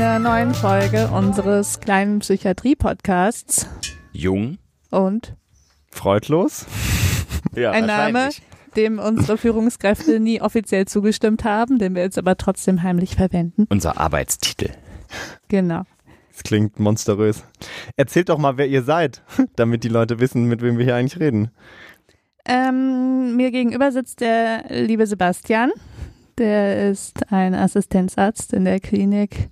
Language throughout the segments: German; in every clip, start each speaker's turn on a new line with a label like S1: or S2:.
S1: einer neuen Folge unseres kleinen Psychiatrie-Podcasts.
S2: Jung
S1: Und
S3: Freudlos?
S2: Ja,
S1: ein Name, dem unsere Führungskräfte nie offiziell zugestimmt haben, den wir jetzt aber trotzdem heimlich verwenden.
S2: Unser Arbeitstitel.
S1: Genau.
S3: Das klingt monsterös. Erzählt doch mal, wer ihr seid, damit die Leute wissen, mit wem wir hier eigentlich reden.
S1: Ähm, mir gegenüber sitzt der liebe Sebastian. Der ist ein Assistenzarzt in der Klinik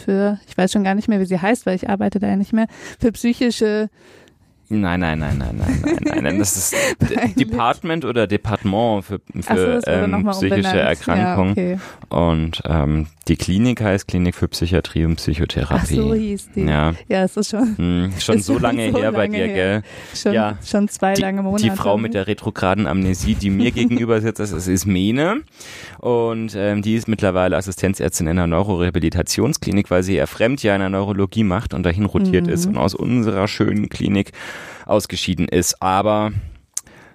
S1: für, ich weiß schon gar nicht mehr, wie sie heißt, weil ich arbeite da ja nicht mehr, für psychische
S2: Nein, nein, nein, nein, nein, nein, nein, nein. Das ist. Department oder Departement für,
S1: Ach so,
S2: für
S1: wurde
S2: ähm, psychische. Erkrankungen.
S1: Ja, okay.
S2: Und ähm, die Klinik heißt Klinik für Psychiatrie und
S1: Ach
S2: Psychotherapie.
S1: so hieß die.
S2: Ja,
S1: Ja, es ist schon,
S2: hm, schon
S1: Ist
S2: so lange
S1: so
S2: her bei
S1: lange
S2: dir,
S1: her.
S2: gell?
S1: schon,
S2: Ja.
S1: schon zwei
S2: Die,
S1: lange Monate.
S2: die Frau mit der retrograden Amnesie, die mir gegenüber sitzt, das ist, ist Mene. Und ähm, die ist mittlerweile Assistenzärztin in einer Neurorehabilitationsklinik, weil sie ihr Fremdjahr in der Neurologie macht und dahin rotiert
S1: Mhm.
S2: ist und aus unserer schönen Klinik ausgeschieden ist. Aber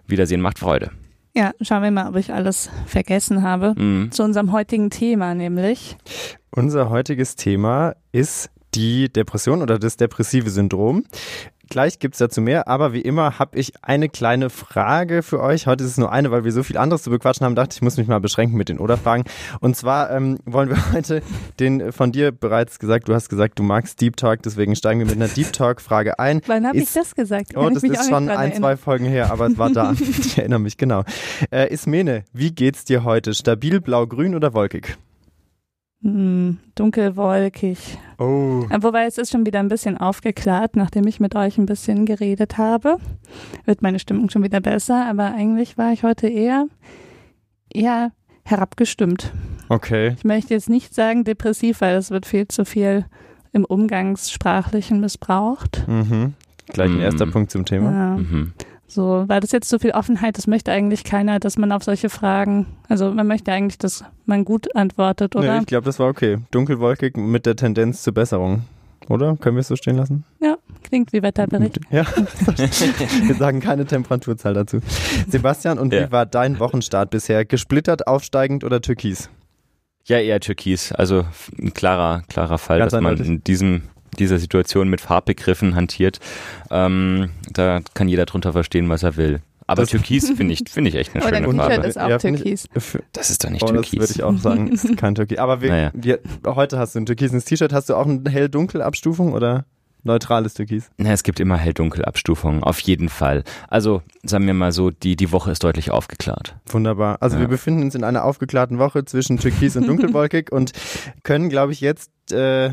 S2: Wiedersehen macht Freude.
S1: Ja, schauen wir mal, ob ich alles vergessen habe.
S2: Mhm.
S1: Zu unserem heutigen Thema nämlich.
S3: Unser heutiges Thema ist die Depression oder das depressive Syndrom. Gleich gibt's dazu mehr, aber wie immer habe ich eine kleine Frage für euch. Heute ist es nur eine, weil wir so viel anderes zu bequatschen haben. Dachte ich, muss mich mal beschränken mit den Oder-Fragen. Und zwar ähm, wollen wir heute den von dir bereits gesagt, du hast gesagt, du magst Deep Talk, deswegen steigen wir mit einer Deep Talk-Frage ein.
S1: Wann habe ich
S3: Ist-
S1: das gesagt?
S3: Oh,
S1: Kann
S3: das
S1: ich mich
S3: ist schon ein, zwei Folgen her, aber es war da. ich erinnere mich, genau. Äh, Ismene, wie geht's dir heute? Stabil, blau, grün oder wolkig?
S1: Hm, dunkelwolkig.
S3: Oh.
S1: Äh, Wobei es ist schon wieder ein bisschen aufgeklärt, nachdem ich mit euch ein bisschen geredet habe. Wird meine Stimmung schon wieder besser, aber eigentlich war ich heute eher, eher herabgestimmt.
S3: Okay.
S1: Ich möchte jetzt nicht sagen depressiv, weil es wird viel zu viel im Umgangssprachlichen missbraucht.
S3: Mhm. Gleich ein
S2: Mhm.
S3: erster Punkt zum Thema.
S1: Ja.
S2: Mhm.
S1: So, weil das jetzt so viel Offenheit, das möchte eigentlich keiner, dass man auf solche Fragen, also man möchte eigentlich, dass man gut antwortet,
S3: Nee,
S1: oder?
S3: ich glaube, das war okay. Dunkelwolkig mit der Tendenz zur Besserung. Oder? Können wir es so stehen lassen?
S1: Klingt wie Wetterbericht.
S3: Ja. wir sagen keine Temperaturzahl dazu. Sebastian, und
S2: Ja.
S3: wie war dein Wochenstart bisher? Gesplittert, aufsteigend oder türkis?
S2: Ja, eher Türkis. Also ein klarer, klarer Fall,
S3: Ganz
S2: dass man in diesem dieser Situation mit Farbbegriffen hantiert. Ähm, da kann jeder drunter verstehen, was er will. Aber
S3: Das-
S2: Türkis finde ich, finde ich echt eine schöne Farbe.
S1: ist auch
S3: Ja, find ich-
S1: türkis.
S3: F-
S2: Das ist doch nicht
S3: Oh, das
S2: Türkis.
S3: würde ich auch sagen, ist kein Türkis. Aber wir,
S2: Naja.
S3: wir, heute hast du ein türkises T-Shirt. Hast du auch eine hell-dunkel-Abstufung oder neutrales Türkis?
S2: Na, es gibt immer hell-dunkel-Abstufungen, auf jeden Fall. Also, sagen wir mal so, die, die Woche ist deutlich aufgeklärt.
S3: Wunderbar. Also
S2: Ja.
S3: wir befinden uns in einer aufgeklärten Woche zwischen Türkis und Dunkelwolkig und können, glaube ich, jetzt äh,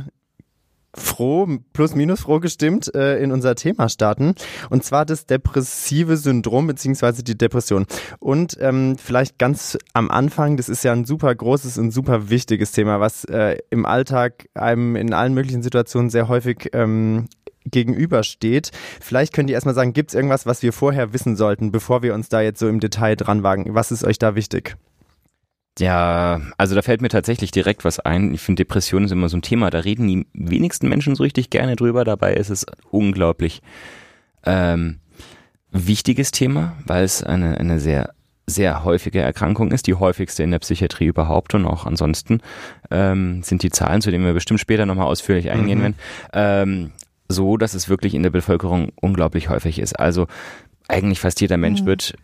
S3: froh, plus minus froh gestimmt, äh, in unser Thema starten. Und zwar das depressive Syndrom beziehungsweise die Depression. Und ähm, vielleicht ganz am Anfang, das ist ja ein super großes und super wichtiges Thema, was äh, im Alltag einem in allen möglichen Situationen sehr häufig ähm, gegenübersteht. Vielleicht könnt ihr erstmal sagen, gibt es irgendwas, was wir vorher wissen sollten, bevor wir uns da jetzt so im Detail dran wagen? Was ist euch da wichtig?
S2: Ja, also da fällt mir tatsächlich direkt was ein. Ich finde, Depression ist immer so ein Thema, da reden die wenigsten Menschen so richtig gerne drüber. Dabei ist es unglaublich ähm, wichtiges Thema, weil es eine, eine sehr, sehr häufige Erkrankung ist, die häufigste in der Psychiatrie überhaupt und auch ansonsten ähm, sind die Zahlen, zu denen wir bestimmt später nochmal ausführlich eingehen
S3: Mhm.
S2: werden, ähm, so, dass es wirklich in der Bevölkerung unglaublich häufig ist. Also eigentlich fast jeder Mensch
S1: Mhm.
S2: wird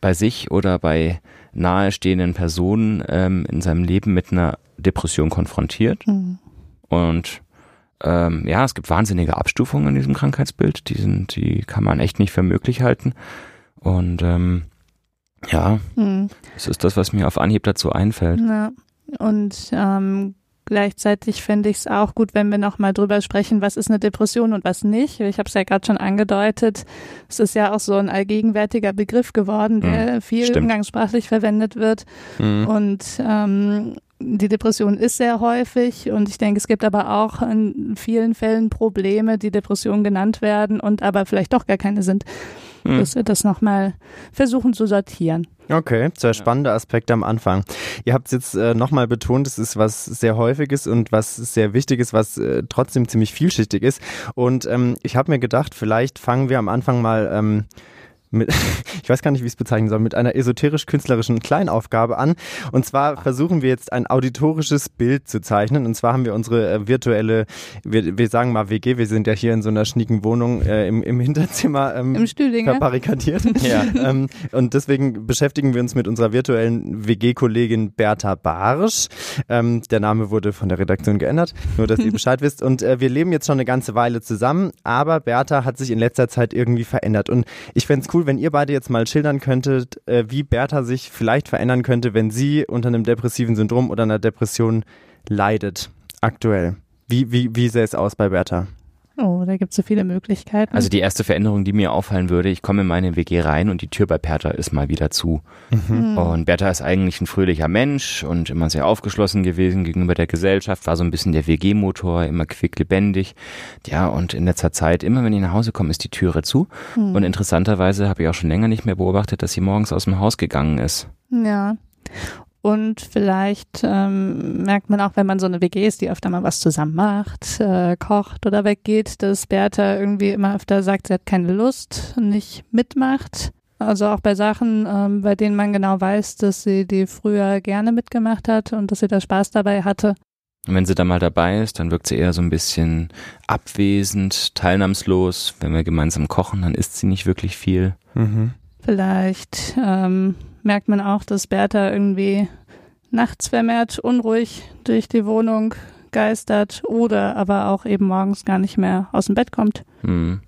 S2: bei sich oder bei nahestehenden Personen ähm, in seinem Leben mit einer Depression konfrontiert.
S1: Hm.
S2: Und ähm, ja, es gibt wahnsinnige Abstufungen in diesem Krankheitsbild. Die sind, die kann man echt nicht für möglich halten. Und ähm, ja,
S1: Hm.
S2: das ist das, was mir auf Anhieb dazu einfällt.
S1: Ja. Und ähm, gleichzeitig fände ich es auch gut, wenn wir nochmal drüber sprechen, was ist eine Depression und was nicht. Ich habe es ja gerade schon angedeutet. Es ist ja auch so ein allgegenwärtiger Begriff geworden, der viel
S2: stimmt.
S1: umgangssprachlich verwendet wird.
S3: Mhm.
S1: Und ähm, die Depression ist sehr häufig und ich denke, es gibt aber auch in vielen Fällen Probleme, die Depression genannt werden und aber vielleicht doch gar keine sind.
S2: Hm.
S1: Dass wir das nochmal versuchen zu sortieren.
S3: Okay, sehr spannender Aspekt am Anfang. Ihr habt es jetzt äh, nochmal betont, es ist was sehr Häufiges und was sehr Wichtiges, was äh, trotzdem ziemlich vielschichtig ist. Und ähm, ich habe mir gedacht, vielleicht fangen wir am Anfang mal ähm, mit, ich weiß gar nicht, wie ich es bezeichnen soll, mit einer esoterisch-künstlerischen Kleinaufgabe an. Und zwar versuchen wir jetzt ein auditorisches Bild zu zeichnen. Und zwar haben wir unsere äh, virtuelle, wir, wir sagen mal WG, wir sind ja hier in so einer schnieken Wohnung äh, im, im Hinterzimmer ähm,
S1: Im
S3: verbarrikadiert. ja. ähm, und deswegen beschäftigen wir uns mit unserer virtuellen WG-Kollegin Bertha Barsch. Ähm, der Name wurde von der Redaktion geändert, nur dass ihr Bescheid wisst. Und äh, wir leben jetzt schon eine ganze Weile zusammen, aber Bertha hat sich in letzter Zeit irgendwie verändert. Und ich fände es cool, wenn ihr beide jetzt mal schildern könntet, äh, wie Bertha sich vielleicht verändern könnte, wenn sie unter einem depressiven Syndrom oder einer Depression leidet, aktuell. Wie, wie, wie sähe es aus bei Bertha?
S1: Oh, da gibt es so viele Möglichkeiten.
S2: Also die erste Veränderung, die mir auffallen würde, ich komme in meine WG rein und die Tür bei Bertha ist mal wieder zu.
S1: Mhm.
S2: Und Bertha ist eigentlich ein fröhlicher Mensch und immer sehr aufgeschlossen gewesen gegenüber der Gesellschaft, war so ein bisschen der WG-Motor, immer quicklebendig. Ja, und in letzter Zeit, immer wenn ich nach Hause komme, ist die Türe zu.
S1: Hm.
S2: Und interessanterweise habe ich auch schon länger nicht mehr beobachtet, dass sie morgens aus dem Haus gegangen ist.
S1: Ja. Und vielleicht ähm, merkt man auch, wenn man so eine WG ist, die öfter mal was zusammen macht, äh, kocht oder weggeht, dass Bertha irgendwie immer öfter sagt, sie hat keine Lust, nicht mitmacht. Also auch bei Sachen, ähm, bei denen man genau weiß, dass sie die früher gerne mitgemacht hat und dass sie da Spaß dabei hatte.
S2: Und wenn sie dann mal dabei ist, dann wirkt sie eher so ein bisschen abwesend, teilnahmslos. Wenn wir gemeinsam kochen, dann isst sie nicht wirklich viel.
S3: Mhm.
S1: Vielleicht ähm, merkt man auch, dass Bertha irgendwie nachts vermehrt unruhig durch die Wohnung geistert oder aber auch eben morgens gar nicht mehr aus dem Bett kommt.
S2: Hm.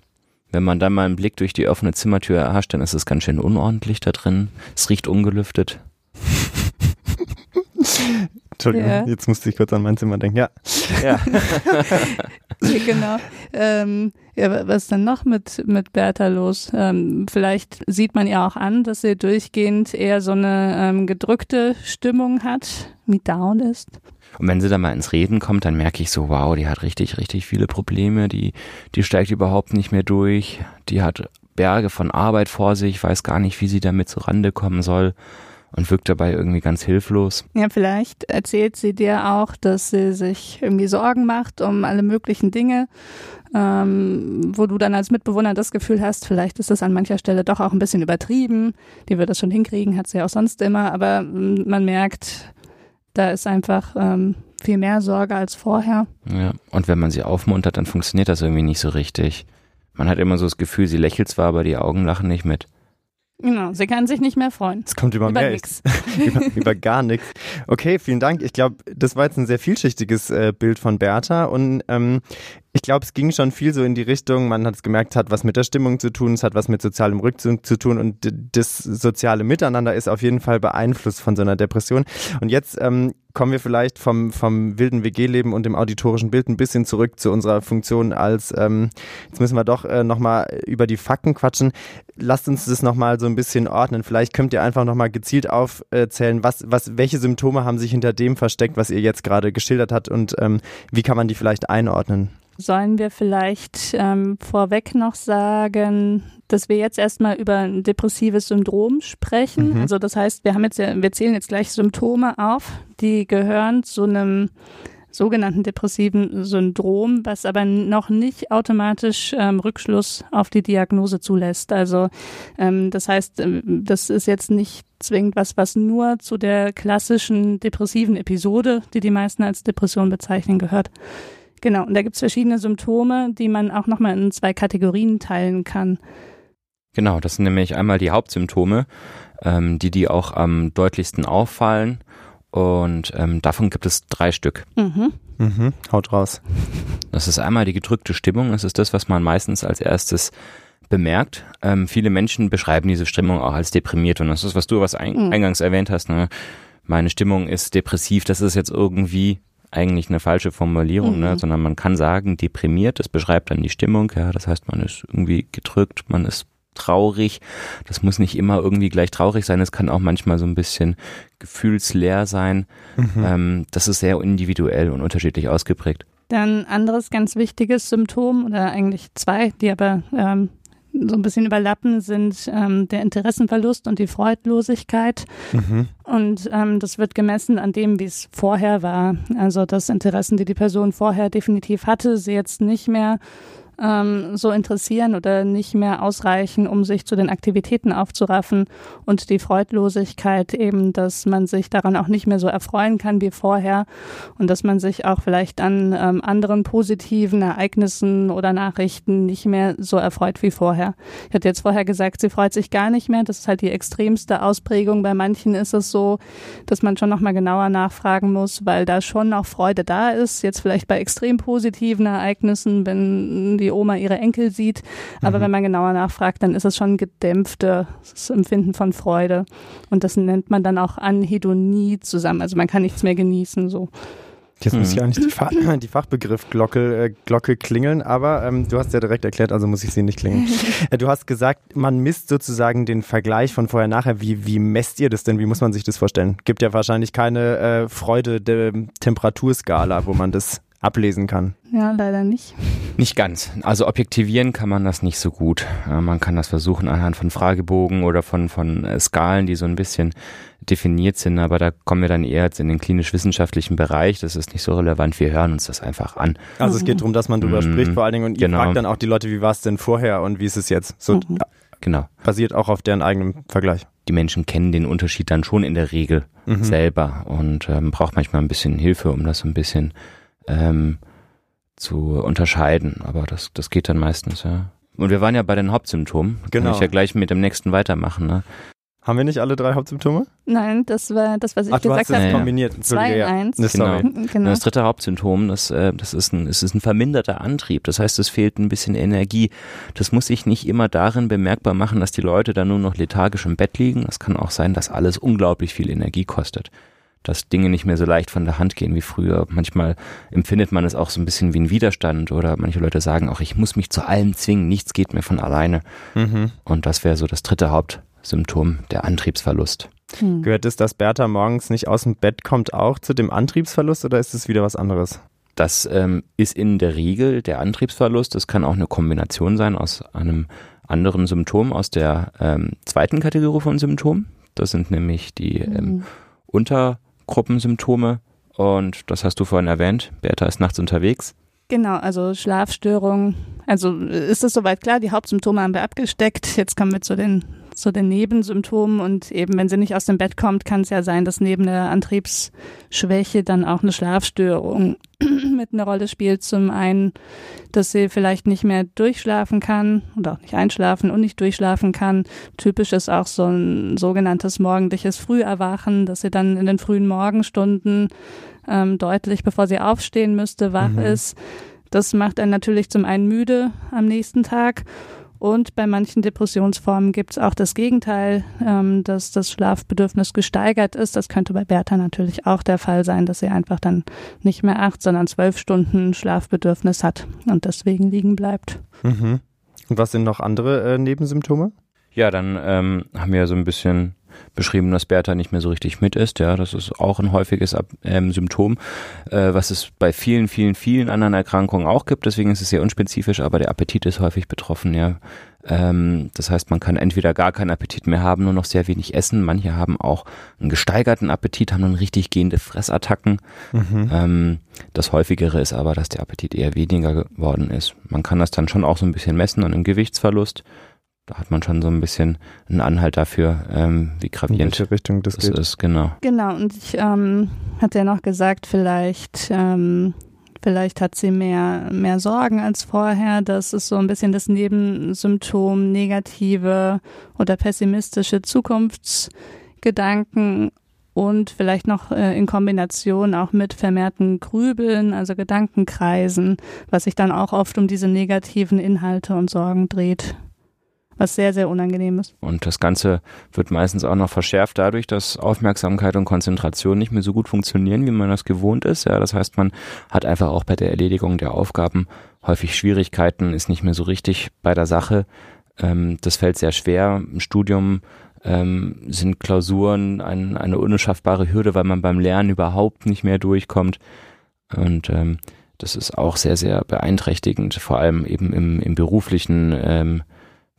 S2: Wenn man dann mal einen Blick durch die offene Zimmertür erhascht, dann ist es ganz schön unordentlich da drin. Es riecht ungelüftet.
S3: Entschuldigung,
S1: Ja.
S3: jetzt musste ich kurz an mein Zimmer denken. Ja.
S2: Ja.
S1: Ja, genau. Ähm, ja, wa- was ist denn noch mit, mit Bertha los? Ähm, vielleicht sieht man ihr auch an, dass sie durchgehend eher so eine ähm, gedrückte Stimmung hat, wie down ist.
S2: Und wenn sie dann mal ins Reden kommt, dann merke ich so, wow, die hat richtig, richtig viele Probleme. Die, die steigt überhaupt nicht mehr durch. Die hat Berge von Arbeit vor sich, weiß gar nicht, wie sie damit zu Rande kommen soll und wirkt dabei irgendwie ganz hilflos.
S1: Ja, vielleicht erzählt sie dir auch, dass sie sich irgendwie Sorgen macht um alle möglichen Dinge, ähm, wo du dann als Mitbewohner das Gefühl hast, vielleicht ist das an mancher Stelle doch auch ein bisschen übertrieben. Die wird das schon hinkriegen, hat sie ja auch sonst immer, aber mm, man merkt, da ist einfach ähm, viel mehr Sorge als vorher.
S2: Ja. Und wenn man sie aufmuntert, dann funktioniert das irgendwie nicht so richtig. Man hat immer so das Gefühl, sie lächelt zwar, aber die Augen lachen nicht mit.
S1: Genau, sie kann sich nicht mehr freuen.
S3: Es kommt immer
S1: Über
S3: mehr.
S1: nix.
S3: über, über gar nichts. Okay, vielen Dank. Ich glaube, das war jetzt ein sehr vielschichtiges äh, Bild von Bertha und ähm, ich glaube, es ging schon viel so in die Richtung, man hat es gemerkt, hat was mit der Stimmung zu tun, es hat was mit sozialem Rückzug zu tun und das soziale Miteinander ist auf jeden Fall beeinflusst von so einer Depression. Und jetzt ähm, kommen wir vielleicht vom, vom wilden WG-Leben und dem auditorischen Bild ein bisschen zurück zu unserer Funktion als, ähm, jetzt müssen wir doch äh, nochmal über die Fakten quatschen. Lasst uns das nochmal so ein bisschen ordnen. Vielleicht könnt ihr einfach nochmal gezielt aufzählen, was, was, welche Symptome haben sich hinter dem versteckt, was ihr jetzt gerade geschildert habt und ähm, wie kann man die vielleicht einordnen?
S1: Sollen wir vielleicht ähm, vorweg noch sagen, dass wir jetzt erstmal über ein depressives Syndrom sprechen?
S3: Mhm.
S1: Also das heißt, wir haben jetzt wir zählen jetzt gleich Symptome auf, die gehören zu einem sogenannten depressiven Syndrom, was aber noch nicht automatisch ähm, Rückschluss auf die Diagnose zulässt. Also ähm, das heißt, ähm, das ist jetzt nicht zwingend was, was nur zu der klassischen depressiven Episode, die die meisten als Depression bezeichnen, gehört. Genau, und da gibt's verschiedene Symptome, die man auch nochmal in zwei Kategorien teilen kann.
S2: Genau, das sind nämlich einmal die Hauptsymptome, ähm, die die auch am deutlichsten auffallen. Und ähm, davon gibt es drei Stück.
S1: Mhm.
S3: Mhm, haut raus.
S2: Das ist einmal die gedrückte Stimmung. Das ist das, was man meistens als erstes bemerkt. Ähm, viele Menschen beschreiben diese Stimmung auch als deprimiert. Und das ist, was du was ein,
S1: Mhm.
S2: eingangs erwähnt hast. Ne? Meine Stimmung ist depressiv. Das ist jetzt irgendwie eigentlich eine falsche Formulierung, ne?
S1: Mhm.
S2: sondern man kann sagen, deprimiert, das beschreibt dann die Stimmung. Ja, das heißt, man ist irgendwie gedrückt, man ist traurig. Das muss nicht immer irgendwie gleich traurig sein. Es kann auch manchmal so ein bisschen gefühlsleer sein.
S3: Mhm.
S2: Ähm, das ist sehr individuell und unterschiedlich ausgeprägt.
S1: Dann anderes ganz wichtiges Symptom, oder eigentlich zwei, die aber ähm, so ein bisschen überlappen, sind ähm, der Interessenverlust und die Freudlosigkeit.
S3: Mhm.
S1: Und ähm, das wird gemessen an dem, wie es vorher war. Also dass Interessen, die die Person vorher definitiv hatte, sie jetzt nicht mehr ähm, so interessieren oder nicht mehr ausreichen, um sich zu den Aktivitäten aufzuraffen und die Freudlosigkeit eben, dass man sich daran auch nicht mehr so erfreuen kann wie vorher und dass man sich auch vielleicht an ähm, anderen positiven Ereignissen oder Nachrichten nicht mehr so erfreut wie vorher. Ich hatte jetzt vorher gesagt, sie freut sich gar nicht mehr. Das ist halt die extremste Ausprägung. Bei manchen ist es so, dass man schon nochmal genauer nachfragen muss, weil da schon noch Freude da ist. Jetzt vielleicht bei extrem positiven Ereignissen, wenn die Oma ihre Enkel sieht. Aber mhm. wenn man genauer nachfragt, dann ist es schon gedämpftes Empfinden von Freude. Und das nennt man dann auch Anhedonie zusammen. Also man kann nichts mehr genießen, so.
S3: Jetzt muss ich eigentlich die, Fach, die Fachbegriff-Glocke äh, Glocke klingeln, aber ähm, du hast ja direkt erklärt, also muss ich sie nicht klingeln. äh, du hast gesagt, man misst sozusagen den Vergleich von vorher nachher. Wie, wie messt ihr das denn? Wie muss man sich das vorstellen? Gibt ja wahrscheinlich keine äh, Freude der Temperaturskala, wo man das ablesen kann.
S1: Ja, leider nicht.
S2: Nicht ganz. Also objektivieren kann man das nicht so gut. Man kann das versuchen anhand von Fragebogen oder von, von äh, Skalen, die so ein bisschen definiert sind, aber da kommen wir dann eher jetzt in den klinisch-wissenschaftlichen Bereich. Das ist nicht so relevant. Wir hören uns das einfach an.
S3: Also es geht darum, dass man drüber mhm. spricht vor allen Dingen und ihr genau. fragt dann auch die Leute, wie war es denn vorher und wie ist es jetzt? So mhm. genau. basiert auch auf deren eigenem Vergleich.
S2: Die Menschen kennen den Unterschied dann schon in der Regel mhm. selber und ähm, braucht manchmal ein bisschen Hilfe, um das so ein bisschen ähm, zu unterscheiden. Aber das, das geht dann meistens, ja. Und wir waren ja bei den Hauptsymptomen. Genau. Kann ich ja gleich mit dem nächsten weitermachen. Ne?
S3: Haben wir nicht alle drei Hauptsymptome?
S1: Nein, das war das, was ich Ach, gesagt habe.
S3: Ja, kombiniert.
S1: Zwei in eins.
S2: Genau. genau. Das dritte Hauptsymptom, das, äh, das ist ein, es ist ein verminderter Antrieb. Das heißt, es fehlt ein bisschen Energie. Das muss sich nicht immer darin bemerkbar machen, dass die Leute dann nur noch lethargisch im Bett liegen. Es kann auch sein, dass alles unglaublich viel Energie kostet dass Dinge nicht mehr so leicht von der Hand gehen wie früher. Manchmal empfindet man es auch so ein bisschen wie ein Widerstand oder manche Leute sagen auch, ich muss mich zu allem zwingen, nichts geht mir von alleine. Mhm. Und das wäre so das dritte Hauptsymptom, der Antriebsverlust.
S3: Mhm. Gehört es, dass Bertha morgens nicht aus dem Bett kommt, auch zu dem Antriebsverlust oder ist es wieder was anderes?
S2: Das ähm, ist in der Regel der Antriebsverlust. Das kann auch eine Kombination sein aus einem anderen Symptom aus der ähm, zweiten Kategorie von Symptomen. Das sind nämlich die ähm, mhm. Unter Gruppensymptome. Und das hast du vorhin erwähnt. Bertha ist nachts unterwegs.
S1: Genau, also Schlafstörungen. Also ist es soweit klar, die Hauptsymptome haben wir abgesteckt. Jetzt kommen wir zu den zu den Nebensymptomen und eben, wenn sie nicht aus dem Bett kommt, kann es ja sein, dass neben der Antriebsschwäche dann auch eine Schlafstörung mit einer Rolle spielt. Zum einen, dass sie vielleicht nicht mehr durchschlafen kann oder auch nicht einschlafen und nicht durchschlafen kann. Typisch ist auch so ein sogenanntes morgendliches Früherwachen, dass sie dann in den frühen Morgenstunden ähm, deutlich, bevor sie aufstehen müsste, wach mhm. ist. Das macht einen natürlich zum einen müde am nächsten Tag und bei manchen Depressionsformen gibt es auch das Gegenteil, ähm, dass das Schlafbedürfnis gesteigert ist. Das könnte bei Bertha natürlich auch der Fall sein, dass sie einfach dann nicht mehr acht, sondern zwölf Stunden Schlafbedürfnis hat und deswegen liegen bleibt.
S3: Mhm. Und was sind noch andere äh, Nebensymptome?
S2: Ja, dann ähm, haben wir so ein bisschen beschrieben, dass Bertha nicht mehr so richtig mit ist. Ja, das ist auch ein häufiges ähm, Symptom, äh, was es bei vielen, vielen, vielen anderen Erkrankungen auch gibt. Deswegen ist es sehr unspezifisch, aber der Appetit ist häufig betroffen. Ja, ähm, das heißt, man kann entweder gar keinen Appetit mehr haben, nur noch sehr wenig essen. Manche haben auch einen gesteigerten Appetit, haben dann richtig gehende Fressattacken. Mhm. Ähm, das häufigere ist aber, dass der Appetit eher weniger geworden ist. Man kann das dann schon auch so ein bisschen messen an einem Gewichtsverlust da hat man schon so ein bisschen einen Anhalt dafür, ähm, wie gravierend
S3: In welche Richtung das, das geht.
S2: ist. Genau.
S1: Genau, und ich ähm, hatte ja noch gesagt, vielleicht, ähm, vielleicht hat sie mehr, mehr Sorgen als vorher. Das ist so ein bisschen das Nebensymptom, negative oder pessimistische Zukunftsgedanken und vielleicht noch äh, in Kombination auch mit vermehrten Grübeln, also Gedankenkreisen, was sich dann auch oft um diese negativen Inhalte und Sorgen dreht was sehr, sehr unangenehm ist.
S2: Und das Ganze wird meistens auch noch verschärft dadurch, dass Aufmerksamkeit und Konzentration nicht mehr so gut funktionieren, wie man das gewohnt ist. Ja, das heißt, man hat einfach auch bei der Erledigung der Aufgaben häufig Schwierigkeiten, ist nicht mehr so richtig bei der Sache. Ähm, das fällt sehr schwer. Im Studium ähm, sind Klausuren ein, eine unschaffbare Hürde, weil man beim Lernen überhaupt nicht mehr durchkommt. Und ähm, das ist auch sehr, sehr beeinträchtigend, vor allem eben im, im beruflichen ähm,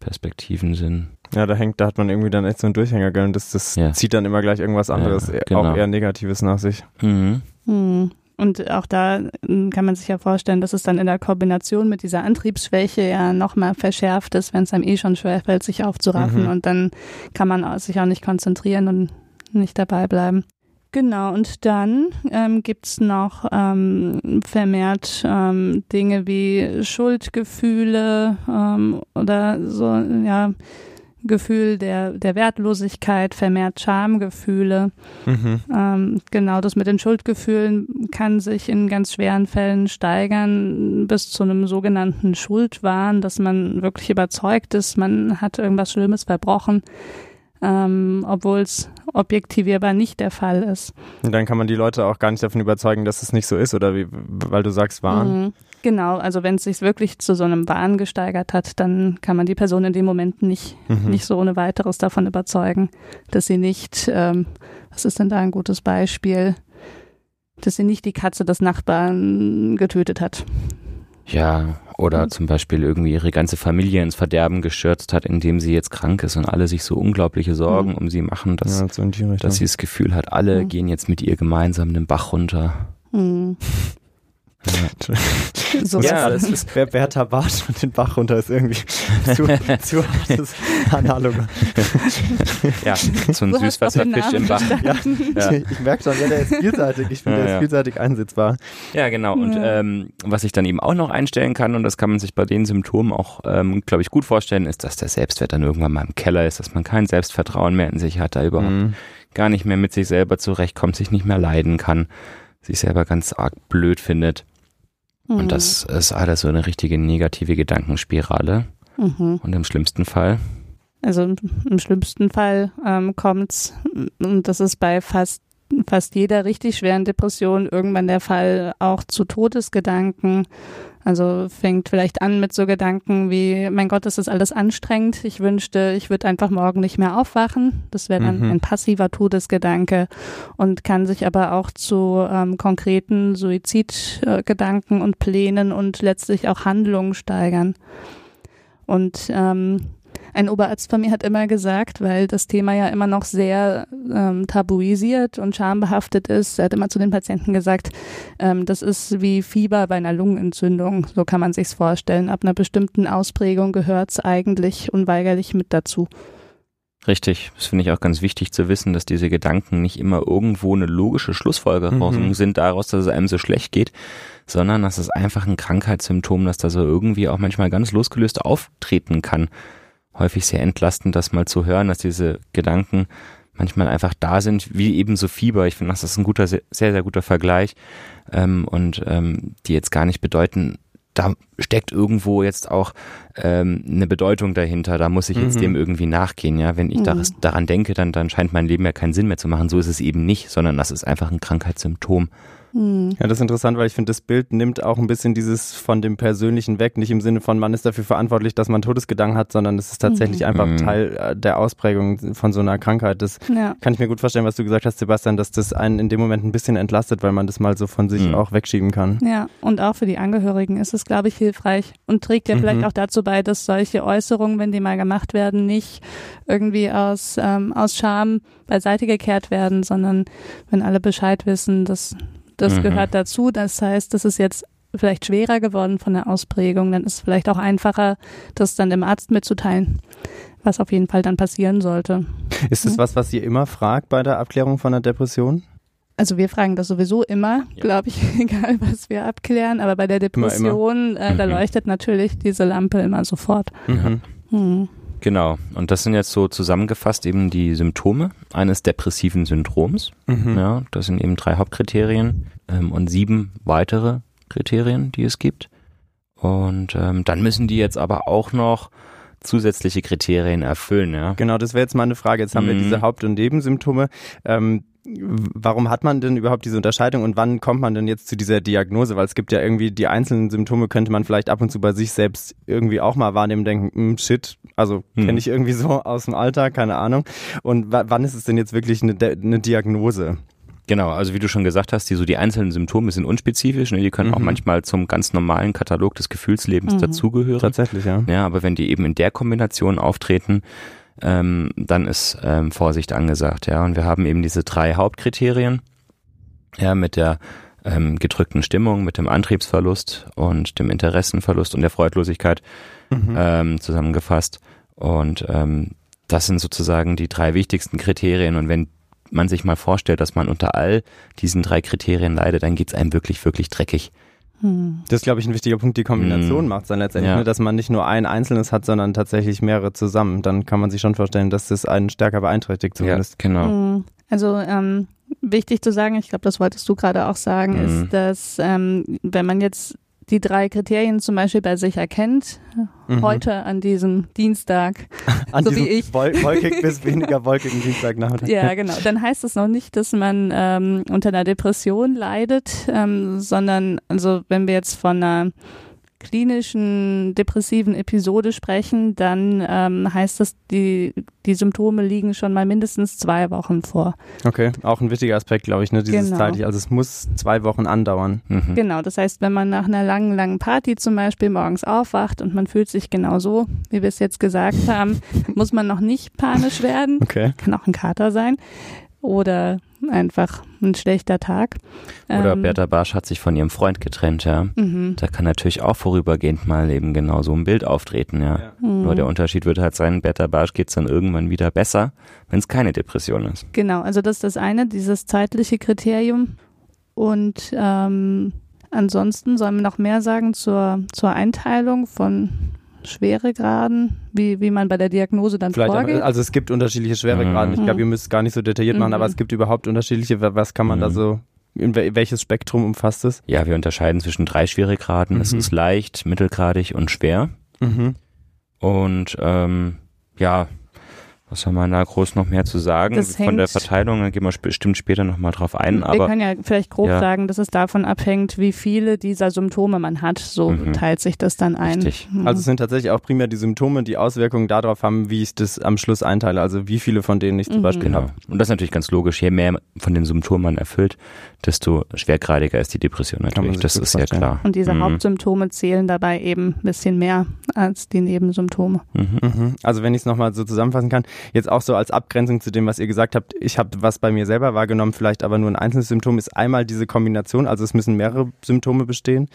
S2: Perspektiven sind.
S3: Ja, da hängt, da hat man irgendwie dann echt so einen Durchhänger, gell? Und das, das ja. zieht dann immer gleich irgendwas anderes, ja, genau. auch eher Negatives nach sich.
S1: Mhm. Mhm. Und auch da hm, kann man sich ja vorstellen, dass es dann in der Kombination mit dieser Antriebsschwäche ja nochmal verschärft ist, wenn es einem eh schon schwerfällt, sich aufzuraffen.
S3: Mhm.
S1: Und dann kann man sich auch nicht konzentrieren und nicht dabei bleiben. Genau, und dann ähm, gibt's noch ähm, vermehrt ähm, Dinge wie Schuldgefühle ähm, oder so, ja, Gefühl der, der Wertlosigkeit, vermehrt Schamgefühle.
S3: Mhm.
S1: Ähm, genau, das mit den Schuldgefühlen kann sich in ganz schweren Fällen steigern bis zu einem sogenannten Schuldwahn, dass man wirklich überzeugt ist, man hat irgendwas Schlimmes verbrochen, ähm, obwohl es objektivierbar nicht der Fall ist.
S3: Und dann kann man die Leute auch gar nicht davon überzeugen, dass es nicht so ist, oder wie, weil du sagst, waren.
S1: Mhm. Genau, also wenn es sich wirklich zu so einem Wahn gesteigert hat, dann kann man die Person in dem Moment nicht,
S3: Mhm.
S1: nicht so ohne weiteres davon überzeugen, dass sie nicht, ähm, was ist denn da ein gutes Beispiel, dass sie nicht die Katze des Nachbarn getötet hat.
S2: Ja, oder
S1: Mhm.
S2: zum Beispiel irgendwie ihre ganze Familie ins Verderben gestürzt hat, indem sie jetzt krank ist und alle sich so unglaubliche Sorgen
S1: Mhm.
S2: um sie machen, dass,
S3: ja, so
S2: dass sie das Gefühl hat, alle
S1: Mhm.
S2: gehen jetzt mit ihr gemeinsam den Bach runter.
S1: Hm. So
S2: Ja, das ist-
S3: Wer Bertha Barth und den Bach runter ist irgendwie zu, zu hartes Analog.
S2: Ja, so ein Süßwasserfisch im Bach.
S1: verstanden.
S2: Ja.
S3: Ich merke schon, ja, der ist vielseitig. Ich finde,
S2: Ja,
S3: der
S2: ja.
S3: ist vielseitig einsetzbar.
S2: Ja, genau. Und
S1: Ja.
S2: ähm, was ich dann eben auch noch einstellen kann, und das kann man sich bei den Symptomen auch, ähm, glaube ich, gut vorstellen, ist, dass der Selbstwert dann irgendwann mal im Keller ist, dass man kein Selbstvertrauen mehr in sich hat, da überhaupt
S3: Mhm.
S2: gar nicht mehr mit sich selber zurechtkommt, sich nicht mehr leiden kann, sich selber ganz arg blöd findet.
S1: Hm.
S2: Und das ist alles so eine richtige negative Gedankenspirale.
S1: Mhm.
S2: Und im schlimmsten Fall,
S1: Also im- im schlimmsten Fall ähm, kommt's und das ist bei fast fast jeder richtig schweren Depression irgendwann der Fall auch zu Todesgedanken. Also fängt vielleicht an mit so Gedanken wie, mein Gott, das ist alles anstrengend. Ich wünschte, ich würde einfach morgen nicht mehr aufwachen. Das wäre dann
S3: Mhm.
S1: ein passiver Todesgedanke und kann sich aber auch zu ähm, konkreten Suizidgedanken und Plänen und letztlich auch Handlungen steigern. Und ähm, ein Oberarzt von mir hat immer gesagt, weil das Thema ja immer noch sehr ähm, tabuisiert und schambehaftet ist, er hat immer zu den Patienten gesagt, ähm, das ist wie Fieber bei einer Lungenentzündung, so kann man sich's vorstellen. Ab einer bestimmten Ausprägung gehört's eigentlich unweigerlich mit dazu.
S2: richtig, das finde ich auch ganz wichtig zu wissen, dass diese Gedanken nicht immer irgendwo eine logische Schlussfolgerung
S3: Mhm.
S2: sind daraus, dass es einem so schlecht geht, sondern dass es einfach ein Krankheitssymptom, das da so irgendwie auch manchmal ganz losgelöst auftreten kann. Häufig sehr entlastend, das mal zu hören, dass diese Gedanken manchmal einfach da sind, wie eben so Fieber. Ich finde, das ist ein guter, sehr, sehr guter Vergleich. Ähm, und ähm, die jetzt gar nicht bedeuten, da steckt irgendwo jetzt auch ähm, eine Bedeutung dahinter, da muss ich jetzt
S3: Mhm.
S2: dem irgendwie nachgehen, ja. Wenn ich
S1: Mhm.
S2: daran denke, dann, dann scheint mein Leben ja keinen Sinn mehr zu machen. So ist es eben nicht, sondern das ist einfach ein Krankheitssymptom.
S1: Hm.
S3: Ja, das ist interessant, weil ich finde, das Bild nimmt auch ein bisschen dieses von dem Persönlichen weg. Nicht im Sinne von, man ist dafür verantwortlich, dass man Todesgedanken hat, sondern es ist tatsächlich
S1: Mhm.
S3: einfach
S2: Mhm.
S3: Teil äh, der Ausprägung von so einer Krankheit. Das
S1: Ja.
S3: kann ich mir gut vorstellen, was du gesagt hast, Sebastian, dass das einen in dem Moment ein bisschen entlastet, weil man das mal so von sich
S2: Mhm.
S3: auch wegschieben kann.
S1: Ja, und auch für die Angehörigen ist es, glaube ich, hilfreich und trägt ja
S3: Mhm.
S1: vielleicht auch dazu bei, dass solche Äußerungen, wenn die mal gemacht werden, nicht irgendwie aus, ähm, aus Scham beiseite gekehrt werden, sondern wenn alle Bescheid wissen, dass das
S2: Mhm.
S1: gehört dazu. Das heißt, das ist jetzt vielleicht schwerer geworden von der Ausprägung, dann ist es vielleicht auch einfacher, das dann dem Arzt mitzuteilen, was auf jeden Fall dann passieren sollte.
S3: Ist das
S1: Mhm.
S3: was, was ihr immer fragt bei der Abklärung von einer Depression?
S1: Also wir fragen das sowieso immer,
S2: Ja.
S1: glaube ich, egal was wir abklären, aber bei der
S3: Immer, immer.
S1: Depression, Äh, da
S2: Mhm.
S1: leuchtet natürlich diese Lampe immer sofort.
S3: Mhm.
S1: Hm.
S2: Genau. Und das sind jetzt so zusammengefasst eben die Symptome eines depressiven Syndroms.
S3: Mhm.
S2: Ja, das sind eben drei Hauptkriterien ähm, und sieben weitere Kriterien, die es gibt. Und ähm, dann müssen die jetzt aber auch noch zusätzliche Kriterien erfüllen, ja.
S3: Genau, das wäre jetzt mal eine Frage. Jetzt haben wir
S2: Mhm.
S3: diese Haupt- und Nebensymptome. Ähm, warum hat man denn überhaupt diese Unterscheidung und wann kommt man denn jetzt zu dieser Diagnose? Weil es gibt ja irgendwie die einzelnen Symptome, könnte man vielleicht ab und zu bei sich selbst irgendwie auch mal wahrnehmen und denken, hm, shit, also
S2: Mhm.
S3: kenne ich irgendwie so aus dem Alltag, keine Ahnung. Und wa- wann ist es denn jetzt wirklich eine, eine Diagnose?
S2: Genau, also wie du schon gesagt hast, die so die einzelnen Symptome sind unspezifisch, ne, die können auch
S3: Mhm.
S2: manchmal zum ganz normalen Katalog des Gefühlslebens
S1: Mhm.
S2: dazugehören.
S3: Tatsächlich, ja.
S2: Ja, aber wenn die eben in der Kombination auftreten, ähm, dann ist ähm, Vorsicht angesagt. Ja, und wir haben eben diese drei Hauptkriterien. Ja, mit der ähm, gedrückten Stimmung, mit dem Antriebsverlust und dem Interessenverlust und der Freudlosigkeit
S3: Mhm.
S2: ähm, zusammengefasst. Und ähm, das sind sozusagen die drei wichtigsten Kriterien. Und wenn man sich mal vorstellt, dass man unter all diesen drei Kriterien leidet, dann geht's einem wirklich, wirklich dreckig.
S1: Hm.
S3: Das ist, glaube ich, ein wichtiger Punkt. Die Kombination
S2: Mhm.
S3: macht es dann letztendlich,
S2: Ja.
S3: ne, dass man nicht nur ein einzelnes hat, sondern tatsächlich mehrere zusammen. Dann kann man sich schon vorstellen, dass das einen stärker beeinträchtigt zumindest.
S2: Ja, genau.
S1: Hm. Also ähm, wichtig zu sagen, ich glaube, das wolltest du gerade auch sagen,
S2: Mhm.
S1: ist, dass ähm, wenn man jetzt die drei Kriterien zum Beispiel bei sich erkennt,
S3: Mhm.
S1: heute an diesem Dienstag,
S3: An
S1: so wie
S3: diesem
S1: ich.
S3: Wol wolkig bis weniger wolkigen Dienstagnachmittag.
S1: ja genau, dann heißt es noch nicht, dass man ähm, unter einer Depression leidet, ähm, sondern also wenn wir jetzt von einer klinischen depressiven Episode sprechen, dann ähm, heißt das, die, die Symptome liegen schon mal mindestens zwei Wochen vor.
S3: Okay, auch ein wichtiger Aspekt, glaube ich, ne? Dieses
S1: Genau.
S3: zeitlich. Also es muss zwei Wochen andauern.
S2: Mhm.
S1: Genau, das heißt, wenn man nach einer langen, langen Party zum Beispiel morgens aufwacht und man fühlt sich genau so, wie wir es jetzt gesagt haben, muss man noch nicht panisch werden.
S3: Okay.
S1: Kann auch ein Kater sein oder einfach ein schlechter Tag.
S2: Oder
S1: Ähm,
S2: Bertha Barsch hat sich von ihrem Freund getrennt, ja.
S1: Mhm.
S2: Da kann natürlich auch vorübergehend mal eben genau so ein Bild auftreten, ja.
S3: Ja.
S1: Mhm.
S2: Nur der Unterschied wird halt sein, Bertha Barsch geht's dann irgendwann wieder besser, wenn es keine Depression ist.
S1: Genau, also das ist das eine, dieses zeitliche Kriterium. Und ähm, ansonsten sollen wir noch mehr sagen zur, zur Einteilung von Schweregraden, wie, wie man bei der Diagnose dann
S3: Vielleicht,
S1: vorgeht.
S3: aber, also es gibt unterschiedliche Schweregraden. Ich
S1: Mhm.
S3: glaube, ihr müsst es gar nicht so detailliert machen,
S1: Mhm.
S3: aber es gibt überhaupt unterschiedliche. Wa- Was kann man da
S2: Mhm.
S3: so, in wel- welches Spektrum umfasst es?
S2: Ja, wir unterscheiden zwischen drei Schweregraden. Es
S3: Mhm.
S2: ist leicht, mittelgradig und schwer.
S3: Mhm.
S2: Und ähm, ja, was soll man da groß noch mehr zu sagen?
S1: Das
S2: Von der Verteilung, da gehen wir bestimmt später nochmal drauf ein.
S1: wir
S2: Aber
S1: können ja vielleicht grob
S2: Ja.
S1: sagen, dass es davon abhängt, wie viele dieser Symptome man hat. So
S2: Mhm.
S1: teilt sich das dann ein.
S2: Richtig.
S1: Mhm.
S3: Also es sind tatsächlich auch primär die Symptome, die Auswirkungen darauf haben, wie ich das am Schluss einteile. Also wie viele von denen ich zum
S1: Mhm.
S3: Beispiel
S2: genau.
S3: habe.
S2: Und das ist natürlich ganz logisch. Je mehr von den Symptomen man erfüllt, desto schwergradiger ist die Depression natürlich. Das ist ja klar.
S1: Und diese
S2: Mhm.
S1: Hauptsymptome zählen dabei eben ein bisschen mehr als die Nebensymptome.
S2: Mhm.
S3: Mhm. Also wenn ich es nochmal so zusammenfassen kann, jetzt auch so als Abgrenzung zu dem, was ihr gesagt habt, ich habe was bei mir selber wahrgenommen, vielleicht aber nur ein einzelnes Symptom, ist einmal diese Kombination, also es müssen mehrere Symptome bestehen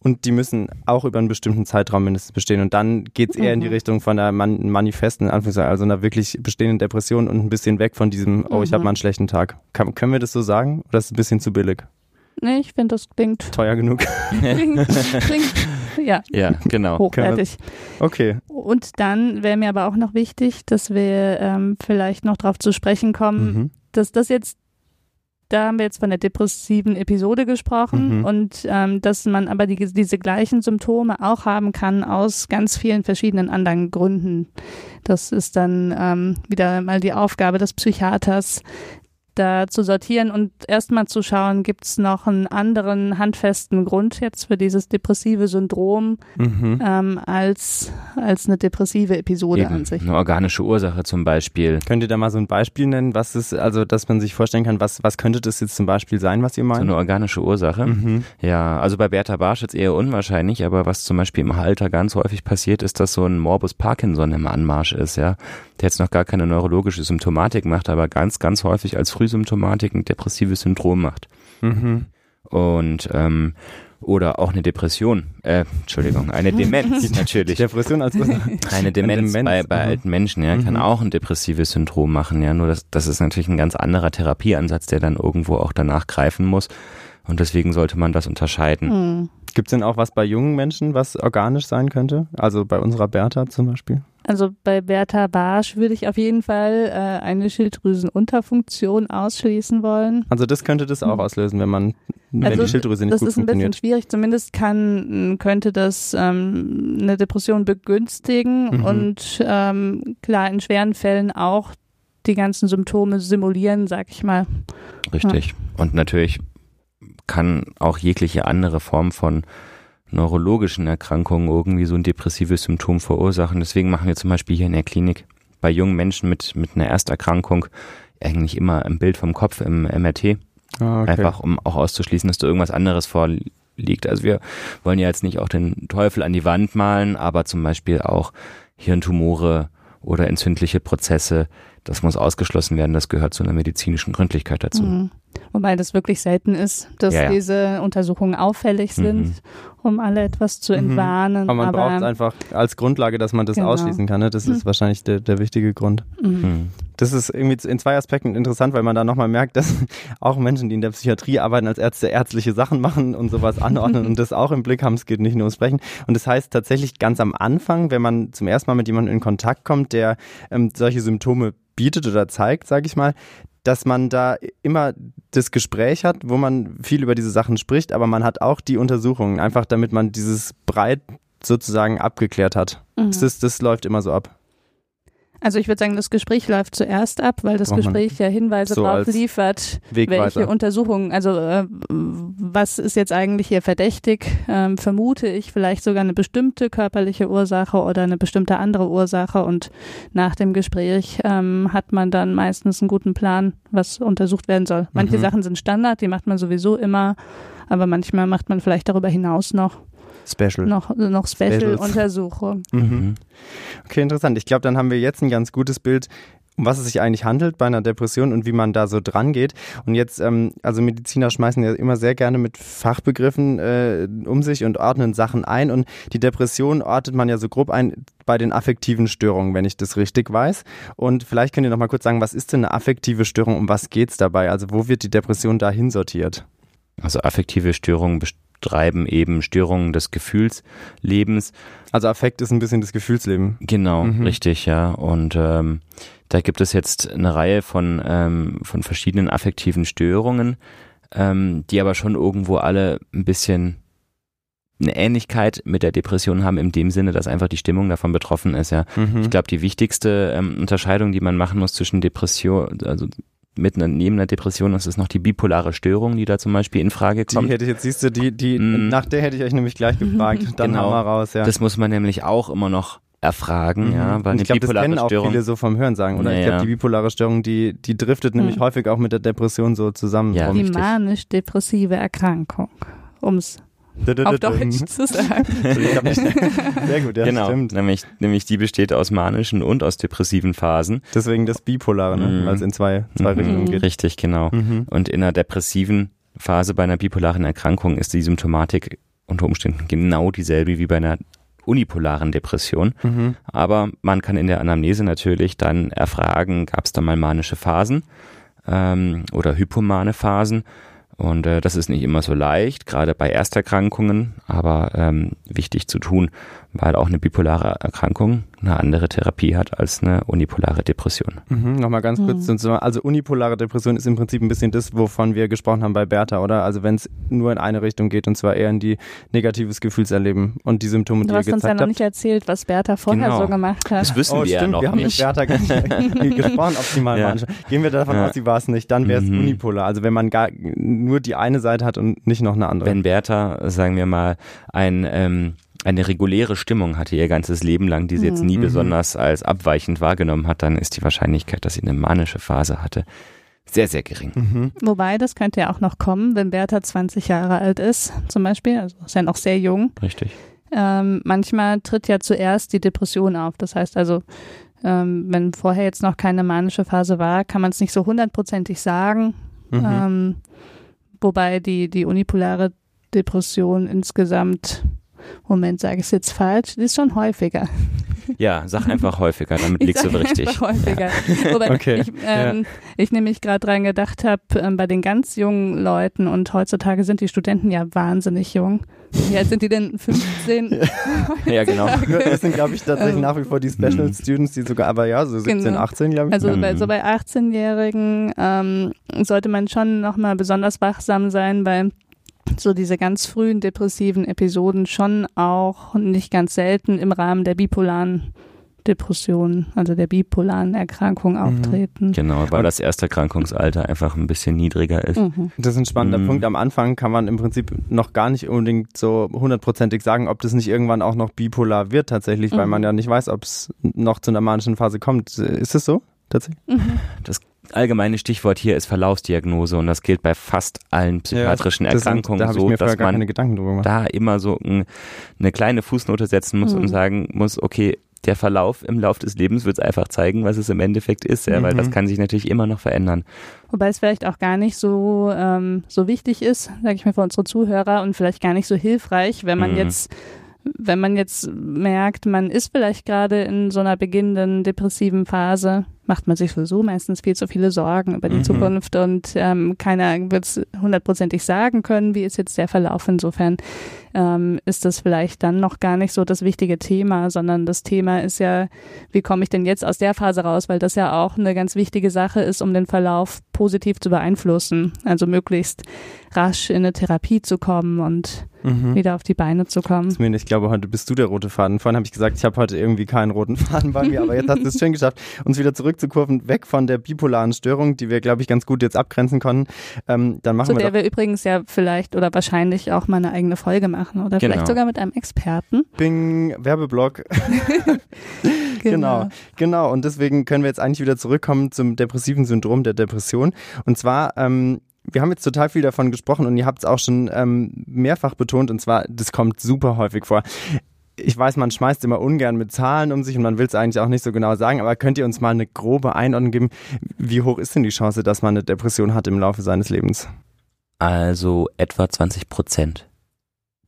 S3: und die müssen auch über einen bestimmten Zeitraum mindestens bestehen und dann geht es eher in die
S1: Mhm.
S3: Richtung von einer man manifesten, in Anführungszeichen, also einer wirklich bestehenden Depression und ein bisschen weg von diesem, oh, ich habe
S1: Mhm.
S3: mal einen schlechten Tag. Kann, können wir das so sagen oder ist es ein bisschen zu billig?
S1: Nee, ich finde, das klingt,
S3: Teuer genug?
S1: klingt, klingt ja,
S2: Ja, genau.
S1: hochwertig.
S3: Okay.
S1: Und dann wäre mir aber auch noch wichtig, dass wir ähm, vielleicht noch darauf zu sprechen kommen,
S3: Mhm.
S1: dass das jetzt, da haben wir jetzt von der depressiven Episode gesprochen
S3: Mhm.
S1: und ähm, dass man aber die, diese gleichen Symptome auch haben kann aus ganz vielen verschiedenen anderen Gründen. Das ist dann ähm, wieder mal die Aufgabe des Psychiaters, da zu sortieren und erstmal zu schauen, gibt es noch einen anderen handfesten Grund jetzt für dieses depressive Syndrom
S3: Mhm.
S1: ähm, als, als eine depressive Episode
S2: Eben.
S1: an sich.
S2: Eine organische Ursache zum Beispiel.
S3: Könnt ihr da mal so ein Beispiel nennen, was ist, also dass man sich vorstellen kann, was, was könnte das jetzt zum Beispiel sein, was ihr
S2: So
S3: meint?
S2: eine organische Ursache.
S3: Mhm.
S2: Ja, also bei Bertha Barsch jetzt eher unwahrscheinlich, aber was zum Beispiel im Alter ganz häufig passiert, ist, dass so ein Morbus Parkinson im Anmarsch ist, ja. Der jetzt noch gar keine neurologische Symptomatik macht, aber ganz, ganz häufig als Frühsymptomatik ein depressives Syndrom macht.
S3: Mhm.
S2: Und ähm, oder auch eine Depression, äh, Entschuldigung, eine Demenz natürlich.
S3: Depression als
S2: Eine Demenz,
S3: Demenz,
S2: bei, bei
S3: mhm.
S2: alten Menschen, ja, kann
S3: Mhm.
S2: auch ein depressives Syndrom machen, ja. Nur das, das ist natürlich ein ganz anderer Therapieansatz, der dann irgendwo auch danach greifen muss. Und deswegen sollte man das unterscheiden.
S1: Hm.
S3: Gibt es denn auch was bei jungen Menschen, was organisch sein könnte? Also bei unserer Bertha zum Beispiel?
S1: Also bei Bertha Barsch würde ich auf jeden Fall äh, eine Schilddrüsenunterfunktion ausschließen wollen.
S3: Also das könnte das auch
S1: Mhm.
S3: auslösen, wenn man, wenn
S1: Also
S3: die Schilddrüse nicht
S1: Das
S3: gut
S1: ist ein bisschen
S3: funktioniert.
S1: schwierig. Zumindest kann, könnte das ähm, eine Depression begünstigen
S3: Mhm.
S1: und ähm, klar in schweren Fällen auch die ganzen Symptome simulieren, sag ich mal.
S2: Richtig. Und natürlich kann auch jegliche andere Form von neurologischen Erkrankungen irgendwie so ein depressives Symptom verursachen. Deswegen machen wir zum Beispiel hier in der Klinik bei jungen Menschen mit, mit einer Ersterkrankung eigentlich immer ein Bild vom Kopf im MRT,
S3: Ah, okay.
S2: einfach um auch auszuschließen, dass da irgendwas anderes vorliegt. Also wir wollen ja jetzt nicht auch den Teufel an die Wand malen, aber zum Beispiel auch Hirntumore oder entzündliche Prozesse. Das muss ausgeschlossen werden. Das gehört zu einer medizinischen Gründlichkeit dazu.
S1: Mhm. Wobei das wirklich selten ist, dass
S2: Ja, ja.
S1: diese Untersuchungen auffällig sind,
S2: Mhm.
S1: um alle etwas zu entwarnen.
S3: Aber man braucht es einfach als Grundlage, dass man das
S1: Genau.
S3: ausschließen kann. Ne? Das ist wahrscheinlich der, der wichtige Grund.
S1: Mhm.
S2: Mhm.
S3: Das ist irgendwie in zwei Aspekten interessant, weil man da nochmal merkt, dass auch Menschen, die in der Psychiatrie arbeiten, als Ärzte ärztliche Sachen machen und sowas anordnen und das auch im Blick haben. Es geht nicht nur ums Sprechen. Und das heißt tatsächlich ganz am Anfang, wenn man zum ersten Mal mit jemandem in Kontakt kommt, der ähm, solche Symptome bietet oder zeigt, sage ich mal, dass man da immer das Gespräch hat, wo man viel über diese Sachen spricht, aber man hat auch die Untersuchungen, einfach damit man dieses breit sozusagen abgeklärt hat.
S1: Mhm.
S3: Das, das läuft immer so ab.
S1: Also ich würde sagen, das Gespräch läuft zuerst ab, weil das
S3: Braucht
S1: Gespräch ja Hinweise
S3: so
S1: darauf liefert,
S3: Wegweiser.
S1: welche Untersuchungen, also äh, was ist jetzt eigentlich hier verdächtig? Ähm, vermute ich vielleicht sogar eine bestimmte körperliche Ursache oder eine bestimmte andere Ursache und nach dem Gespräch ähm, hat man dann meistens einen guten Plan, was untersucht werden soll. Manche
S3: Mhm.
S1: Sachen sind Standard, die macht man sowieso immer, aber manchmal macht man vielleicht darüber hinaus noch
S3: Special.
S1: noch, noch
S3: Specials.
S1: Special-Untersuchungen.
S3: Mhm. Okay, interessant. Ich glaube, dann haben wir jetzt ein ganz gutes Bild, um was es sich eigentlich handelt bei einer Depression und wie man da so dran geht. Und jetzt, ähm, also Mediziner schmeißen ja immer sehr gerne mit Fachbegriffen äh, um sich und ordnen Sachen ein. Und die Depression ortet man ja so grob ein bei den affektiven Störungen, wenn ich das richtig weiß. Und vielleicht könnt ihr noch mal kurz sagen, was ist denn eine affektive Störung? Um was geht's dabei? Also wo wird die Depression da hinsortiert?
S2: Also affektive Störungen beschreiben eben Störungen des Gefühlslebens.
S3: Also Affekt ist ein bisschen das Gefühlsleben.
S2: Genau,
S3: Mhm.
S2: richtig, ja. Und ähm, da gibt es jetzt eine Reihe von, ähm, von verschiedenen affektiven Störungen, ähm, die aber schon irgendwo alle ein bisschen eine Ähnlichkeit mit der Depression haben, in dem Sinne, dass einfach die Stimmung davon betroffen ist, ja.
S3: Mhm.
S2: Ich glaube, die wichtigste ähm, Unterscheidung, die man machen muss zwischen Depression, also mit einer, neben einer Depression, ist noch die bipolare Störung, die da zum Beispiel in Frage
S3: Die
S2: kommt.
S3: hätte ich jetzt, siehst du, die, die,
S2: Mhm.
S3: nach der hätte ich euch nämlich gleich gefragt. Dann
S2: Genau.
S3: haben wir raus, ja.
S2: Das muss man nämlich auch immer noch erfragen,
S3: Mhm.
S2: ja, weil eine
S3: ich glaube, das
S2: bipolare
S3: kennen auch
S2: Störung.
S3: viele so vom Hören sagen, oder? ich
S2: Naja.
S3: glaube, die bipolare Störung, die, die driftet nämlich
S1: Mhm.
S3: häufig auch mit der Depression so zusammen.
S2: Ja.
S1: Die manisch-depressive Erkrankung, um es auf Deutsch zu sagen.
S3: Ich hab nicht, sehr gut, ja,
S2: genau,
S3: stimmt.
S2: nämlich, nämlich die besteht aus manischen und aus depressiven Phasen.
S3: Deswegen das Bipolare, ne?
S2: Mhm.
S3: weil es in zwei, zwei
S2: Mhm.
S3: Richtungen geht.
S2: Richtig, genau.
S3: Mhm.
S2: Und in einer depressiven Phase bei einer bipolaren Erkrankung ist die Symptomatik unter Umständen genau dieselbe wie bei einer unipolaren Depression.
S3: Mhm.
S2: Aber man kann in der Anamnese natürlich dann erfragen, gab es da mal manische Phasen ähm, oder hypomane Phasen. Und äh, das ist nicht immer so leicht, gerade bei Ersterkrankungen, aber ähm, wichtig zu tun, weil auch eine bipolare Erkrankung eine andere Therapie hat als eine unipolare Depression.
S3: Mhm. Nochmal ganz kurz.
S1: Mhm.
S3: Also unipolare Depression ist im Prinzip ein bisschen das, wovon wir gesprochen haben bei Bertha, oder? Also wenn es nur in eine Richtung geht und zwar eher in die negatives Gefühlserleben und die Symptome, die
S1: Du
S3: ihr
S1: hast uns ja
S3: gezeigt
S1: noch
S3: habt.
S1: nicht erzählt, was Bertha vorher
S2: Genau.
S1: so gemacht hat.
S2: Das wissen
S3: Oh,
S2: wir ja
S3: stimmt,
S2: noch
S3: wir haben
S2: nicht.
S3: mit Bertha gar nicht gesprochen, ob sie mal
S2: Ja.
S3: manisch Gehen wir davon
S2: Ja.
S3: aus, sie war es nicht, dann wäre es
S2: Mhm.
S3: unipolar. Also wenn man gar nur die eine Seite hat und nicht noch eine andere.
S2: Wenn Bertha, sagen wir mal, ein, ähm, eine reguläre Stimmung hatte ihr ganzes Leben lang, die sie jetzt nie
S3: Mhm.
S2: besonders als abweichend wahrgenommen hat, dann ist die Wahrscheinlichkeit, dass sie eine manische Phase hatte, sehr, sehr gering.
S3: Mhm.
S1: Wobei, das könnte ja auch noch kommen, wenn Bertha 20 Jahre alt ist, zum Beispiel, also ist ja noch sehr jung.
S2: Richtig.
S1: Ähm, manchmal tritt ja zuerst die Depression auf. Das heißt also, ähm, wenn vorher jetzt noch keine manische Phase war, kann man es nicht so hundertprozentig sagen.
S3: Mhm.
S1: Ähm, wobei die, die unipolare Depression insgesamt, Moment, sage ich es jetzt falsch, die ist schon häufiger.
S2: Ja, sag einfach häufiger, damit
S1: Ich
S2: liegst du richtig.
S1: einfach häufiger. Wobei
S3: Okay,
S1: ich, ähm, ich nämlich gerade dran gedacht habe, ähm, bei den ganz jungen Leuten und heutzutage sind die Studenten ja wahnsinnig jung. Wie alt sind die denn? 15?
S2: Ja, genau.
S3: Das sind, glaube ich, tatsächlich
S1: Ähm,
S3: nach wie vor die Special
S2: Mhm.
S3: Students, die sogar, aber ja, so 17,
S1: Genau.
S3: 18, glaube ich.
S1: Also
S2: Mhm.
S1: bei, so bei 18-Jährigen ähm, sollte man schon nochmal besonders wachsam sein, weil so diese ganz frühen depressiven Episoden schon auch nicht ganz selten im Rahmen der bipolaren Depression, also der bipolaren Erkrankung auftreten.
S2: Genau, weil das Ersterkrankungsalter einfach ein bisschen niedriger ist.
S1: Mhm.
S3: Das ist ein spannender
S2: Mhm.
S3: Punkt. Am Anfang kann man im Prinzip noch gar nicht unbedingt so hundertprozentig sagen, ob das nicht irgendwann auch noch bipolar wird tatsächlich, weil
S1: Mhm.
S3: man ja nicht weiß, ob es noch zu einer manischen Phase kommt. Ist es so? Tatsächlich?
S1: Mhm.
S2: Allgemeine Stichwort hier ist Verlaufsdiagnose und das gilt bei fast allen psychiatrischen
S3: Das sind-
S2: Erkrankungen
S3: Da habe ich
S2: so,
S3: mir
S2: dass
S3: gar
S2: man
S3: keine Gedanken drüber gemacht.
S2: da immer so ein, eine kleine Fußnote setzen muss
S1: Mhm.
S2: und sagen muss, okay, der Verlauf im Lauf des Lebens wird es einfach zeigen, was es im Endeffekt ist, ja, weil das
S3: Mhm.
S2: kann sich natürlich immer noch verändern.
S1: Wobei es vielleicht auch gar nicht so, ähm, so wichtig ist, sage ich mal für unsere Zuhörer und vielleicht gar nicht so hilfreich, wenn man
S2: Mhm.
S1: jetzt wenn man jetzt merkt, man ist vielleicht gerade in so einer beginnenden depressiven Phase, macht man sich sowieso meistens viel zu viele Sorgen über die
S3: Mhm.
S1: Zukunft und ähm, keiner wird es hundertprozentig sagen können, wie ist jetzt der Verlauf. Insofern ähm, ist das vielleicht dann noch gar nicht so das wichtige Thema, sondern das Thema ist ja, wie komme ich denn jetzt aus der Phase raus, weil das ja auch eine ganz wichtige Sache ist, um den Verlauf positiv zu beeinflussen. Also möglichst rasch in eine Therapie zu kommen und
S3: Mhm.
S1: wieder auf die Beine zu kommen.
S3: Zumindest, ich glaube, heute bist du der rote Faden. Vorhin habe ich gesagt, ich habe heute irgendwie keinen roten Faden bei mir, aber jetzt hast du es schön geschafft, uns wieder zurückzukurven, weg von der bipolaren Störung, die wir, glaube ich, ganz gut jetzt abgrenzen konnten. Ähm, dann machen
S1: Zu
S3: wir
S1: der wir übrigens ja vielleicht oder wahrscheinlich auch mal eine eigene Folge machen oder
S2: Genau.
S1: vielleicht sogar mit einem Experten.
S3: Bing, Werbeblock. Genau, genau. Und deswegen können wir jetzt eigentlich wieder zurückkommen zum depressiven Syndrom der Depression. Und zwar, ähm, wir haben jetzt total viel davon gesprochen und ihr habt es auch schon ähm, mehrfach betont. Und zwar, das kommt super häufig vor. Ich weiß, man schmeißt immer ungern mit Zahlen um sich und man will es eigentlich auch nicht so genau sagen, aber könnt ihr uns mal eine grobe Einordnung geben? Wie hoch ist denn die Chance, dass man eine Depression hat im Laufe seines Lebens?
S2: Also etwa 20 Prozent.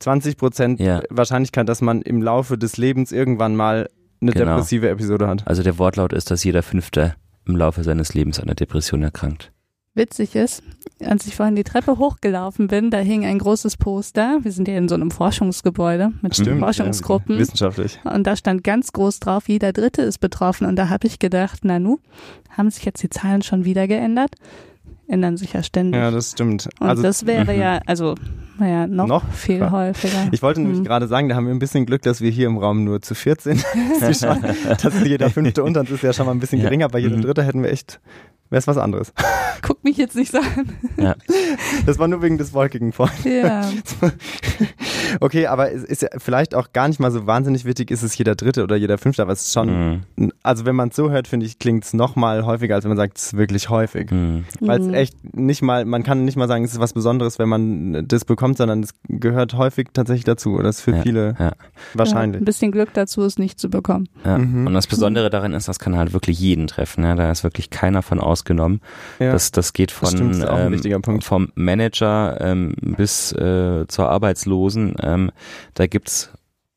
S3: 20 Prozent
S2: Ja.
S3: Wahrscheinlichkeit, dass man im Laufe des Lebens irgendwann mal eine
S2: Genau.
S3: depressive Episode hat.
S2: Also der Wortlaut ist, dass jeder Fünfte im Laufe seines Lebens an der Depression erkrankt.
S1: Witzig ist, als ich vorhin die Treppe hochgelaufen bin, da hing ein großes Poster. Wir sind ja in so einem Forschungsgebäude mit
S3: Stimmt,
S1: Forschungsgruppen.
S3: Ja, wissenschaftlich.
S1: Und da stand ganz groß drauf, jeder Dritte ist betroffen. Und da habe ich gedacht, Nanu, haben sich jetzt die Zahlen schon wieder geändert? Ändern sich ja ständig.
S3: Ja, das stimmt.
S1: Und
S3: Also
S1: das wäre
S2: mhm.
S1: ja, also, naja, noch,
S3: Noch?
S1: viel
S3: Ja.
S1: häufiger.
S3: ich wollte nämlich
S1: Hm.
S3: gerade sagen, da haben wir ein bisschen Glück, dass wir hier im Raum nur zu viert sind. Das ist schon, dass jeder fünfte unter uns ist ja schon mal ein bisschen
S2: Ja.
S3: geringer, bei jedem
S2: Mhm.
S3: dritte hätten wir echt, wäre es was anderes.
S1: Guck mich jetzt nicht so an.
S3: Das war nur wegen des wolkigen Vorhin.
S1: Ja.
S3: Okay, aber es ist ja vielleicht auch gar nicht mal so wahnsinnig wichtig, ist es jeder dritte oder jeder fünfte, aber es ist schon,
S2: Mhm.
S3: also wenn man es so hört, finde ich, klingt es noch mal häufiger, als wenn man sagt, es ist wirklich häufig.
S2: Mhm.
S3: Weil es
S1: Mhm.
S3: echt nicht mal, man kann nicht mal sagen, es ist was Besonderes, wenn man das bekommt, sondern es gehört häufig tatsächlich dazu. Oder ist für
S2: Ja,
S3: viele
S2: ja.
S3: wahrscheinlich.
S1: Ja, ein bisschen Glück dazu, es nicht zu bekommen.
S2: Ja.
S3: Mhm.
S2: Und das Besondere darin ist, das kann halt wirklich jeden treffen. Ja? Da ist wirklich keiner von ausgenommen.
S3: Ja.
S2: Das, das geht von
S3: das
S2: ähm, vom Manager ähm, bis äh, zur Arbeitslosen. Ähm, da gibt's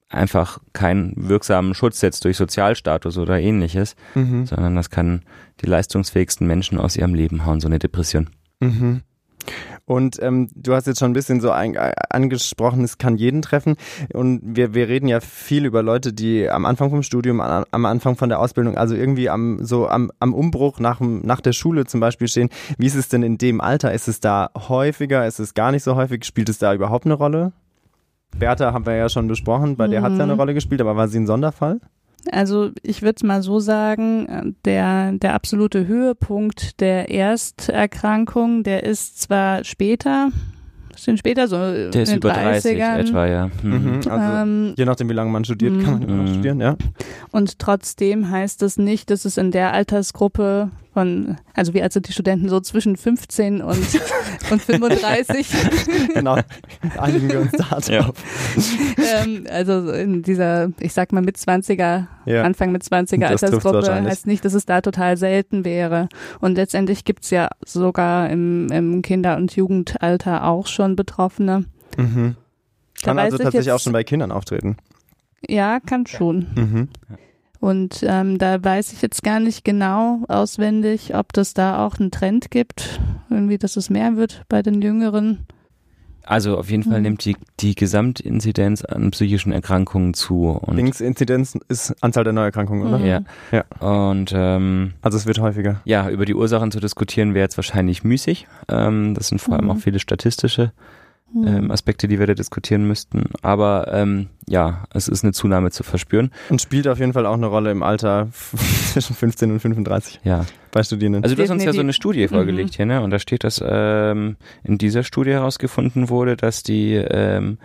S2: einfach keinen wirksamen Schutz jetzt durch Sozialstatus oder ähnliches,
S3: Mhm.
S2: sondern das kann die leistungsfähigsten Menschen aus ihrem Leben hauen, so eine Depression.
S3: Mhm. Und ähm, du hast jetzt schon ein bisschen so ein, äh, angesprochen, es kann jeden treffen. Und wir, wir reden ja viel über Leute, die am Anfang vom Studium, am, am Anfang von der Ausbildung, also irgendwie am, so am, am Umbruch nach, dem- nach der Schule zum Beispiel stehen. Wie ist es denn in dem Alter? Ist es da häufiger? Ist es gar nicht so häufig? Spielt es da überhaupt eine Rolle? Bertha haben wir ja schon besprochen, bei der hat es ja eine
S1: Mhm.
S3: Rolle gespielt, aber war sie ein Sonderfall?
S1: Also ich würde es mal so sagen, äh, der, der absolute Höhepunkt der Ersterkrankung, der ist zwar später, bisschen später, so
S2: Der ist
S1: in den
S2: über 30
S1: 30ern.
S2: etwa, ja. Mhm.
S3: Mhm. Also,
S1: Ähm,
S3: je nachdem, wie lange man studiert, kann man immer noch
S2: Mhm.
S3: studieren, ja.
S1: und trotzdem heißt es nicht, dass es in der Altersgruppe von, also wie alt sind die Studenten, so zwischen 15 und, und 35.
S3: genau. Einigen wir uns da drauf.
S2: Ja.
S1: ähm, also so in dieser, ich sag mal mit 20er,
S3: Ja.
S1: Anfang mit 20er
S3: Das trifft's
S1: Altersgruppe heißt nicht, dass es da total selten wäre. Und letztendlich gibt's ja sogar im, im Kinder- und Jugendalter auch schon Betroffene.
S3: Mhm. Kann also
S1: ich
S3: tatsächlich
S1: jetzt-
S3: auch schon bei Kindern auftreten.
S1: Ja, kann schon.
S3: Mhm.
S1: Und ähm, da weiß ich jetzt gar nicht genau auswendig, ob das da auch einen Trend gibt, irgendwie, dass es mehr wird bei den Jüngeren.
S2: Also auf jeden Fall
S1: Mhm.
S2: nimmt die, die Gesamtinzidenz an psychischen Erkrankungen zu. Und,
S3: Linksinzidenz ist Anzahl der Neuerkrankungen, oder?
S1: Mhm.
S2: Ja. und ähm,
S3: Also es wird häufiger.
S2: ja, über die Ursachen zu diskutieren wäre jetzt wahrscheinlich müßig. Ähm, das sind vor allem
S1: Mhm.
S2: auch viele statistische ähm, Aspekte, die wir da diskutieren müssten. Aber ähm, ja, es ist eine Zunahme zu verspüren.
S3: Und spielt auf jeden Fall auch eine Rolle im Alter zwischen 15 und 35
S2: Ja.
S3: bei Studierenden.
S2: Also du hast uns ja so eine. Studie vorgelegt
S1: Mhm.
S2: hier, ne? Und da steht, dass ähm, in dieser Studie herausgefunden wurde, dass die ähm,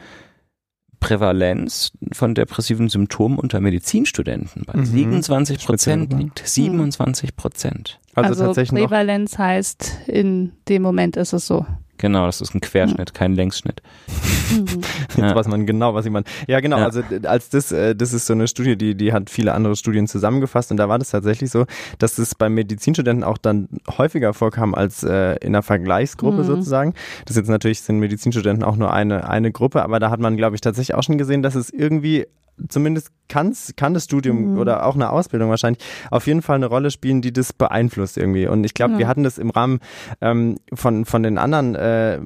S2: Prävalenz von depressiven Symptomen unter Medizinstudenten bei
S3: Mhm.
S2: 27 Prozent liegt. 27 Prozent.
S3: also,
S1: Also,
S3: tatsächlich noch.
S1: Prävalenz heißt, in dem Moment ist es so.
S2: Genau, das ist ein Querschnitt, kein Längsschnitt.
S3: Jetzt
S2: Ja.
S3: weiß man genau, was ich meine. Ja, genau.
S2: Ja.
S3: Also als das, äh, das ist so eine Studie, die, die hat viele andere Studien zusammengefasst und da war das tatsächlich so, dass es bei Medizinstudenten auch dann häufiger vorkam als äh, in einer Vergleichsgruppe
S1: Mhm.
S3: sozusagen. Das jetzt natürlich sind Medizinstudenten auch nur eine, eine Gruppe, aber da hat man, glaube ich, tatsächlich auch schon gesehen, dass es irgendwie zumindest kann's, kann das Studium
S1: Mhm.
S3: oder auch eine Ausbildung wahrscheinlich auf jeden Fall eine Rolle spielen, die das beeinflusst irgendwie. Und ich glaube,
S1: Ja.
S3: wir hatten das im Rahmen ähm, von, von den anderen äh,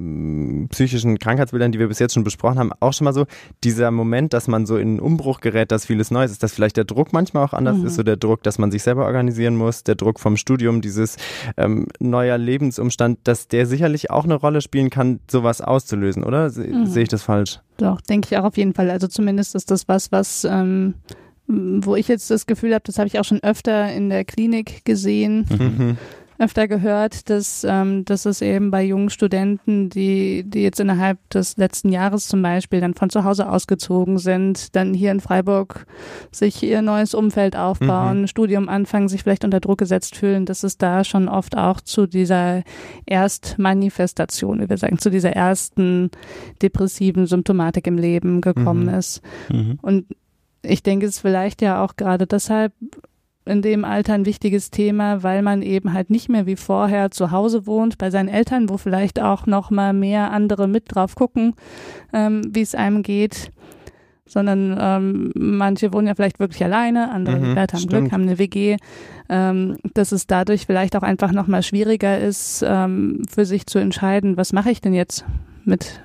S3: psychischen Krankheitsbildern, die wir bis jetzt schon besprochen haben, auch schon mal so, dieser Moment, dass man so in einen Umbruch gerät, dass vieles Neues ist, dass vielleicht der Druck manchmal auch anders
S1: Mhm.
S3: ist, so der Druck, dass man sich selber organisieren muss, der Druck vom Studium, dieses ähm, neuer Lebensumstand, dass der sicherlich auch eine Rolle spielen kann, sowas auszulösen, oder? Se
S1: Mhm.
S3: Sehe ich das falsch?
S1: Doch, denke ich auch auf jeden Fall. Also zumindest ist das was, was, ähm, wo ich jetzt das Gefühl habe, das habe ich auch schon öfter in der Klinik gesehen,
S3: Mhm.
S1: öfter gehört, dass, ähm, dass es eben bei jungen Studenten, die, die jetzt innerhalb des letzten Jahres zum Beispiel dann von zu Hause ausgezogen sind, dann hier in Freiburg sich ihr neues Umfeld aufbauen, Studium anfangen, sich vielleicht unter Druck gesetzt fühlen, dass es da schon oft auch zu dieser Erstmanifestation, wie wir sagen, zu dieser ersten depressiven Symptomatik im Leben gekommen
S3: Mhm.
S1: ist.
S2: Mhm.
S1: Und ich denke, es ist vielleicht ja auch gerade deshalb in dem Alter ein wichtiges Thema, weil man eben halt nicht mehr wie vorher zu Hause wohnt bei seinen Eltern, wo vielleicht auch noch mal mehr andere mit drauf gucken, ähm, wie es einem geht, sondern ähm, manche wohnen ja vielleicht wirklich alleine, andere
S3: Mhm,
S1: haben
S3: stimmt.
S1: Glück, haben eine WG, ähm, dass es dadurch vielleicht auch einfach noch mal schwieriger ist, ähm, für sich zu entscheiden, was mache ich denn jetzt mit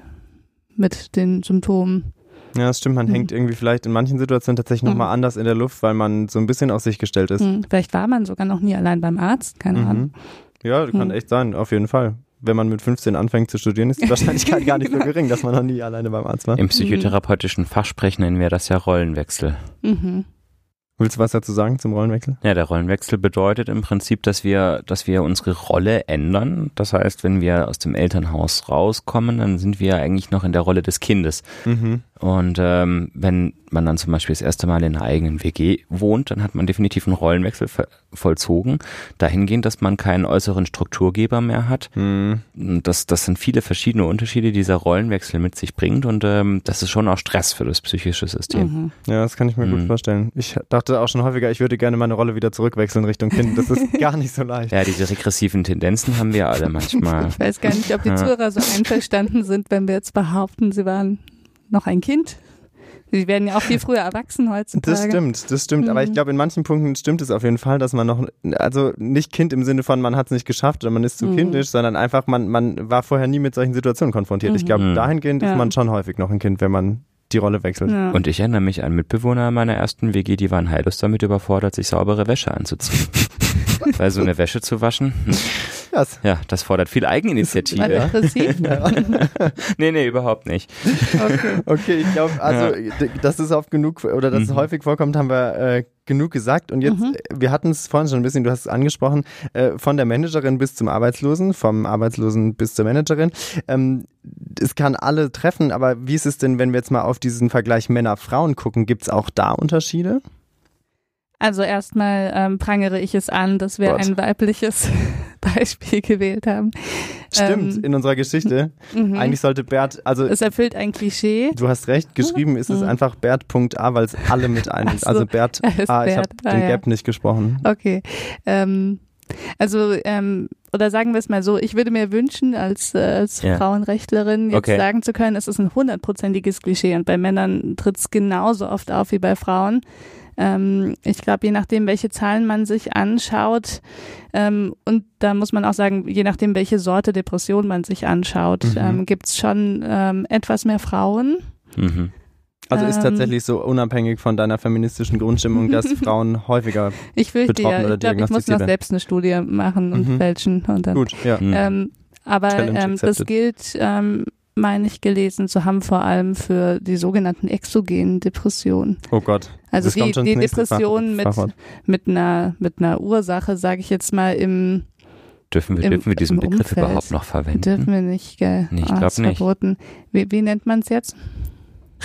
S1: mit den Symptomen.
S3: Ja, das stimmt. Man
S1: Mhm.
S3: hängt irgendwie vielleicht in manchen Situationen tatsächlich
S1: Mhm.
S3: nochmal anders in der Luft, weil man so ein bisschen auf sich gestellt ist.
S1: Hm, vielleicht war man sogar noch nie allein beim Arzt, keine Ahnung.
S3: Mhm. Ja, kann
S1: Mhm.
S3: echt sein, auf jeden Fall. Wenn man mit 15 anfängt zu studieren, ist die Wahrscheinlichkeit gar nicht so
S1: Genau.
S3: gering, dass man noch nie alleine beim Arzt war.
S2: Im psychotherapeutischen Fachsprech nennen wir das ja Rollenwechsel.
S1: Mhm.
S3: Willst du was dazu sagen zum Rollenwechsel?
S2: Ja, der Rollenwechsel bedeutet im Prinzip, dass wir, dass wir unsere Rolle ändern. Das heißt, wenn wir aus dem Elternhaus rauskommen, dann sind wir eigentlich noch in der Rolle des Kindes.
S3: Mhm.
S2: Und ähm, wenn man dann zum Beispiel das erste Mal in einer eigenen WG wohnt, dann hat man definitiv einen Rollenwechsel vollzogen. Dahingehend, dass man keinen äußeren Strukturgeber mehr hat.
S3: Mhm.
S2: Und Das, das sind viele verschiedene Unterschiede, die dieser Rollenwechsel mit sich bringt. Und ähm, das ist schon auch Stress für das psychische System.
S1: Mhm.
S3: Ja, das kann ich mir gut
S2: Mhm.
S3: vorstellen. Ich dachte auch schon häufiger, ich würde gerne meine Rolle wieder zurückwechseln Richtung Kind. Das ist gar nicht so leicht.
S2: Ja, diese regressiven Tendenzen haben wir alle manchmal.
S1: Ich weiß gar nicht, ob die. Zuhörer so einverstanden sind, wenn wir jetzt behaupten, sie waren noch ein Kind. Sie werden ja auch viel früher erwachsen heutzutage.
S3: Das stimmt, das stimmt. Aber ich
S1: Mhm.
S3: glaube, in manchen Punkten stimmt es auf jeden Fall, dass man noch, also nicht Kind im Sinne von, man hat es nicht geschafft oder man ist zu
S1: Mhm.
S3: kindisch, sondern einfach, man, man war vorher nie mit solchen Situationen konfrontiert. Ich glaube,
S2: Mhm.
S3: dahingehend ist
S1: Ja.
S3: man schon häufig noch ein Kind, wenn man die Rolle wechselt.
S1: Ja.
S2: Und ich erinnere mich an Mitbewohner meiner ersten WG, die waren heillos damit überfordert, sich saubere Wäsche anzuziehen. Weil so eine Wäsche zu waschen, hm,
S3: Krass.
S2: ja, das fordert viel Eigeninitiative.
S1: depressiv?
S2: Nee, nee, überhaupt nicht.
S1: Okay.
S3: Okay, ich glaube, also, d- dass es oft genug oder dass es
S2: Mhm.
S3: häufig vorkommt, haben wir äh, genug gesagt. Und jetzt,
S1: Mhm.
S3: äh, wir hatten es vorhin schon ein bisschen, du hast es angesprochen, äh, von der Managerin bis zum Arbeitslosen, vom Arbeitslosen bis zur Managerin. Ähm, es kann alle treffen, aber wie ist es denn, wenn wir jetzt mal auf diesen Vergleich Männer-Frauen gucken, gibt es auch da Unterschiede?
S1: Also erstmal ähm, prangere ich es an, dass wir
S3: Gott.
S1: ein weibliches Beispiel gewählt haben.
S3: Stimmt,
S1: Ähm,
S3: in unserer Geschichte.
S1: Mhm.
S3: Eigentlich sollte Bert, also
S1: es erfüllt ein Klischee.
S3: du hast recht, geschrieben ist es
S1: Mhm.
S3: einfach Bert.a, weil es alle mit ein
S1: so,
S3: Also Bert
S1: er
S3: A, ich habe.
S1: Ah,
S3: den
S1: ja.
S3: Gap nicht gesprochen.
S1: Okay. Ähm, also, ähm, oder sagen wir es mal so, ich würde mir wünschen, als, äh, als
S2: Ja.
S1: Frauenrechtlerin jetzt
S2: Okay.
S1: sagen zu können, es ist ein hundertprozentiges Klischee und bei Männern tritt es genauso oft auf wie bei Frauen. Ähm, ich glaube, je nachdem, welche Zahlen man sich anschaut, ähm, und da muss man auch sagen, je nachdem, welche Sorte Depression man sich anschaut,
S3: Mhm.
S1: ähm, gibt es schon ähm, etwas mehr Frauen.
S2: Mhm.
S3: Also ist
S1: Ähm.
S3: tatsächlich so unabhängig von deiner feministischen Grundstimmung, dass Frauen häufiger
S1: Ich fürchte
S3: Betroffen
S1: ja,
S3: oder
S1: ich glaube, ich muss noch selbst eine Studie machen und
S3: Mhm.
S1: fälschen und dann
S3: gut, ja.
S1: Ähm, aber das gilt, meine ich gelesen zu haben, vor allem für die sogenannten exogenen Depressionen.
S3: Oh Gott.
S1: Also
S3: Das
S1: die,
S3: kommt schon
S1: die
S3: das nächste
S1: Depression
S3: Fach-
S1: mit, mit, einer, mit einer Ursache, sage ich jetzt mal, im
S2: Dürfen wir,
S1: Im-
S2: dürfen wir diesen Begriff
S1: Umfeld.
S2: überhaupt noch verwenden?
S1: dürfen wir nicht, gell?
S2: Nee, ich glaub
S1: ist
S2: nicht.
S1: verboten. Wie, wie nennt man es jetzt?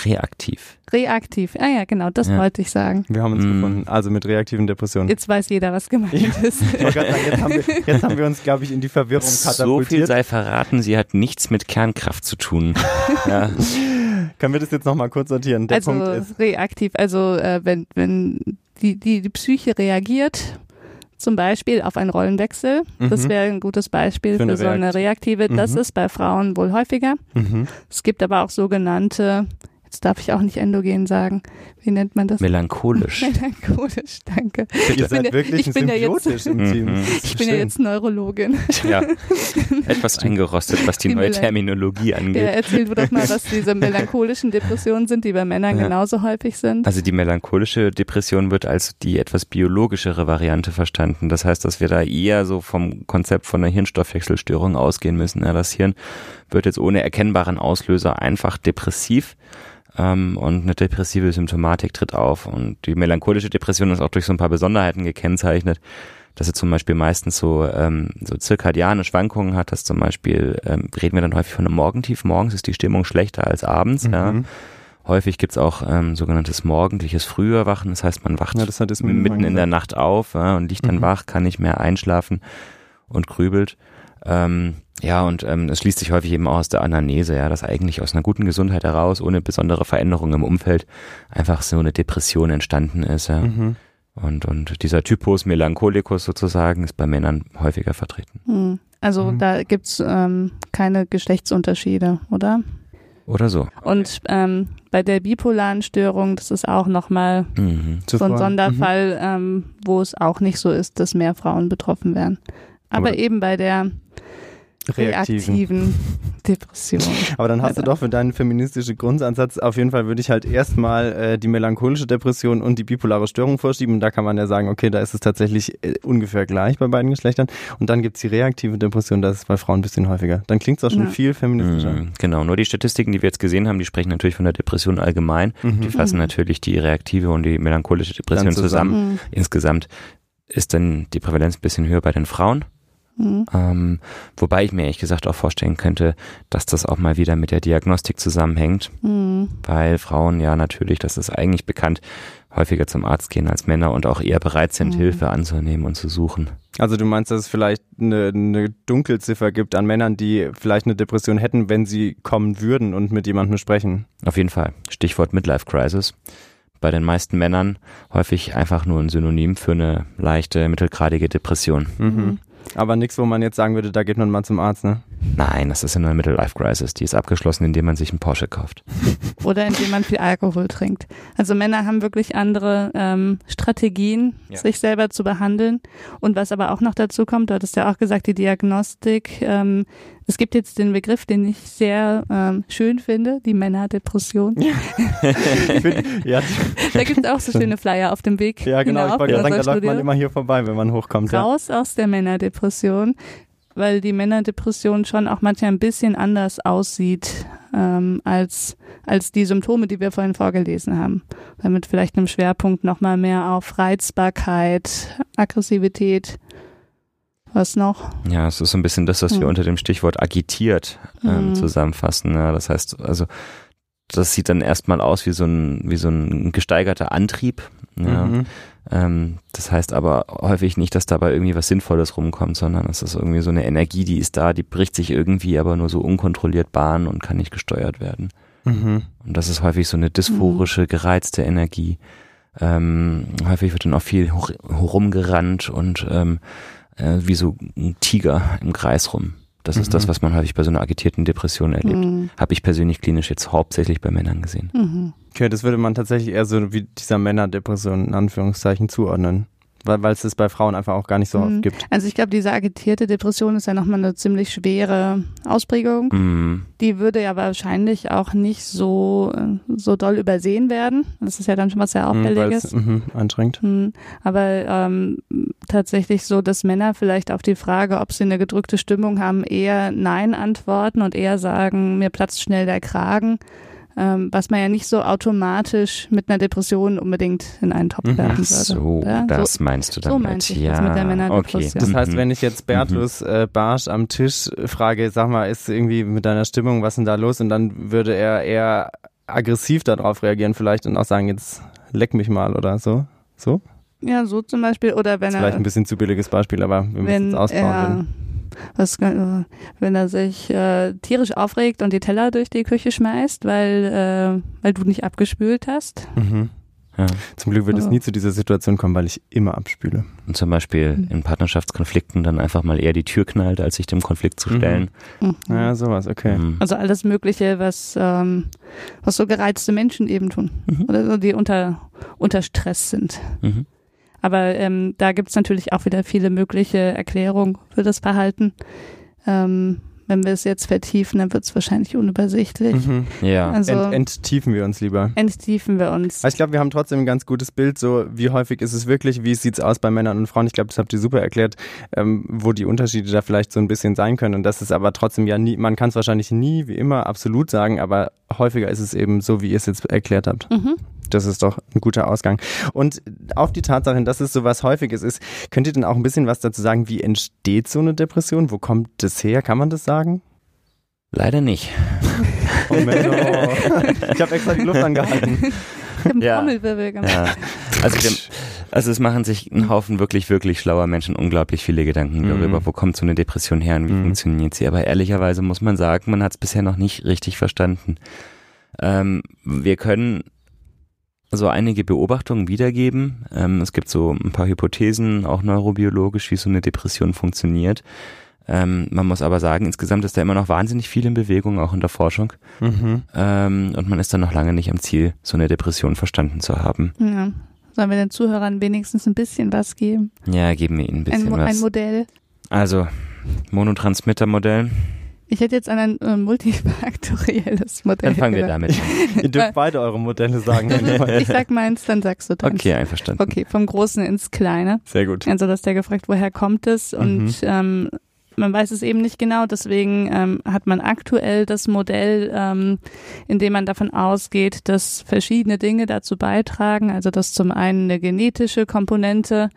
S2: Reaktiv.
S1: Reaktiv. Ah ja, genau, das
S2: Ja.
S1: wollte ich sagen.
S3: Wir haben uns
S2: Mm.
S3: gefunden. Also mit reaktiven Depressionen.
S1: Jetzt weiß jeder, was gemeint ist.
S3: Gerade sagen, jetzt, haben wir, jetzt haben wir uns, glaube ich, in die Verwirrung
S2: So viel
S3: katapultiert.
S2: sei verraten, sie hat nichts mit Kernkraft zu tun. ja.
S3: Können wir das jetzt nochmal kurz sortieren? Der
S1: also
S3: Punkt ist,
S1: reaktiv, also äh, wenn, wenn die, die, die Psyche reagiert, zum Beispiel auf einen Rollenwechsel, das
S3: Mhm.
S1: wäre ein gutes Beispiel
S3: Für
S1: für,
S3: eine
S1: so eine reaktive, das
S3: Mhm.
S1: ist bei Frauen wohl häufiger.
S3: mhm.
S1: Es gibt aber auch sogenannte, jetzt darf ich auch nicht endogen sagen, wie nennt man das?
S2: Melancholisch.
S1: Melancholisch, danke.
S3: ihr seid
S1: ja-
S3: wirklich
S1: ich
S3: ein
S1: bin ja jetzt-.
S2: Mhm.
S1: Ich bin ja jetzt Neurologin.
S2: Ja. Etwas eingerostet, was die
S1: Die
S2: neue Terminologie
S1: Ja,
S2: angeht.
S1: erzähl du doch mal, was diese melancholischen Depressionen sind, die bei Männern
S2: Ja.
S1: genauso häufig sind.
S2: Also die melancholische Depression wird als die etwas biologischere Variante verstanden. Das heißt, dass wir da eher so vom Konzept von einer Hirnstoffwechselstörung ausgehen müssen. Ja, das Hirn wird jetzt ohne erkennbaren Auslöser einfach depressiv ähm, und eine depressive Symptomatik tritt auf. Und die melancholische Depression ist auch durch so ein paar Besonderheiten gekennzeichnet, dass sie zum Beispiel meistens so, ähm, so zirkadiane Schwankungen hat, dass zum Beispiel, ähm, reden wir dann häufig von einem Morgentief. Morgens ist die Stimmung schlechter als abends. Ja.
S3: Mhm.
S2: Häufig gibt's auch ähm, sogenanntes morgendliches Früherwachen. Das heißt, man wacht
S3: Ja,
S2: mitten in der. Nacht auf ja, und liegt dann
S3: Mhm.
S2: wach, kann nicht mehr einschlafen und grübelt. Ähm, ja, und ähm, es schließt sich häufig eben auch aus der Anamnese, ja, dass eigentlich aus einer guten Gesundheit heraus, ohne besondere Veränderungen im Umfeld, einfach so eine Depression entstanden ist. Ja.
S3: Mhm.
S2: Und, und dieser Typus Melancholicus sozusagen ist bei Männern häufiger vertreten.
S1: Hm. Also
S3: Mhm.
S1: da gibt's ähm, keine Geschlechtsunterschiede, oder?
S2: Oder so.
S1: Und ähm, bei der bipolaren Störung, das ist auch nochmal
S2: Mhm.
S1: so ein. Sonderfall, ähm, wo es auch nicht so ist, dass mehr Frauen betroffen werden. Aber
S2: Oder-
S1: eben bei der
S3: Reaktiven.
S1: reaktiven Depression.
S3: Aber dann hast du doch für deinen feministischen Grundansatz auf jeden Fall würde ich halt erstmal äh, die melancholische Depression und die bipolare Störung vorschieben. Und da kann man ja sagen, okay, da ist es tatsächlich äh, ungefähr gleich bei beiden Geschlechtern. Und dann gibt's die reaktive Depression, das ist bei Frauen ein bisschen häufiger. Dann klingt's auch schon
S1: Ja.
S3: viel feministischer.
S2: Mhm, Genau, nur die Statistiken, die wir jetzt gesehen haben, die sprechen natürlich von der Depression allgemein.
S3: Mhm.
S2: Die fassen
S1: Mhm.
S2: natürlich die reaktive und die melancholische Depression
S3: Dann
S2: zusammen.
S3: zusammen.
S1: Hm.
S2: Insgesamt ist dann die Prävalenz ein bisschen höher bei den Frauen.
S1: Hm.
S2: Ähm, wobei ich mir ehrlich gesagt auch vorstellen könnte, dass das auch mal wieder mit der Diagnostik zusammenhängt,
S1: Hm.
S2: weil Frauen ja natürlich, das ist eigentlich bekannt, häufiger zum Arzt gehen als Männer und auch eher bereit sind,
S1: Mhm.
S2: Hilfe anzunehmen und zu suchen.
S3: Also du meinst, dass es vielleicht eine, eine Dunkelziffer gibt an Männern, die vielleicht eine Depression hätten, wenn sie kommen würden und mit jemandem sprechen.
S2: Auf jeden Fall. Stichwort Midlife Crisis. Bei den meisten Männern häufig einfach nur ein Synonym für eine leichte, mittelgradige Depression.
S3: Mhm. Aber nichts, wo man jetzt sagen würde, da geht man mal zum Arzt, ne?
S2: Nein, das ist eine Midlife Crisis. Die ist abgeschlossen, indem man sich einen Porsche kauft.
S1: Oder indem man viel Alkohol trinkt. Also Männer haben wirklich andere ähm, Strategien,
S2: Ja.
S1: sich selber zu behandeln. Und was aber auch noch dazu kommt, du hattest ja auch gesagt, die Diagnostik. Ähm, es gibt jetzt den Begriff, den ich sehr ähm, schön finde, die Männerdepression.
S3: Ich find, ja,
S1: Da gibt es auch so schöne Flyer auf dem Weg
S3: ja, genau. Ich
S1: hinauf
S3: gerade sagen, da läuft man immer hier vorbei, wenn man hochkommt. Ja.
S1: Raus aus der Männerdepression, weil die Männerdepression schon auch manchmal ein bisschen anders aussieht ähm, als, als die Symptome, die wir vorhin vorgelesen haben. Damit vielleicht einem Schwerpunkt nochmal mehr auf Reizbarkeit, Aggressivität, was noch?
S2: Ja, es ist so ein bisschen das, was wir
S1: Hm.
S2: unter dem Stichwort agitiert ähm,
S1: Hm.
S2: zusammenfassen. Ja, das heißt, also das sieht dann erstmal aus wie so ein, wie so ein gesteigerter Antrieb. Ja.
S3: Mhm.
S2: Ähm, das heißt aber häufig nicht, dass dabei irgendwie was Sinnvolles rumkommt, sondern es ist irgendwie so eine Energie, die ist da, die bricht sich irgendwie aber nur so unkontrolliert Bahn und kann nicht gesteuert werden.
S3: Mhm.
S2: Und das ist häufig so eine dysphorische, gereizte Energie. Ähm, häufig wird dann auch viel rumgerannt und ähm, äh, wie so ein Tiger im Kreis rum. Das ist
S3: Mhm.
S2: das, was man häufig bei so einer agitierten Depression erlebt.
S1: Mhm.
S2: Habe ich persönlich klinisch jetzt hauptsächlich bei Männern gesehen.
S1: Mhm.
S3: Okay, das würde man tatsächlich eher so wie dieser Männerdepression in Anführungszeichen zuordnen. Weil weil es das bei Frauen einfach auch gar nicht so
S1: Mhm.
S3: oft gibt.
S1: Also ich glaube, diese agitierte Depression ist ja nochmal eine ziemlich schwere Ausprägung.
S2: Mhm.
S1: Die würde ja wahrscheinlich auch nicht so, äh, so doll übersehen werden. Das ist ja dann schon was sehr
S3: Mhm,
S1: Auffälliges.
S3: es mhm, anstrengend.
S1: Hm, Aber ähm, tatsächlich so, dass Männer vielleicht auf die Frage, ob sie eine gedrückte Stimmung haben, eher Nein antworten und eher sagen, mir platzt schnell der Kragen, ähm, was man ja nicht so automatisch mit einer Depression unbedingt in einen Topf
S3: Mhm.
S1: werfen
S2: Ach
S1: würde.
S2: so,
S1: Ja,
S2: das
S1: so,
S2: meinst du
S1: so
S2: damit.
S1: meinte ich
S2: ja,
S1: das mit der
S2: okay.
S1: Männerdepression.
S3: Das heißt,
S2: Mhm.
S3: wenn ich jetzt Bertus äh, Barsch am Tisch frage, sag mal, ist irgendwie mit deiner Stimmung, was denn da los? Und dann würde er eher aggressiv darauf reagieren vielleicht und auch sagen, jetzt leck mich mal oder so. So?
S1: Ja, so zum Beispiel. Oder wenn
S3: Das ist
S1: er.
S3: vielleicht ein bisschen zu billiges Beispiel, aber wir müssen
S1: wenn
S3: es ausbauen.
S1: er, was, äh, wenn er sich äh, tierisch aufregt und die Teller durch die Küche schmeißt, weil, äh, weil du nicht abgespült hast.
S3: Mhm.
S2: Ja.
S3: Zum Glück wird es nie zu dieser Situation kommen, weil ich immer abspüle.
S2: Und zum Beispiel
S1: Mhm.
S2: in Partnerschaftskonflikten dann einfach mal eher die Tür knallt, als sich dem Konflikt zu
S3: Mhm.
S2: stellen.
S1: Mhm.
S3: Ja, sowas, okay.
S2: Mhm.
S1: Also alles Mögliche, was, ähm, was so gereizte Menschen eben tun.
S2: Mhm.
S1: Oder so, die unter, unter Stress sind. Aber ähm, da gibt's natürlich auch wieder viele mögliche Erklärungen für das Verhalten. Ähm, wenn wir es jetzt vertiefen, dann wird's wahrscheinlich unübersichtlich.
S3: Mhm.
S2: Ja.
S1: Also
S3: Ent, enttiefen wir uns lieber.
S1: enttiefen wir uns.
S3: Aber ich glaube, wir haben trotzdem ein ganz gutes Bild, so wie häufig ist es wirklich, wie sieht's aus bei Männern und Frauen. Ich glaube, das habt ihr super erklärt, ähm, wo die Unterschiede da vielleicht so ein bisschen sein können. Und das ist aber trotzdem ja nie, man kann es wahrscheinlich nie, wie immer, absolut sagen, aber häufiger ist es eben so, wie ihr es jetzt erklärt habt.
S1: Mhm.
S3: Das ist doch ein guter Ausgang. Und auf die Tatsache, hin, dass es so was Häufiges ist, könnt ihr denn auch ein bisschen was dazu sagen, wie entsteht so eine Depression? Wo kommt das her? Kann man das sagen?
S2: Leider nicht.
S3: Oh, Menno. ich habe extra die Luft angehalten.
S1: Ich hab
S2: Ja.
S1: Trommelwirbel gemacht.
S2: Ja. Also, wir, also es machen sich ein Haufen wirklich, wirklich schlauer Menschen unglaublich viele Gedanken
S3: Mhm.
S2: darüber, wo kommt so eine Depression her und wie
S3: Mhm.
S2: funktioniert sie. Aber ehrlicherweise muss man sagen, man hat es bisher noch nicht richtig verstanden. Ähm, wir können so einige Beobachtungen wiedergeben. Ähm, es gibt so ein paar Hypothesen, auch neurobiologisch, wie so eine Depression funktioniert. Ähm, man muss aber sagen, insgesamt ist da immer noch wahnsinnig viel in Bewegung, auch in der Forschung.
S3: Mhm.
S2: Ähm, und man ist dann noch lange nicht am Ziel, so eine Depression verstanden zu haben.
S1: Ja. Sollen wir den Zuhörern wenigstens ein bisschen was geben?
S2: Ja, geben wir ihnen ein
S1: Ein,
S2: bisschen
S1: ein
S2: was.
S1: Modell.
S2: Also, Monotransmitter-Modell.
S1: Ich hätte jetzt an ein äh, multifaktorielles Modell
S2: Dann fangen wir
S1: gedacht.
S2: damit an.
S3: Ihr dürft beide eure Modelle sagen. wenn ihr.
S1: Ich sag meins, dann sagst du dann.
S2: Okay, einverstanden.
S1: Okay, vom Großen ins Kleine.
S3: Sehr gut.
S1: Also, dass der gefragt, woher kommt es? Und
S3: Mhm.
S1: ähm, man weiß es eben nicht genau, deswegen ähm, hat man aktuell das Modell, ähm, in dem man davon ausgeht, dass verschiedene Dinge dazu beitragen. Also dass zum einen eine genetische Komponente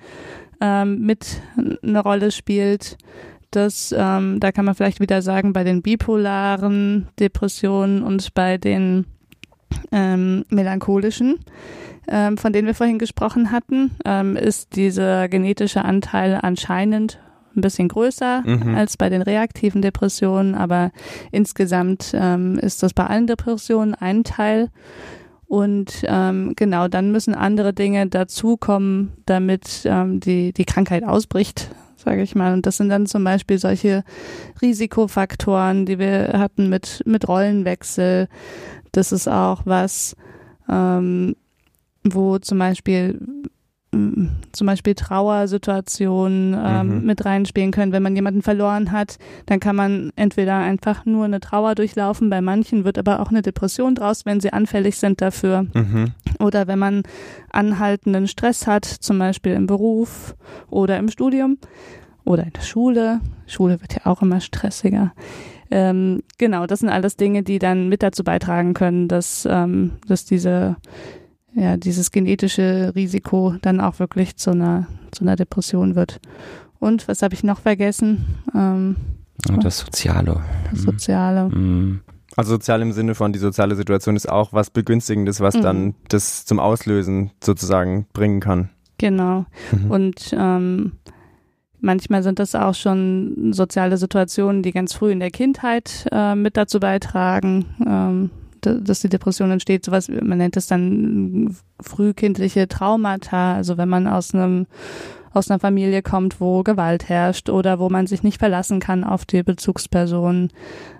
S1: ähm, mit eine Rolle spielt. Das, ähm, da kann man vielleicht wieder sagen, bei den bipolaren Depressionen und bei den ähm, melancholischen, ähm, von denen wir vorhin gesprochen hatten, ähm, ist dieser genetische Anteil anscheinend ein bisschen größer
S3: Mhm.
S1: als bei den reaktiven Depressionen, aber insgesamt ähm, ist das bei allen Depressionen ein Teil. Und ähm, genau, dann müssen andere Dinge dazukommen, damit ähm, die, die Krankheit ausbricht, sage ich mal. Und das sind dann zum Beispiel solche Risikofaktoren, die wir hatten mit, mit Rollenwechsel. Das ist auch was, ähm, wo zum Beispiel zum Beispiel Trauersituationen ähm,
S3: Mhm.
S1: mit reinspielen können. Wenn man jemanden verloren hat, dann kann man entweder einfach nur eine Trauer durchlaufen, bei manchen wird aber auch eine Depression draus, wenn sie anfällig sind dafür.
S3: Mhm.
S1: Oder wenn man anhaltenden Stress hat, zum Beispiel im Beruf oder im Studium oder in der Schule. Schule wird ja auch immer stressiger. Ähm, genau, das sind alles Dinge, die dann mit dazu beitragen können, dass, ähm, dass diese, ja, dieses genetische Risiko dann auch wirklich zu einer, zu einer Depression wird. Und was habe ich noch vergessen? Ähm,
S2: Und das Soziale.
S1: das Soziale.
S2: Mhm.
S3: Also sozial im Sinne von, die soziale Situation ist auch was Begünstigendes, was
S1: Mhm.
S3: dann das zum Auslösen sozusagen bringen kann.
S1: Genau.
S3: Mhm.
S1: Und ähm, manchmal sind das auch schon soziale Situationen, die ganz früh in der Kindheit äh, mit dazu beitragen, ähm, dass die Depression entsteht. Sowas, man nennt es dann frühkindliche Traumata. Also wenn man aus einem aus einer Familie kommt, wo Gewalt herrscht oder wo man sich nicht verlassen kann auf die Bezugsperson.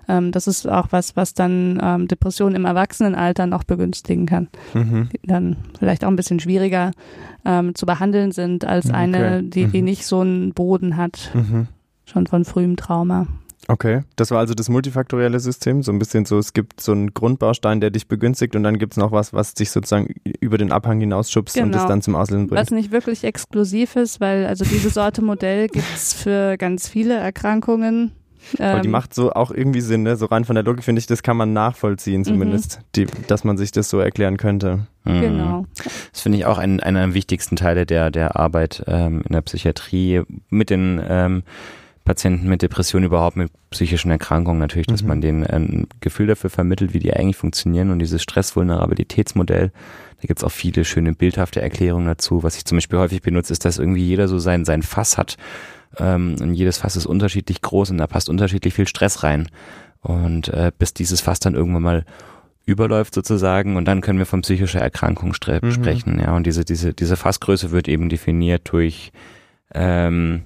S1: Ähm, das ist auch was, was dann ähm, Depressionen im Erwachsenenalter noch begünstigen kann
S3: Mhm.
S1: die dann vielleicht auch ein bisschen schwieriger ähm, zu behandeln sind als
S3: Okay.
S1: eine, die, die
S3: Mhm.
S1: nicht so einen Boden hat,
S3: Mhm.
S1: schon von frühem Trauma.
S3: Okay, das war also das multifaktorielle System, so ein bisschen so, es gibt so einen Grundbaustein, der dich begünstigt und dann gibt es noch was, was dich sozusagen über den Abhang hinausschubst und
S1: Genau.
S3: das dann zum Auslösen bringt.
S1: Was nicht wirklich exklusiv ist, weil also diese Sorte Modell gibt's für ganz viele Erkrankungen.
S3: Aber die
S1: Ähm,
S3: macht so auch irgendwie Sinn, ne? So rein von der Logik finde ich, das kann man nachvollziehen zumindest, die, dass man sich das so erklären könnte.
S2: Mhm.
S1: Genau.
S2: Das finde ich auch ein, einer der wichtigsten Teile der, der Arbeit ähm, in der Psychiatrie mit den ähm, Patienten mit Depressionen überhaupt mit psychischen Erkrankungen natürlich, dass
S3: Mhm.
S2: man denen ein Gefühl dafür vermittelt, wie die eigentlich funktionieren und dieses Stressvulnerabilitätsmodell, da gibt's auch viele schöne bildhafte Erklärungen dazu. Was ich zum Beispiel häufig benutze, ist, dass irgendwie jeder so sein, sein Fass hat ähm, und jedes Fass ist unterschiedlich groß und da passt unterschiedlich viel Stress rein. Und äh, bis dieses Fass dann irgendwann mal überläuft sozusagen und dann können wir von psychischer Erkrankung
S3: Mhm.
S2: sprechen. Ja, und diese, diese, diese Fassgröße wird eben definiert durch ähm,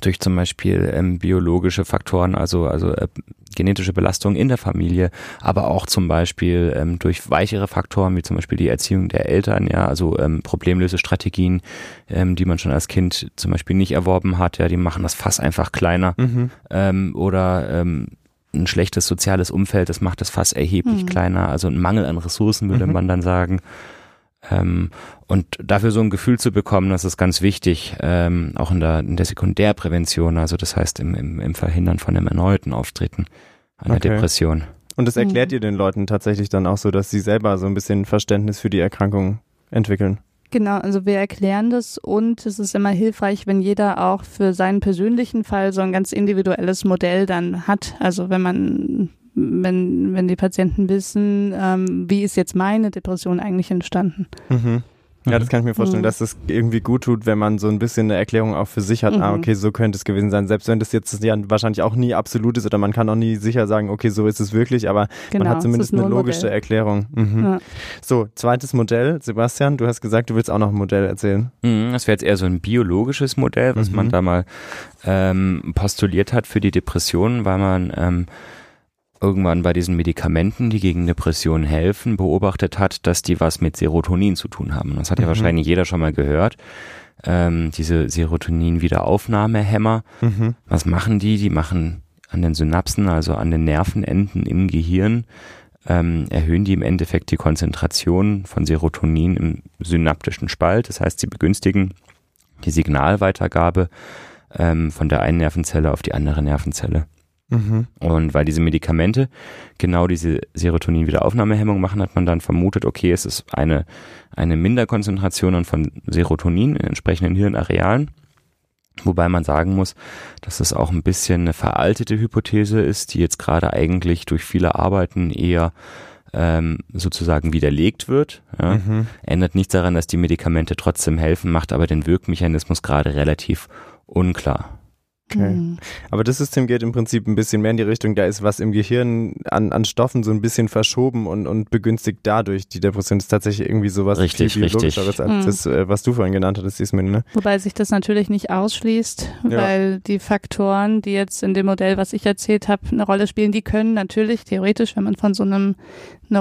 S2: durch zum Beispiel ähm, biologische Faktoren, also, also äh, genetische Belastung in der Familie, aber auch zum Beispiel ähm, durch weichere Faktoren, wie zum Beispiel die Erziehung der Eltern, ja, also ähm, Problemlösestrategien, ähm, die man schon als Kind zum Beispiel nicht erworben hat, ja, die machen das Fass einfach kleiner
S3: Mhm.
S2: ähm, oder ähm, ein schlechtes soziales Umfeld, das macht das Fass erheblich
S1: Mhm.
S2: kleiner, also ein Mangel an Ressourcen würde
S3: Mhm.
S2: man dann sagen. Ähm, und dafür so ein Gefühl zu bekommen, das ist ganz wichtig, ähm, auch in der, in der Sekundärprävention, also das heißt im, im, im Verhindern von einem erneuten Auftreten einer
S3: Okay.
S2: Depression.
S3: Und das erklärt
S1: Mhm.
S3: ihr den Leuten tatsächlich dann auch so, dass sie selber so ein bisschen Verständnis für die Erkrankung entwickeln.
S1: Genau, also wir erklären das und es ist immer hilfreich, wenn jeder auch für seinen persönlichen Fall so ein ganz individuelles Modell dann hat. Also wenn man, wenn, wenn die Patienten wissen, ähm, wie ist jetzt meine Depression eigentlich entstanden.
S3: Mhm. Ja, das kann ich mir vorstellen,
S1: Mhm.
S3: dass es irgendwie gut tut, wenn man so ein bisschen eine Erklärung auch für sich hat. Ah,
S1: Mhm.
S3: okay, so könnte es gewesen sein. Selbst wenn das jetzt ja wahrscheinlich auch nie absolut ist oder man kann auch nie sicher sagen, okay, so ist es wirklich, aber
S1: Genau,
S3: man hat
S1: es
S3: zumindest eine
S1: ein
S3: logische
S1: Modell.
S3: Erklärung. Mhm.
S1: Ja.
S3: So, zweites Modell. Sebastian, du hast gesagt, du willst auch noch ein Modell erzählen.
S2: Mhm, Das wäre jetzt eher so ein biologisches Modell, was
S3: Mhm.
S2: man da mal ähm, postuliert hat für die Depressionen, weil man ähm, irgendwann bei diesen Medikamenten, die gegen Depressionen helfen, beobachtet hat, dass die was mit Serotonin zu tun haben. Das hat ja
S3: Mhm.
S2: wahrscheinlich jeder schon mal gehört. Ähm, diese Serotonin-Wiederaufnahmehämmer,
S3: Mhm.
S2: was machen die? Die machen an den Synapsen, also an den Nervenenden im Gehirn, ähm, erhöhen die im Endeffekt die Konzentration von Serotonin im synaptischen Spalt. Das heißt, sie begünstigen die Signalweitergabe ähm, von der einen Nervenzelle auf die andere Nervenzelle.
S3: Mhm.
S2: Und weil diese Medikamente genau diese Serotonin-Wiederaufnahmehemmung machen, hat man dann vermutet, okay, es ist eine, eine Minderkonzentration von Serotonin in entsprechenden Hirnarealen. Wobei man sagen muss, dass das auch ein bisschen eine veraltete Hypothese ist, die jetzt gerade eigentlich durch viele Arbeiten eher ähm, sozusagen widerlegt wird. Ja.
S3: Mhm.
S2: Ändert nichts daran, dass die Medikamente trotzdem helfen, macht aber den Wirkmechanismus gerade relativ unklar.
S3: Okay.
S1: Mhm.
S3: Aber das System geht im Prinzip ein bisschen mehr in die Richtung, da ist was im Gehirn an, an Stoffen so ein bisschen verschoben und, und begünstigt dadurch. Die Depression ist tatsächlich irgendwie sowas
S2: Richtig,
S3: viel
S2: richtig.
S3: biologischeres als
S1: Mhm.
S3: das, äh, was du vorhin genannt hattest, Ismin, ne?
S1: Wobei sich das natürlich nicht ausschließt,
S3: Ja.
S1: weil die Faktoren, die jetzt in dem Modell, was ich erzählt habe, eine Rolle spielen, die können natürlich theoretisch, wenn man von so einem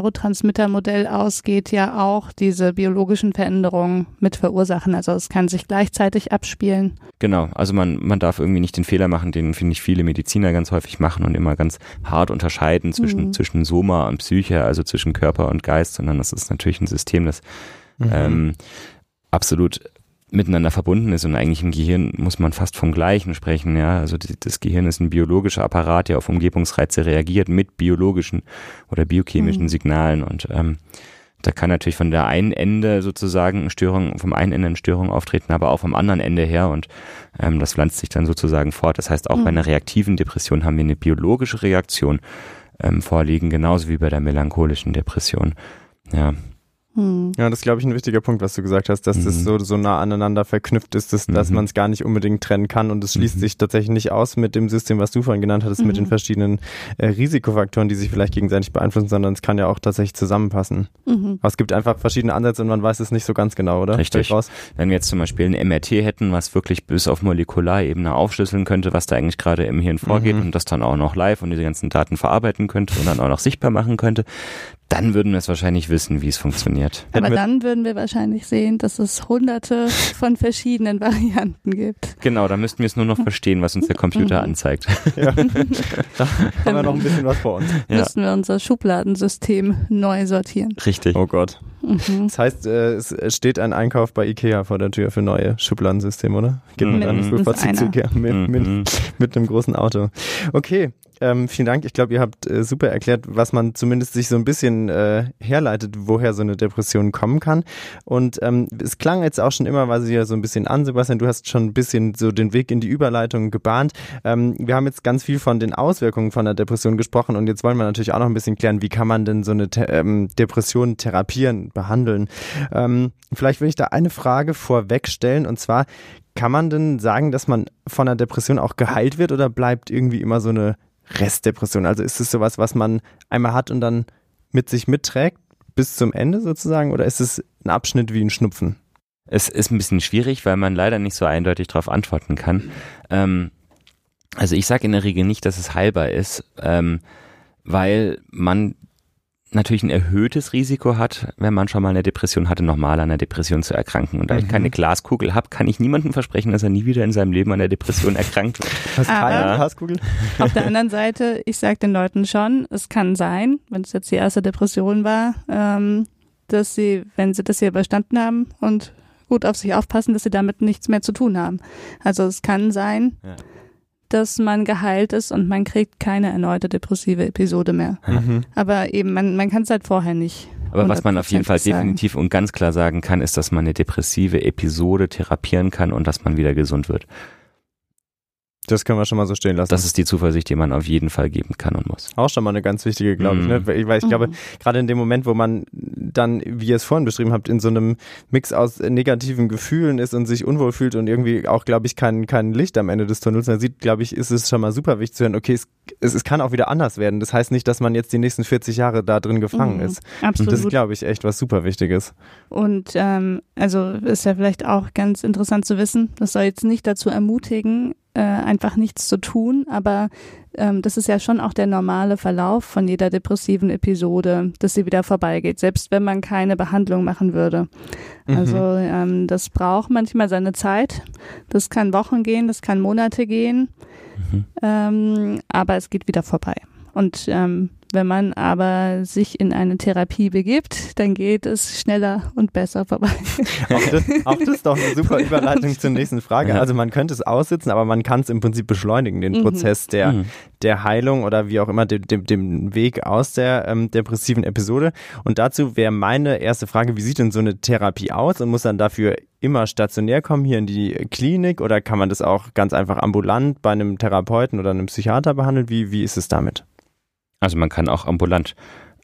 S1: Neurotransmittermodell ausgeht, ja auch diese biologischen Veränderungen mit verursachen. Also es kann sich gleichzeitig abspielen.
S2: Genau, also man, man darf irgendwie nicht den Fehler machen, den finde ich viele Mediziner ganz häufig machen und immer ganz hart unterscheiden zwischen,
S1: Mhm.
S2: zwischen Soma und Psyche, also zwischen Körper und Geist, sondern das ist natürlich ein System, das
S3: Mhm.
S2: ähm, absolut miteinander verbunden ist und eigentlich im Gehirn muss man fast vom Gleichen sprechen, ja. Also das Gehirn ist ein biologischer Apparat, der auf Umgebungsreize reagiert mit biologischen oder biochemischen
S1: Mhm.
S2: Signalen und ähm, da kann natürlich von der einen Ende sozusagen eine Störung, vom einen Ende eine Störung auftreten, aber auch vom anderen Ende her und ähm, das pflanzt sich dann sozusagen fort. Das heißt, auch
S1: Mhm.
S2: bei einer reaktiven Depression haben wir eine biologische Reaktion ähm, vorliegen, genauso wie bei der melancholischen Depression. Ja,
S1: Hm.
S3: Ja, das ist, glaube ich, ein wichtiger Punkt, was du gesagt hast, dass das
S2: Mhm.
S3: so, so nah aneinander verknüpft ist, dass, dass
S2: Mhm.
S3: man es gar nicht unbedingt trennen kann und es schließt
S2: Mhm.
S3: sich tatsächlich nicht aus mit dem System, was du vorhin genannt hattest, mit den
S1: Mhm.
S3: verschiedenen äh, Risikofaktoren, die sich vielleicht gegenseitig beeinflussen, sondern es kann ja auch tatsächlich zusammenpassen.
S1: Mhm.
S3: Aber es gibt einfach verschiedene Ansätze und man weiß es nicht so ganz genau, oder?
S2: Richtig. Wenn wir jetzt zum Beispiel ein MRT hätten, was wirklich bis auf Molekularebene aufschlüsseln könnte, was da eigentlich gerade im Hirn vorgeht
S3: Mhm.
S2: und das dann auch noch live und diese ganzen Daten verarbeiten könnte und dann auch noch sichtbar machen könnte, dann würden wir es wahrscheinlich wissen, wie es funktioniert.
S1: Aber dann würden wir wahrscheinlich sehen, dass es hunderte von verschiedenen Varianten gibt.
S2: Genau, da müssten wir es nur noch verstehen, was uns der Computer
S1: Mhm.
S2: anzeigt.
S3: Ja. da haben wir noch ein bisschen was vor uns.
S2: Ja.
S1: Müssten wir unser Schubladensystem neu sortieren.
S2: Richtig.
S3: Oh Gott.
S1: Mhm.
S3: Das heißt, äh, es steht ein Einkauf bei Ikea vor der Tür für neue Schubladensysteme, oder? Geht man dann bevorzugt. Ikea mit, mit,
S2: Mhm.
S3: mit einem großen Auto. Okay, Ähm, vielen Dank. Ich glaube, ihr habt äh, super erklärt, was man zumindest sich so ein bisschen äh, herleitet, woher so eine Depression kommen kann. Und ähm, es klang jetzt auch schon immer, weil sie ja so ein bisschen an, Sebastian, du hast schon ein bisschen so den Weg in die Überleitung gebahnt. Ähm, wir haben jetzt ganz viel von den Auswirkungen von der Depression gesprochen und jetzt wollen wir natürlich auch noch ein bisschen klären, wie kann man denn so eine ähm, Depression therapieren, behandeln. Ähm, vielleicht will ich da eine Frage vorweg stellen und zwar, kann man denn sagen, dass man von einer Depression auch geheilt wird oder bleibt irgendwie immer so eine Restdepression? Also ist es sowas, was man einmal hat und dann mit sich mitträgt bis zum Ende sozusagen oder ist es ein Abschnitt wie ein Schnupfen?
S2: Es ist ein bisschen schwierig, weil man leider nicht so eindeutig darauf antworten kann. Ähm, also ich sage in der Regel nicht, dass es heilbar ist, ähm, weil man natürlich ein erhöhtes Risiko hat, wenn man schon mal eine Depression hatte, nochmal an einer Depression zu erkranken. Und da mhm. ich keine Glaskugel habe, kann ich niemandem versprechen, dass er nie wieder in seinem Leben an der Depression erkrankt.
S1: Hast keine Glaskugel? Auf der anderen Seite, ich sage den Leuten schon, es kann sein, wenn es jetzt die erste Depression war, ähm, dass sie, wenn sie das hier überstanden haben und gut auf sich aufpassen, dass sie damit nichts mehr zu tun haben. Also es kann sein, ja dass man geheilt ist und man kriegt keine erneute depressive Episode mehr. Mhm. Aber eben, man, man kann es halt vorher nicht.
S2: Aber was man auf jeden Fall sagen. definitiv und ganz klar sagen kann, ist, dass man eine depressive Episode therapieren kann und dass man wieder gesund wird.
S3: Das können wir schon mal so stehen lassen.
S2: Das ist die Zuversicht, die man auf jeden Fall geben kann und muss.
S3: Auch schon mal eine ganz wichtige, glaube ich. Ne? Mhm. Weil ich glaube, mhm. gerade in dem Moment, wo man dann, wie ihr es vorhin beschrieben habt, in so einem Mix aus negativen Gefühlen ist und sich unwohl fühlt und irgendwie auch, glaube ich, kein, kein Licht am Ende des Tunnels dann sieht, glaube ich, ist es schon mal super wichtig zu hören, okay, es, es, es kann auch wieder anders werden. Das heißt nicht, dass man jetzt die nächsten 40 Jahre da drin gefangen mhm, ist. Absolut. Und das ist, glaube ich, echt was super Wichtiges.
S1: Und ähm, also ist ja vielleicht auch ganz interessant zu wissen, das soll jetzt nicht dazu ermutigen, äh, einfach nichts zu tun, aber ähm, das ist ja schon auch der normale Verlauf von jeder depressiven Episode, dass sie wieder vorbeigeht, selbst wenn man keine Behandlung machen würde. Mhm. Also ähm, das braucht manchmal seine Zeit. Das kann Wochen gehen, das kann Monate gehen, mhm. ähm, aber es geht wieder vorbei. Und ähm, wenn man aber sich in eine Therapie begibt, dann geht es schneller und besser vorbei.
S3: Auch das, auch das ist doch eine super Überleitung zur nächsten Frage. Also man könnte es aussitzen, aber man kann es im Prinzip beschleunigen, den mhm. Prozess der, mhm. der Heilung oder wie auch immer, dem, dem, dem Weg aus der ähm, depressiven Episode. Und dazu wäre meine erste Frage, wie sieht denn so eine Therapie aus und muss dann dafür immer stationär kommen hier in die Klinik oder kann man das auch ganz einfach ambulant bei einem Therapeuten oder einem Psychiater behandeln? Wie, wie ist es damit?
S2: Also man kann auch ambulant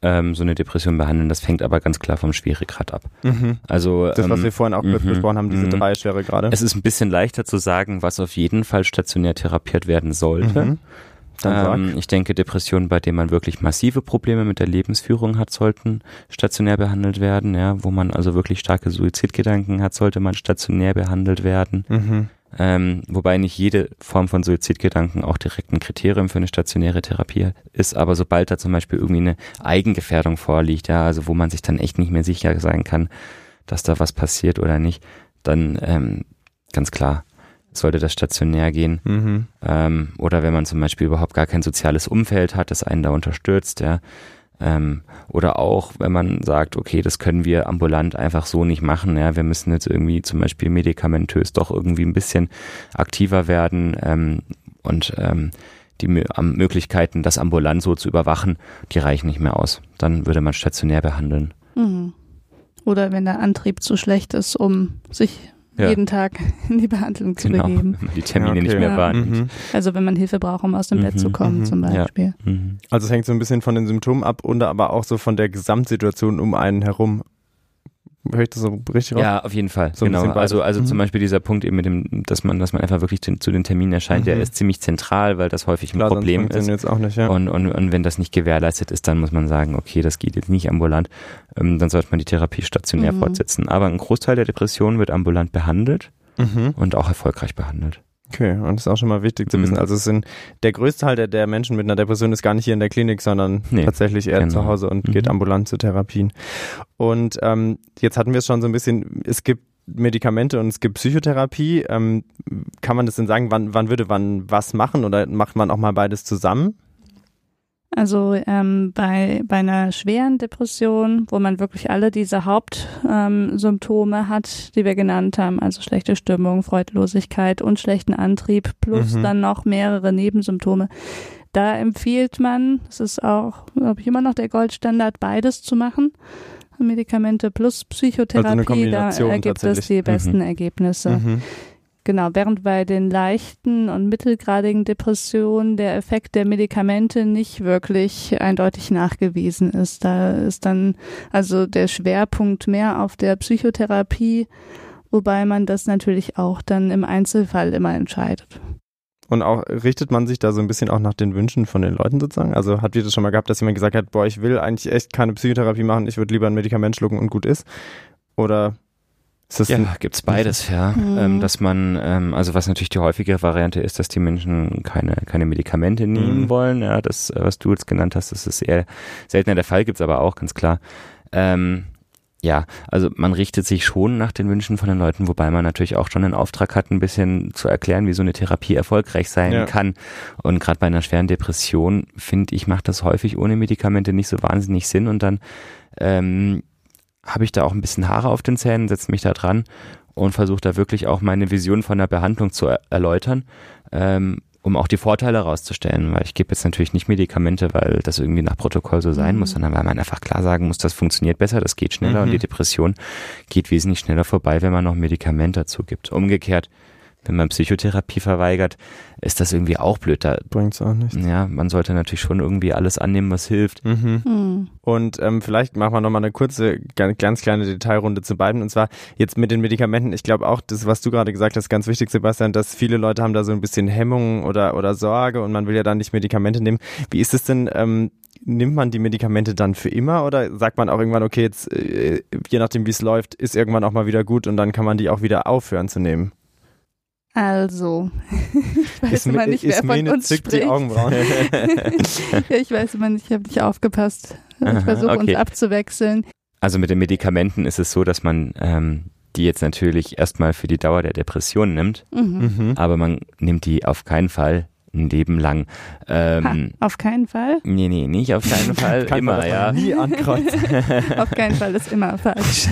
S2: ähm, so eine Depression behandeln. Das fängt aber ganz klar vom Schweregrad ab.
S3: Mhm. Also das, was ähm, wir vorhin auch mhm, besprochen haben, diese mhm. drei Schweregrade.
S2: Es ist ein bisschen leichter zu sagen, was auf jeden Fall stationär therapiert werden sollte. Mhm. Ähm, ich denke, Depressionen, bei denen man wirklich massive Probleme mit der Lebensführung hat, sollten stationär behandelt werden. Ja, wo man also wirklich starke Suizidgedanken hat, sollte man stationär behandelt werden. Mhm. Ähm, wobei nicht jede Form von Suizidgedanken auch direkt ein Kriterium für eine stationäre Therapie ist, aber sobald da zum Beispiel irgendwie eine Eigengefährdung vorliegt, ja, also wo man sich dann echt nicht mehr sicher sein kann, dass da was passiert oder nicht, dann ähm, ganz klar sollte das stationär gehen. Mhm. Ähm, oder wenn man zum Beispiel überhaupt gar kein soziales Umfeld hat, das einen da unterstützt, ja, ähm, oder auch, wenn man sagt, okay, das können wir ambulant einfach so nicht machen. Ja, wir müssen jetzt irgendwie zum Beispiel medikamentös doch irgendwie ein bisschen aktiver werden ähm, und ähm, die Möglichkeiten, das ambulant so zu überwachen, die reichen nicht mehr aus. Dann würde man stationär behandeln.
S1: Mhm. Oder wenn der Antrieb zu schlecht ist, um sich ja. jeden Tag in die Behandlung zu genau, begeben.
S2: Die Termine okay. nicht mehr ja. wahrnimmt. Mhm.
S1: Also wenn man Hilfe braucht, um aus dem mhm. Bett zu kommen mhm. zum Beispiel. Ja.
S3: Mhm. Also es hängt so ein bisschen von den Symptomen ab und aber auch so von der Gesamtsituation um einen herum. Höre ich das so richtig
S2: raus? Ja, auf jeden Fall. So genau. Also, also mhm. zum Beispiel dieser Punkt eben mit dem, dass man, dass man einfach wirklich zu, zu den Terminen erscheint, mhm. der ist ziemlich zentral, weil das häufig ein Klar, Problem ist.
S3: Jetzt auch nicht, ja.
S2: und, und, und wenn das nicht gewährleistet ist, dann muss man sagen, okay, das geht jetzt nicht ambulant, ähm, dann sollte man die Therapie stationär mhm. fortsetzen. Aber ein Großteil der Depressionen wird ambulant behandelt mhm. und auch erfolgreich behandelt.
S3: Okay, und das ist auch schon mal wichtig zu wissen. Mhm. Also es sind der größte Teil der, der Menschen mit einer Depression ist gar nicht hier in der Klinik, sondern nee, tatsächlich eher genau. zu Hause und mhm. geht ambulant zu Therapien. Und ähm, jetzt hatten wir es schon so ein bisschen, es gibt Medikamente und es gibt Psychotherapie. Ähm, kann man das denn sagen, wann, wann würde man was machen oder macht man auch mal beides zusammen?
S1: Also ähm, bei, bei einer schweren Depression, wo man wirklich alle diese Hauptsymptome ähm, hat, die wir genannt haben, also schlechte Stimmung, Freudlosigkeit und schlechten Antrieb, plus mhm. dann noch mehrere Nebensymptome, da empfiehlt man, es ist auch, glaube ich, immer noch der Goldstandard, beides zu machen. Medikamente plus Psychotherapie,
S3: also
S1: da ergibt es die besten
S2: Mhm.
S1: Ergebnisse.
S3: Mhm.
S1: Genau, während bei den leichten und mittelgradigen Depressionen der Effekt der Medikamente nicht wirklich eindeutig nachgewiesen ist. Da ist dann also der Schwerpunkt mehr auf der Psychotherapie, wobei man das natürlich auch dann im Einzelfall immer entscheidet.
S3: Und auch richtet man sich da so ein bisschen auch nach den Wünschen von den Leuten sozusagen? Also habt ihr das schon mal gehabt, dass jemand gesagt hat, boah, ich will eigentlich echt keine Psychotherapie machen, ich würde lieber ein Medikament schlucken und gut ist? Oder
S2: Ja,
S3: ein,
S2: gibt's beides, ja.
S1: Mhm.
S2: Ähm, dass man, ähm, also was natürlich die häufigere Variante ist, dass die Menschen keine, keine Medikamente nehmen
S3: Mhm.
S2: wollen. Ja, das, äh, was du jetzt genannt hast, das ist eher seltener der Fall, gibt's aber auch, ganz klar. Ähm, ja, also man richtet sich schon nach den Wünschen von den Leuten, wobei man natürlich auch schon den Auftrag hat, ein bisschen zu erklären, wie so eine Therapie erfolgreich sein
S3: Ja.
S2: kann. Und gerade bei einer schweren Depression, finde ich, macht das häufig ohne Medikamente nicht so wahnsinnig Sinn und dann ähm, habe ich da auch ein bisschen Haare auf den Zähnen, setze mich da dran und versuche da wirklich auch meine Vision von der Behandlung zu er erläutern, ähm, um auch die Vorteile herauszustellen, weil ich gebe jetzt natürlich nicht Medikamente, weil das irgendwie nach Protokoll so sein
S1: Mhm.
S2: muss, sondern weil man einfach klar sagen muss, das funktioniert besser, das geht schneller
S3: Mhm.
S2: und die Depression geht wesentlich schneller vorbei, wenn man noch ein Medikament dazu gibt. Umgekehrt, wenn man Psychotherapie verweigert, ist das irgendwie auch blöd. Da,
S3: bringt's auch nicht?
S2: ja, man sollte natürlich schon irgendwie alles annehmen, was hilft.
S3: Mhm.
S1: Hm.
S3: Und ähm, vielleicht machen wir nochmal eine kurze, ganz, ganz kleine Detailrunde zu beiden. Und zwar jetzt mit den Medikamenten. Ich glaube auch, das, was du gerade gesagt hast, ganz wichtig, Sebastian, dass viele Leute haben da so ein bisschen Hemmungen oder, oder Sorge und man will ja dann nicht Medikamente nehmen. Wie ist es denn? Ähm, Nimmt man die Medikamente dann für immer oder sagt man auch irgendwann, okay, jetzt äh, je nachdem wie es läuft, ist irgendwann auch mal wieder gut und dann kann man die auch wieder aufhören zu nehmen?
S1: Also, ich weiß
S3: Ist
S1: immer nicht, wer von uns
S3: zückt die
S1: spricht.
S3: Augenbrauen.
S1: ja, ich weiß immer nicht, ich habe nicht aufgepasst. Ich versuche uns
S2: okay.
S1: abzuwechseln.
S2: Also mit den Medikamenten ist es so, dass man ähm, die jetzt natürlich erstmal für die Dauer der Depression nimmt,
S1: Mhm.
S3: mhm.
S2: aber man nimmt die auf keinen Fall ein Leben lang. Ähm,
S1: Ha, auf keinen Fall.
S2: Nee, nee, nicht auf keinen Fall. Immer, ja.
S3: Nie ankreuzen.
S1: Auf keinen Fall ist immer falsch.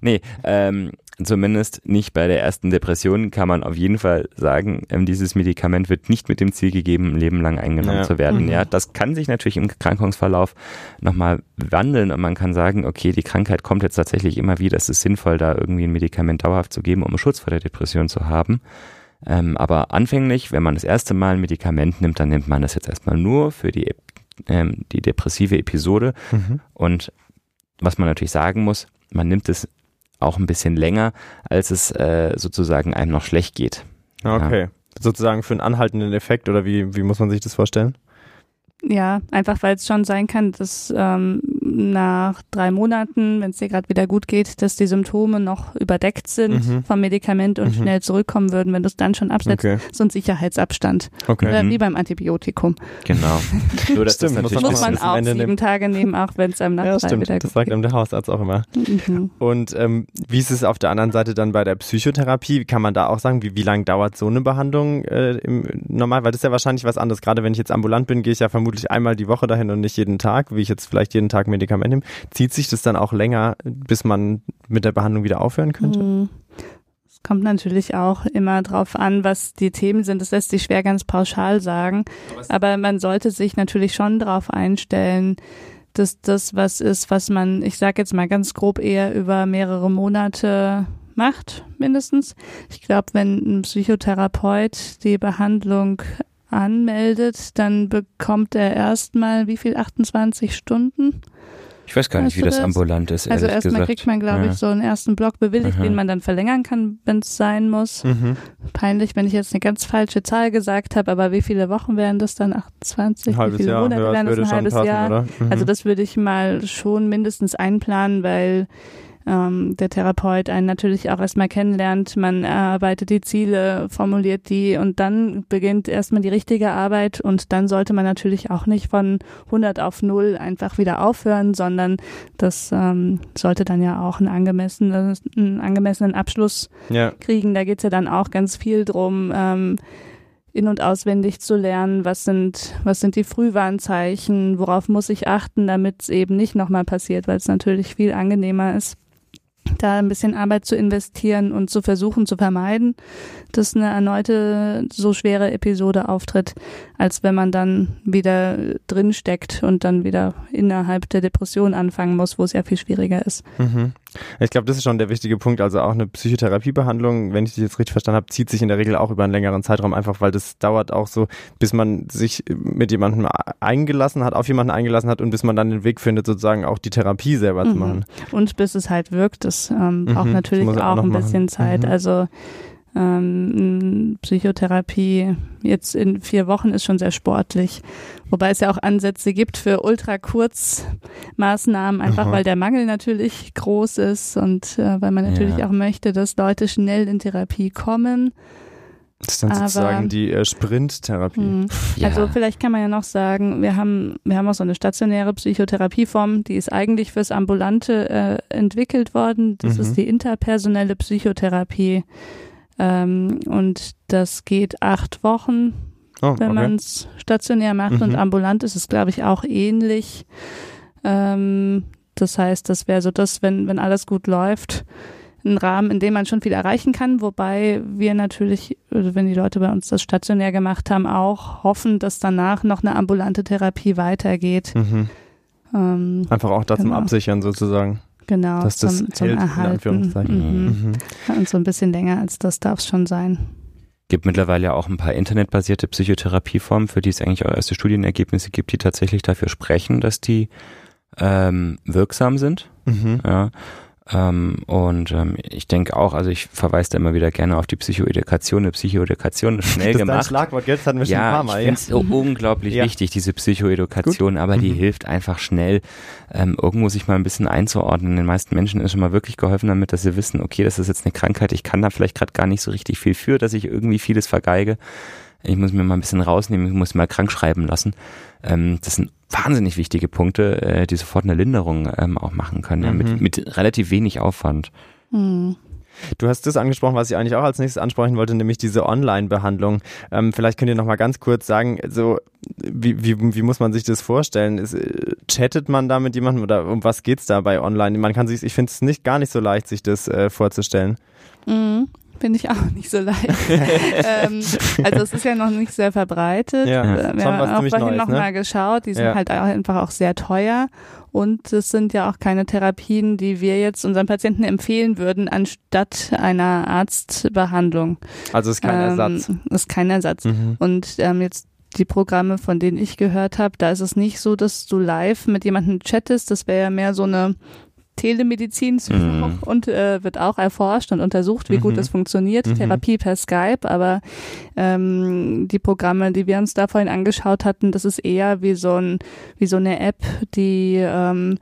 S2: Nee, ähm, zumindest nicht bei der ersten Depression kann man auf jeden Fall sagen, ähm, dieses Medikament wird nicht mit dem Ziel gegeben, ein Leben lang eingenommen
S3: Ja.
S2: zu werden.
S1: Mhm.
S2: Ja, das kann sich natürlich im Krankungsverlauf nochmal wandeln und man kann sagen, okay, die Krankheit kommt jetzt tatsächlich immer wieder, es ist sinnvoll, da irgendwie ein Medikament dauerhaft zu geben, um Schutz vor der Depression zu haben. Ähm, aber anfänglich, wenn man das erste Mal ein Medikament nimmt, dann nimmt man das jetzt erstmal nur für die, ähm, die depressive Episode
S3: Mhm.
S2: und was man natürlich sagen muss, man nimmt es auch ein bisschen länger, als es äh, sozusagen einem noch schlecht geht.
S3: Okay. Sozusagen für einen anhaltenden Effekt oder wie, wie muss man sich das vorstellen?
S1: Ja, einfach weil es schon sein kann, dass ähm, nach drei Monaten, wenn es dir gerade wieder gut geht, dass die Symptome noch überdeckt sind
S3: Mhm.
S1: vom Medikament und
S3: Mhm.
S1: schnell zurückkommen würden, wenn du es dann schon absetzt.
S3: Okay.
S1: So ein Sicherheitsabstand.
S3: Okay.
S1: Oder
S2: Mhm.
S1: wie beim Antibiotikum.
S2: Genau. Nur dass
S3: Stimmt,
S2: das
S3: muss man
S1: Muss
S3: auch
S1: man auch
S3: Ende
S1: sieben
S3: nehmen.
S1: Tage nehmen, auch wenn es einem nach
S3: Ja,
S1: drei
S3: stimmt.
S1: wieder
S3: Das
S1: gut
S3: sagt
S1: geht.
S3: einem der Hausarzt auch immer.
S1: Mhm.
S3: Und ähm, wie ist es auf der anderen Seite dann bei der Psychotherapie? Kann man da auch sagen, wie, wie lange dauert so eine Behandlung äh, im normal? Weil das ist ja wahrscheinlich was anderes. Gerade wenn ich jetzt ambulant bin, gehe ich ja vermutlich einmal die Woche dahin und nicht jeden Tag, wie ich jetzt vielleicht jeden Tag Medikament nehme. Zieht sich das dann auch länger, bis man mit der Behandlung wieder aufhören könnte?
S1: Mhm. Es kommt natürlich auch immer drauf an, was die Themen sind. Das lässt sich schwer ganz pauschal sagen. Aber man sollte sich natürlich schon darauf einstellen, dass das was ist, was man, ich sage jetzt mal ganz grob, eher über mehrere Monate macht, mindestens. Ich glaube, wenn ein Psychotherapeut die Behandlung anmeldet, dann bekommt er erstmal wie viel? 28 Stunden?
S2: Ich weiß gar nicht,
S1: Weißt
S2: wie das,
S1: das?
S2: ambulant ist,
S1: Also erstmal kriegt man, glaube
S2: Ja.
S1: ich, so einen ersten Block bewilligt,
S2: Aha.
S1: den man dann verlängern kann, wenn es sein muss.
S3: Mhm.
S1: Peinlich, wenn ich jetzt eine ganz falsche Zahl gesagt habe, aber wie viele Wochen wären das dann? 28?
S3: Ein halbes
S1: wie viele
S3: Jahr,
S1: Monate
S3: ja, das
S1: wären das? Ein halbes
S3: passen,
S1: Jahr?
S3: oder? Mhm.
S1: Also das würde ich mal schon mindestens einplanen, weil ähm, der Therapeut einen natürlich auch erstmal kennenlernt. Man erarbeitet die Ziele, formuliert die und dann beginnt erstmal die richtige Arbeit und dann sollte man natürlich auch nicht von 100 auf 0 einfach wieder aufhören, sondern das ähm, sollte dann ja auch einen angemessenen, einen angemessenen Abschluss
S3: ja.
S1: kriegen. Da geht's ja dann auch ganz viel drum, ähm, in- und auswendig zu lernen, was sind, was sind die Frühwarnzeichen, worauf muss ich achten, damit es eben nicht nochmal passiert, weil es natürlich viel angenehmer ist, da ein bisschen Arbeit zu investieren und zu versuchen zu vermeiden, dass eine erneute so schwere Episode auftritt, als wenn man dann wieder drin steckt und dann wieder innerhalb der Depression anfangen muss, wo es ja viel schwieriger ist.
S3: Mhm. Ich glaube, das ist schon der wichtige Punkt. Also auch eine Psychotherapiebehandlung, wenn ich dich jetzt richtig verstanden habe, zieht sich in der Regel auch über einen längeren Zeitraum, einfach weil das dauert auch so, bis man sich mit jemandem eingelassen hat, auf jemanden eingelassen hat und bis man dann den Weg findet, sozusagen auch die Therapie selber
S1: Mhm.
S3: zu machen.
S1: Und bis es halt wirkt, das ähm, braucht
S3: Mhm,
S1: natürlich
S3: das auch
S1: auch ein bisschen
S3: machen.
S1: Zeit.
S3: Mhm.
S1: Also ähm, Psychotherapie jetzt in vier Wochen ist schon sehr sportlich. Wobei es ja auch Ansätze gibt für Ultrakurzmaßnahmen, einfach
S3: Aha.
S1: weil der Mangel natürlich groß ist und äh, weil man natürlich
S2: Ja.
S1: auch möchte, dass Leute schnell in Therapie kommen.
S3: Das ist dann
S1: Aber-
S3: sozusagen die äh, Sprinttherapie.
S1: Hm.
S2: Ja.
S1: Also vielleicht kann man ja noch sagen, wir haben, wir haben auch so eine stationäre Psychotherapieform, die ist eigentlich fürs Ambulante äh, entwickelt worden. Das
S3: Mhm.
S1: ist die interpersonelle Psychotherapie. Ähm, und das geht acht Wochen,
S3: Oh,
S1: wenn
S3: okay.
S1: man es stationär macht. Und
S3: Mhm.
S1: ambulant ist es, glaube ich, auch ähnlich. Ähm, das heißt, das wäre so das, wenn, wenn alles gut läuft, ein Rahmen, in dem man schon viel erreichen kann, wobei wir natürlich, also wenn die Leute bei uns das stationär gemacht haben, auch hoffen, dass danach noch eine ambulante Therapie weitergeht.
S3: Mhm.
S1: Ähm,
S3: Einfach auch da zum
S1: Genau.
S3: Absichern sozusagen.
S1: Genau,
S3: Dass das
S1: zum, zum
S3: hält, in
S1: Erhalten.
S3: Anführungszeichen.
S1: Mhm.
S3: Mhm.
S1: Und so ein bisschen länger als das darf es schon sein.
S2: gibt mittlerweile auch ein paar internetbasierte Psychotherapieformen, für die es eigentlich auch erste Studienergebnisse gibt, die tatsächlich dafür sprechen, dass die ähm, wirksam sind.
S3: Mhm.
S2: Ja. Ähm, und ähm, ich denke auch, also ich verweise da immer wieder gerne auf die Psychoedukation. Eine Psychoedukation ist schnell
S3: Das ist
S2: gemacht.
S3: Schlagwort, jetzt hatten wir schon ein
S2: Ja,
S3: paar
S2: ich
S3: Mal.
S2: finde es so unglaublich
S3: Ja.
S2: wichtig, diese Psychoedukation, aber die
S3: Mhm.
S2: hilft einfach schnell, ähm, irgendwo sich mal ein bisschen einzuordnen. Den meisten Menschen ist schon mal wirklich geholfen damit, dass sie wissen, okay, das ist jetzt eine Krankheit, ich kann da vielleicht gerade gar nicht so richtig viel für, dass ich irgendwie vieles vergeige. Ich muss mir mal ein bisschen rausnehmen, ich muss mal krank schreiben lassen. Ähm, das sind wahnsinnig wichtige Punkte, äh, die sofort eine Linderung ähm, auch machen können, ja,
S3: Mhm.
S2: mit, mit relativ wenig Aufwand.
S1: Mhm.
S3: Du hast das angesprochen, was ich eigentlich auch als nächstes ansprechen wollte, nämlich diese Online-Behandlung. Ähm, vielleicht könnt ihr noch mal ganz kurz sagen, so wie, wie, wie muss man sich das vorstellen? Ist, äh, chattet man da mit jemandem oder um was geht's da bei Online? Man kann sich, ich finde es nicht gar nicht so leicht, sich das äh, vorzustellen.
S1: Mhm. Finde ich auch nicht so leicht. ähm, also es ist ja noch nicht sehr verbreitet.
S3: Ja,
S1: Äh, Wir haben auch vorhin
S3: Neues,
S1: noch
S3: ne?
S1: geschaut. Die sind
S3: Ja.
S1: halt auch einfach auch sehr teuer. Und es sind ja auch keine Therapien, die wir jetzt unseren Patienten empfehlen würden, anstatt einer Arztbehandlung.
S3: Also ist kein
S1: ähm,
S3: Ersatz.
S1: Ist kein Ersatz.
S3: Mhm.
S1: Und ähm, jetzt die Programme, von denen ich gehört habe, da ist es nicht so, dass du live mit jemandem chattest. Das wäre ja mehr so eine Telemedizin
S2: Mhm.
S1: und äh, wird auch erforscht und untersucht, wie gut
S3: Mhm.
S1: das funktioniert.
S3: Mhm.
S1: Therapie per Skype, aber ähm, die Programme, die wir uns da vorhin angeschaut hatten, das ist eher wie so ein wie so eine App, die ähm,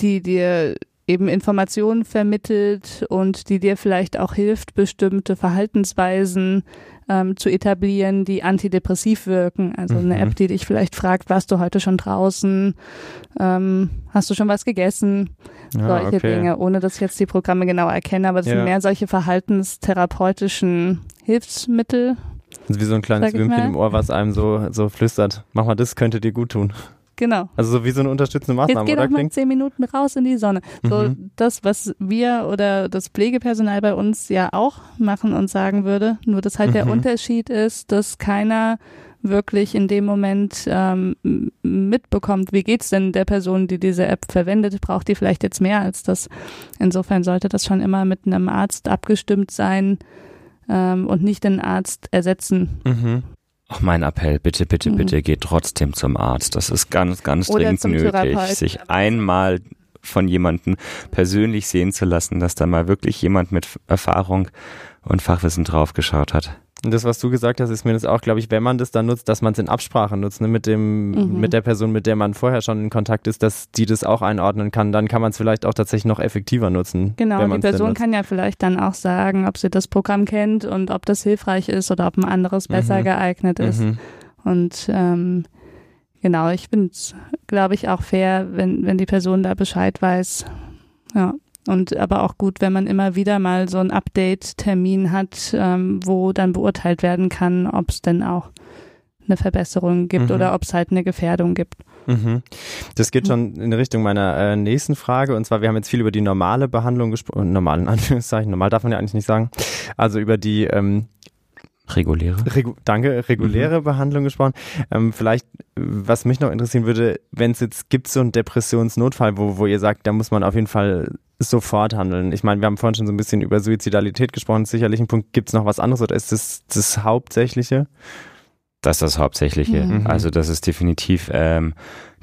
S1: die dir eben Informationen vermittelt und die dir vielleicht auch hilft, bestimmte Verhaltensweisen ähm, zu etablieren, die antidepressiv wirken. Also eine
S3: Mhm.
S1: App, die dich vielleicht fragt, warst du heute schon draußen? Ähm, hast du schon was gegessen? Solche
S3: okay.
S1: Dinge, ohne dass ich jetzt die Programme genau erkenne, aber das
S3: Ja.
S1: sind mehr solche verhaltenstherapeutischen Hilfsmittel.
S3: Das ist wie so ein kleines Würmchen im Ohr, was einem so, so flüstert. Mach mal das, könnte dir gut tun.
S1: Genau.
S3: Also so wie so eine unterstützende
S1: Jetzt
S3: Maßnahme,
S1: geh
S3: oder?
S1: doch mal zehn Minuten raus in die Sonne. So
S3: Mhm.
S1: das, was wir oder das Pflegepersonal bei uns ja auch machen und sagen würde. Nur dass halt der
S3: Mhm.
S1: Unterschied ist, dass keiner wirklich in dem Moment ähm, mitbekommt, wie geht's denn der Person, die diese App verwendet, braucht die vielleicht jetzt mehr als das. Insofern sollte das schon immer mit einem Arzt abgestimmt sein ähm, und nicht den Arzt ersetzen.
S3: Mhm.
S2: Auch mein Appell, bitte, bitte,
S1: Mhm.
S2: bitte geht trotzdem zum Arzt. Das ist ganz, ganz
S1: Oder
S2: dringend nötig, sich einmal von jemandem persönlich sehen zu lassen, dass da mal wirklich jemand mit Erfahrung und Fachwissen draufgeschaut hat.
S3: Und das, was du gesagt hast, ist mir das auch, glaube ich, wenn man das dann nutzt, dass man es in Absprache nutzt, ne, mit dem,
S1: Mhm.
S3: mit der Person, mit der man vorher schon in Kontakt ist, dass die das auch einordnen kann, dann kann man es vielleicht auch tatsächlich noch effektiver nutzen.
S1: Genau, die Person kann ja vielleicht dann auch sagen, ob sie das Programm kennt und ob das hilfreich ist oder ob ein anderes besser
S3: Mhm.
S1: geeignet ist.
S3: Mhm.
S1: Und ähm, genau, ich finde es, glaube ich, auch fair, wenn, wenn die Person da Bescheid weiß. Ja. Und aber auch gut, wenn man immer wieder mal so einen Update-Termin hat, ähm, wo dann beurteilt werden kann, ob es denn auch eine Verbesserung gibt
S3: Mhm.
S1: oder ob es halt eine Gefährdung gibt.
S3: Mhm. Das geht schon in Richtung meiner äh, nächsten Frage. Und zwar, wir haben jetzt viel über die normale Behandlung gesprochen. Normal in Anführungszeichen. Normal darf man ja eigentlich nicht sagen. Also über die, ähm,
S2: Reguläre.
S3: regu danke, reguläre Behandlung gesprochen. Ähm, vielleicht, was mich noch interessieren würde, wenn es jetzt gibt so einen Depressionsnotfall, wo, wo ihr sagt, da muss man auf jeden Fall sofort handeln. Ich meine, wir haben vorhin schon so ein bisschen über Suizidalität gesprochen. Sicherlich ein Punkt. Gibt es noch was anderes oder ist das das Hauptsächliche?
S2: Das ist das Hauptsächliche.
S1: Mhm.
S2: Also das ist definitiv ähm,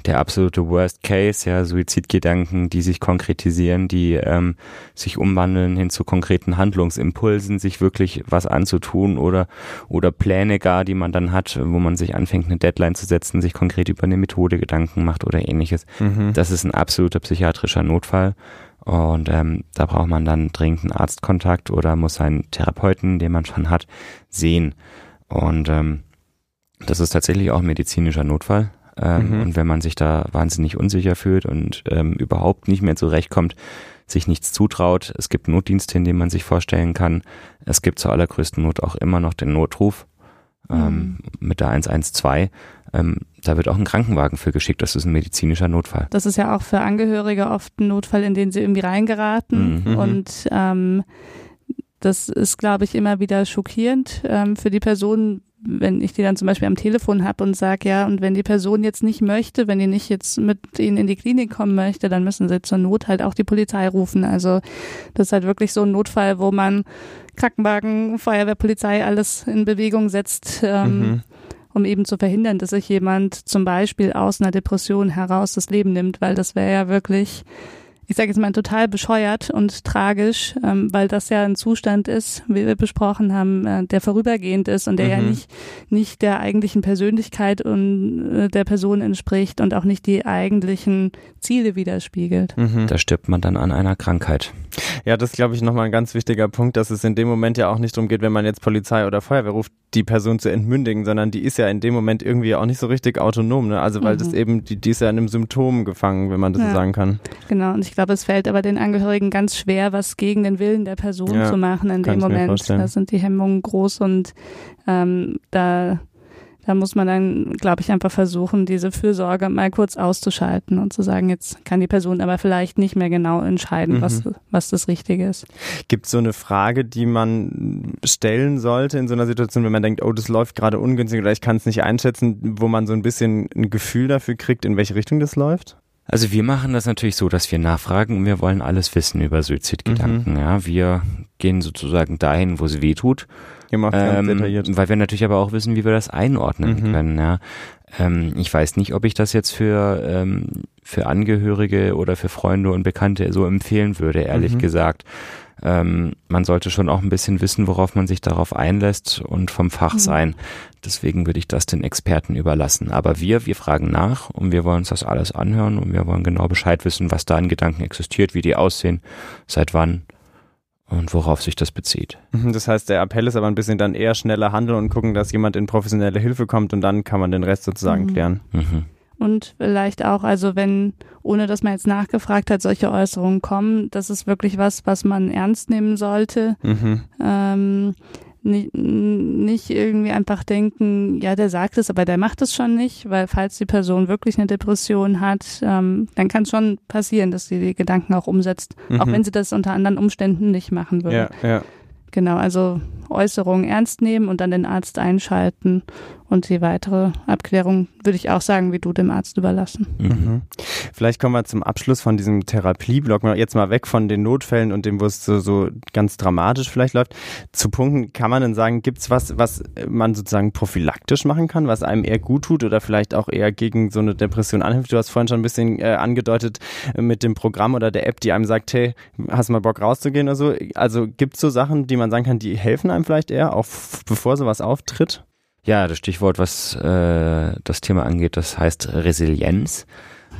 S2: der absolute Worst Case, ja, Suizidgedanken, die sich konkretisieren, die ähm, sich umwandeln hin zu konkreten Handlungsimpulsen, sich wirklich was anzutun oder oder Pläne gar, die man dann hat, wo man sich anfängt, eine Deadline zu setzen, sich konkret über eine Methode Gedanken macht oder ähnliches.
S3: Mhm.
S2: Das ist ein absoluter psychiatrischer Notfall. Und ähm, da braucht man dann dringend einen Arztkontakt oder muss einen Therapeuten, den man schon hat, sehen. Und ähm, das ist tatsächlich auch ein medizinischer Notfall. Ähm,
S3: Mhm.
S2: Und wenn man sich da wahnsinnig unsicher fühlt und ähm, überhaupt nicht mehr zurechtkommt, sich nichts zutraut, es gibt Notdienste, in denen man sich vorstellen kann. Es gibt zur allergrößten Not auch immer noch den Notruf ähm, mit der 112. Ähm, da wird auch ein Krankenwagen für geschickt. Das ist ein medizinischer Notfall.
S1: Das ist ja auch für Angehörige oft ein Notfall, in den sie irgendwie reingeraten.
S2: Mhm.
S1: Und ähm, das ist, glaube ich, immer wieder schockierend ähm, für die Person, wenn ich die dann zum Beispiel am Telefon habe und sage, ja, und wenn die Person jetzt nicht möchte, wenn die nicht jetzt mit ihnen in die Klinik kommen möchte, dann müssen sie zur Not halt auch die Polizei rufen. Also das ist halt wirklich so ein Notfall, wo man Krankenwagen, Feuerwehr, Polizei alles in Bewegung setzt. Ähm,
S3: Mhm.
S1: Um eben zu verhindern, dass sich jemand zum Beispiel aus einer Depression heraus das Leben nimmt, weil das wäre ja wirklich, ich sage jetzt mal, total bescheuert und tragisch, ähm, weil das ja ein Zustand ist, wie wir besprochen haben, äh, der vorübergehend ist und der ja
S3: Mhm.
S1: nicht, nicht der eigentlichen Persönlichkeit und äh, der Person entspricht und auch nicht die eigentlichen Ziele widerspiegelt.
S3: Mhm.
S2: Da stirbt man dann an einer Krankheit.
S3: Ja, das ist, glaube ich, nochmal ein ganz wichtiger Punkt, dass es in dem Moment ja auch nicht darum geht, wenn man jetzt Polizei oder Feuerwehr ruft, die Person zu entmündigen, sondern die ist ja in dem Moment irgendwie auch nicht so richtig autonom, ne? Also weil
S1: Mhm.
S3: das eben, die, die ist ja in einem Symptom gefangen, wenn man das
S1: Ja.
S3: so sagen kann.
S1: Genau, und ich glaube, es fällt aber den Angehörigen ganz schwer, was gegen den Willen der Person
S3: Ja,
S1: zu machen in dem Moment. Da sind die Hemmungen groß und ähm, da, da muss man dann, glaube ich, einfach versuchen, diese Fürsorge mal kurz auszuschalten und zu sagen, jetzt kann die Person aber vielleicht nicht mehr genau entscheiden,
S3: Mhm.
S1: was, was das Richtige ist.
S3: Gibt es so eine Frage, die man stellen sollte in so einer Situation, wenn man denkt, oh, das läuft gerade ungünstig oder ich kann es nicht einschätzen, wo man so ein bisschen ein Gefühl dafür kriegt, in welche Richtung das läuft?
S2: Also wir machen das natürlich so, dass wir nachfragen und wir wollen alles wissen über Suizidgedanken. Ja, wir gehen sozusagen dahin, wo es weh tut,
S3: Ihr macht ganz
S2: ähm,
S3: detailliert.
S2: weil wir natürlich aber auch wissen, wie wir das einordnen
S3: Mhm.
S2: können. Ja. Ähm, ich weiß nicht, ob ich das jetzt für ähm, für Angehörige oder für Freunde und Bekannte so empfehlen würde, ehrlich
S3: Mhm.
S2: gesagt. Ähm, man sollte schon auch ein bisschen wissen, worauf man sich darauf einlässt und vom Fach
S1: Mhm.
S2: sein. Deswegen würde ich das den Experten überlassen. Aber wir, wir fragen nach und wir wollen uns das alles anhören und wir wollen genau Bescheid wissen, was da in Gedanken existiert, wie die aussehen, seit wann und worauf sich das bezieht.
S3: Mhm, Das heißt, der Appell ist aber ein bisschen dann eher schneller handeln und gucken, dass jemand in professionelle Hilfe kommt und dann kann man den Rest sozusagen
S1: Mhm.
S3: klären.
S2: Mhm.
S1: Und vielleicht auch, also wenn, ohne dass man jetzt nachgefragt hat, solche Äußerungen kommen, das ist wirklich was, was man ernst nehmen sollte.
S3: Mhm.
S1: Ähm, nicht, nicht irgendwie einfach denken, ja, der sagt es, aber der macht es schon nicht, weil falls die Person wirklich eine Depression hat, ähm, dann kann es schon passieren, dass sie die Gedanken auch umsetzt, auch
S3: Mhm.
S1: wenn sie das unter anderen Umständen nicht machen würde.
S3: Ja, ja.
S1: Genau, also Äußerungen ernst nehmen und dann den Arzt einschalten und die weitere Abklärung würde ich auch sagen, wie du dem Arzt überlassen.
S2: Mhm.
S3: Mhm. Vielleicht kommen wir zum Abschluss von diesem Therapieblock jetzt mal weg von den Notfällen und dem, wo es so, so ganz dramatisch vielleicht läuft. Zu Punkten kann man denn sagen, gibt's was, was man sozusagen prophylaktisch machen kann, was einem eher gut tut oder vielleicht auch eher gegen so eine Depression anhilft? Du hast vorhin schon ein bisschen äh, angedeutet äh, mit dem Programm oder der App, die einem sagt, hey, hast du mal Bock rauszugehen oder so? Also gibt's so Sachen, die man sagen kann, die helfen einem vielleicht eher, auch bevor sowas auftritt?
S2: Ja, das Stichwort, was äh, das Thema angeht, das heißt Resilienz.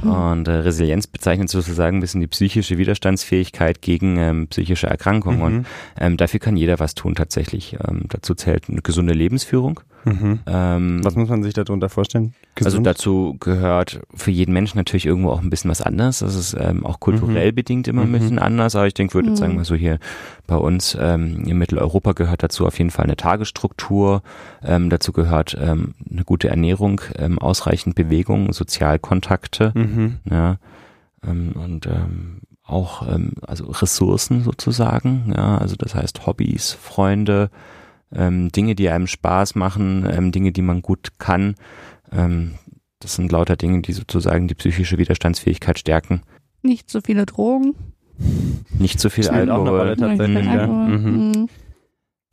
S2: Und äh, Resilienz bezeichnet sozusagen ein bisschen die psychische Widerstandsfähigkeit gegen ähm, psychische Erkrankungen. Und
S3: Mhm.
S2: ähm, dafür kann jeder was tun tatsächlich. Ähm, dazu zählt eine gesunde Lebensführung.
S3: Mhm.
S2: Ähm,
S3: Was muss man sich darunter vorstellen?
S2: also
S3: Gesund?
S2: dazu gehört für jeden Menschen natürlich irgendwo auch ein bisschen was anderes. Das ist ähm, auch kulturell
S3: Mhm.
S2: bedingt immer ein
S3: Mhm.
S2: bisschen anders. Aber ich denke, würde jetzt
S1: Mhm.
S2: sagen so hier bei uns ähm, in Mitteleuropa gehört dazu auf jeden Fall eine Tagesstruktur. Ähm, dazu gehört ähm, eine gute Ernährung, ähm, ausreichend Bewegung, Sozialkontakte.
S3: Mhm.
S2: Ja, ähm, und ähm, auch ähm, also Ressourcen sozusagen, ja, also das heißt Hobbys, Freunde, ähm, Dinge, die einem Spaß machen, ähm, Dinge, die man gut kann. Ähm, das sind lauter Dinge, die sozusagen die psychische Widerstandsfähigkeit stärken.
S1: Nicht so viele Drogen.
S2: Nicht zu viel
S3: Spielt auch eine
S2: Alkohol.
S1: So viel
S3: ja.
S1: Alkohol.
S3: Mhm.
S1: Mhm.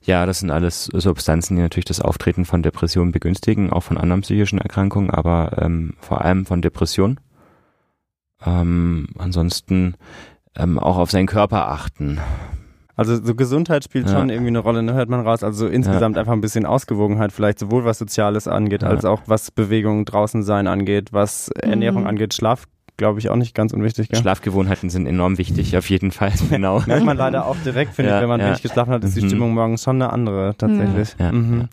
S2: Ja, das sind alles Substanzen, die natürlich das Auftreten von Depressionen begünstigen, auch von anderen psychischen Erkrankungen, aber ähm, vor allem von Depressionen. Ähm, ansonsten ähm, auch auf seinen Körper achten.
S3: Also so Gesundheit spielt
S2: Ja.
S3: schon irgendwie eine Rolle, ne? hört man raus. Also so insgesamt einfach ein bisschen Ausgewogenheit, vielleicht sowohl was Soziales angeht,
S2: Ja.
S3: als auch was Bewegung draußen sein angeht, was Ernährung
S1: Mhm.
S3: angeht, Schlaf, glaube ich, auch nicht ganz unwichtig. Gell?
S2: Schlafgewohnheiten sind enorm wichtig, auf jeden Fall. Genau.
S3: Merkt man leider auch direkt, finde
S2: Ja,
S3: ich, wenn man
S2: ja.
S3: wenig geschlafen hat, ist die
S2: Mhm.
S3: Stimmung morgens schon eine andere tatsächlich.
S2: Ja,
S3: mhm.
S2: ja.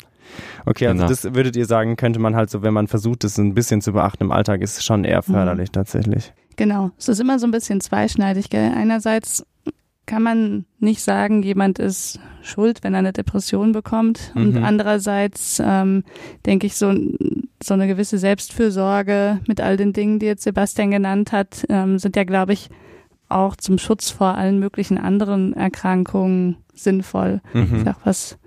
S3: Okay, also
S2: Genau.
S3: das würdet ihr sagen, könnte man halt so, wenn man versucht, es ein bisschen zu beachten im Alltag, ist schon eher
S1: Mhm.
S3: förderlich tatsächlich.
S1: Genau. Es ist immer so ein bisschen zweischneidig, gell? Einerseits kann man nicht sagen, jemand ist schuld, wenn er eine Depression bekommt. Und
S3: Mhm.
S1: andererseits ähm, denke ich, so, so eine gewisse Selbstfürsorge mit all den Dingen, die jetzt Sebastian genannt hat, ähm, sind ja, glaube ich, auch zum Schutz vor allen möglichen anderen Erkrankungen sinnvoll.
S3: Mhm.
S1: Ist auch was,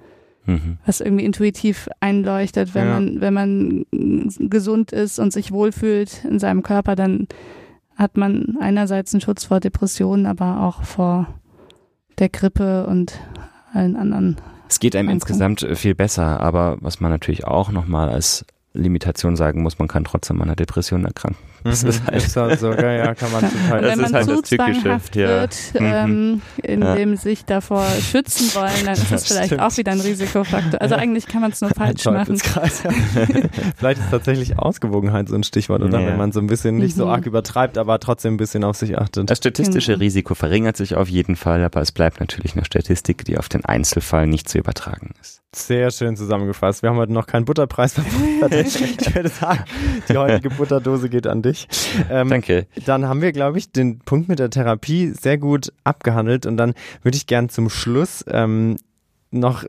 S2: Mhm.
S1: was irgendwie intuitiv einleuchtet, wenn
S3: Ja.
S1: man, wenn man gesund ist und sich wohlfühlt in seinem Körper, dann hat man einerseits einen Schutz vor Depressionen, aber auch vor der Grippe und allen anderen.
S2: Es geht einem
S1: Danke.
S2: insgesamt äh, viel besser, aber was man natürlich auch nochmal als Limitation sagen muss, man kann trotzdem an einer Depression erkranken. Das
S3: Mhm.
S2: ist halt-
S3: ist so, ja, ja, kann man
S1: Ja.
S3: Teil.
S2: Das
S1: wenn
S2: ist
S1: man
S2: halt
S1: zu
S2: das ja.
S1: wird,
S2: Mhm.
S1: ähm,
S2: Ja.
S1: dem sich davor schützen wollen, dann ist das vielleicht
S3: Stimmt.
S1: auch wieder ein Risikofaktor. Also
S3: Ja.
S1: eigentlich kann man es nur falsch
S3: Ein
S1: machen.
S3: Ja. Vielleicht ist tatsächlich Ausgewogenheit so ein Stichwort, oder?
S2: Ja.
S3: Wenn man so ein bisschen nicht so
S1: Mhm.
S3: arg übertreibt, aber trotzdem ein bisschen auf sich achtet.
S2: Das statistische
S1: Genau.
S2: Risiko verringert sich auf jeden Fall, aber es bleibt natürlich eine Statistik, die auf den Einzelfall nicht zu übertragen ist.
S3: Sehr schön zusammengefasst. Wir haben heute noch keinen Butterpreis ich würde sagen, die heutige Butterdose geht an dich. Ähm,
S2: Danke.
S3: Dann haben wir, glaube ich, den Punkt mit der Therapie sehr gut abgehandelt und dann würde ich gern zum Schluss ähm, noch,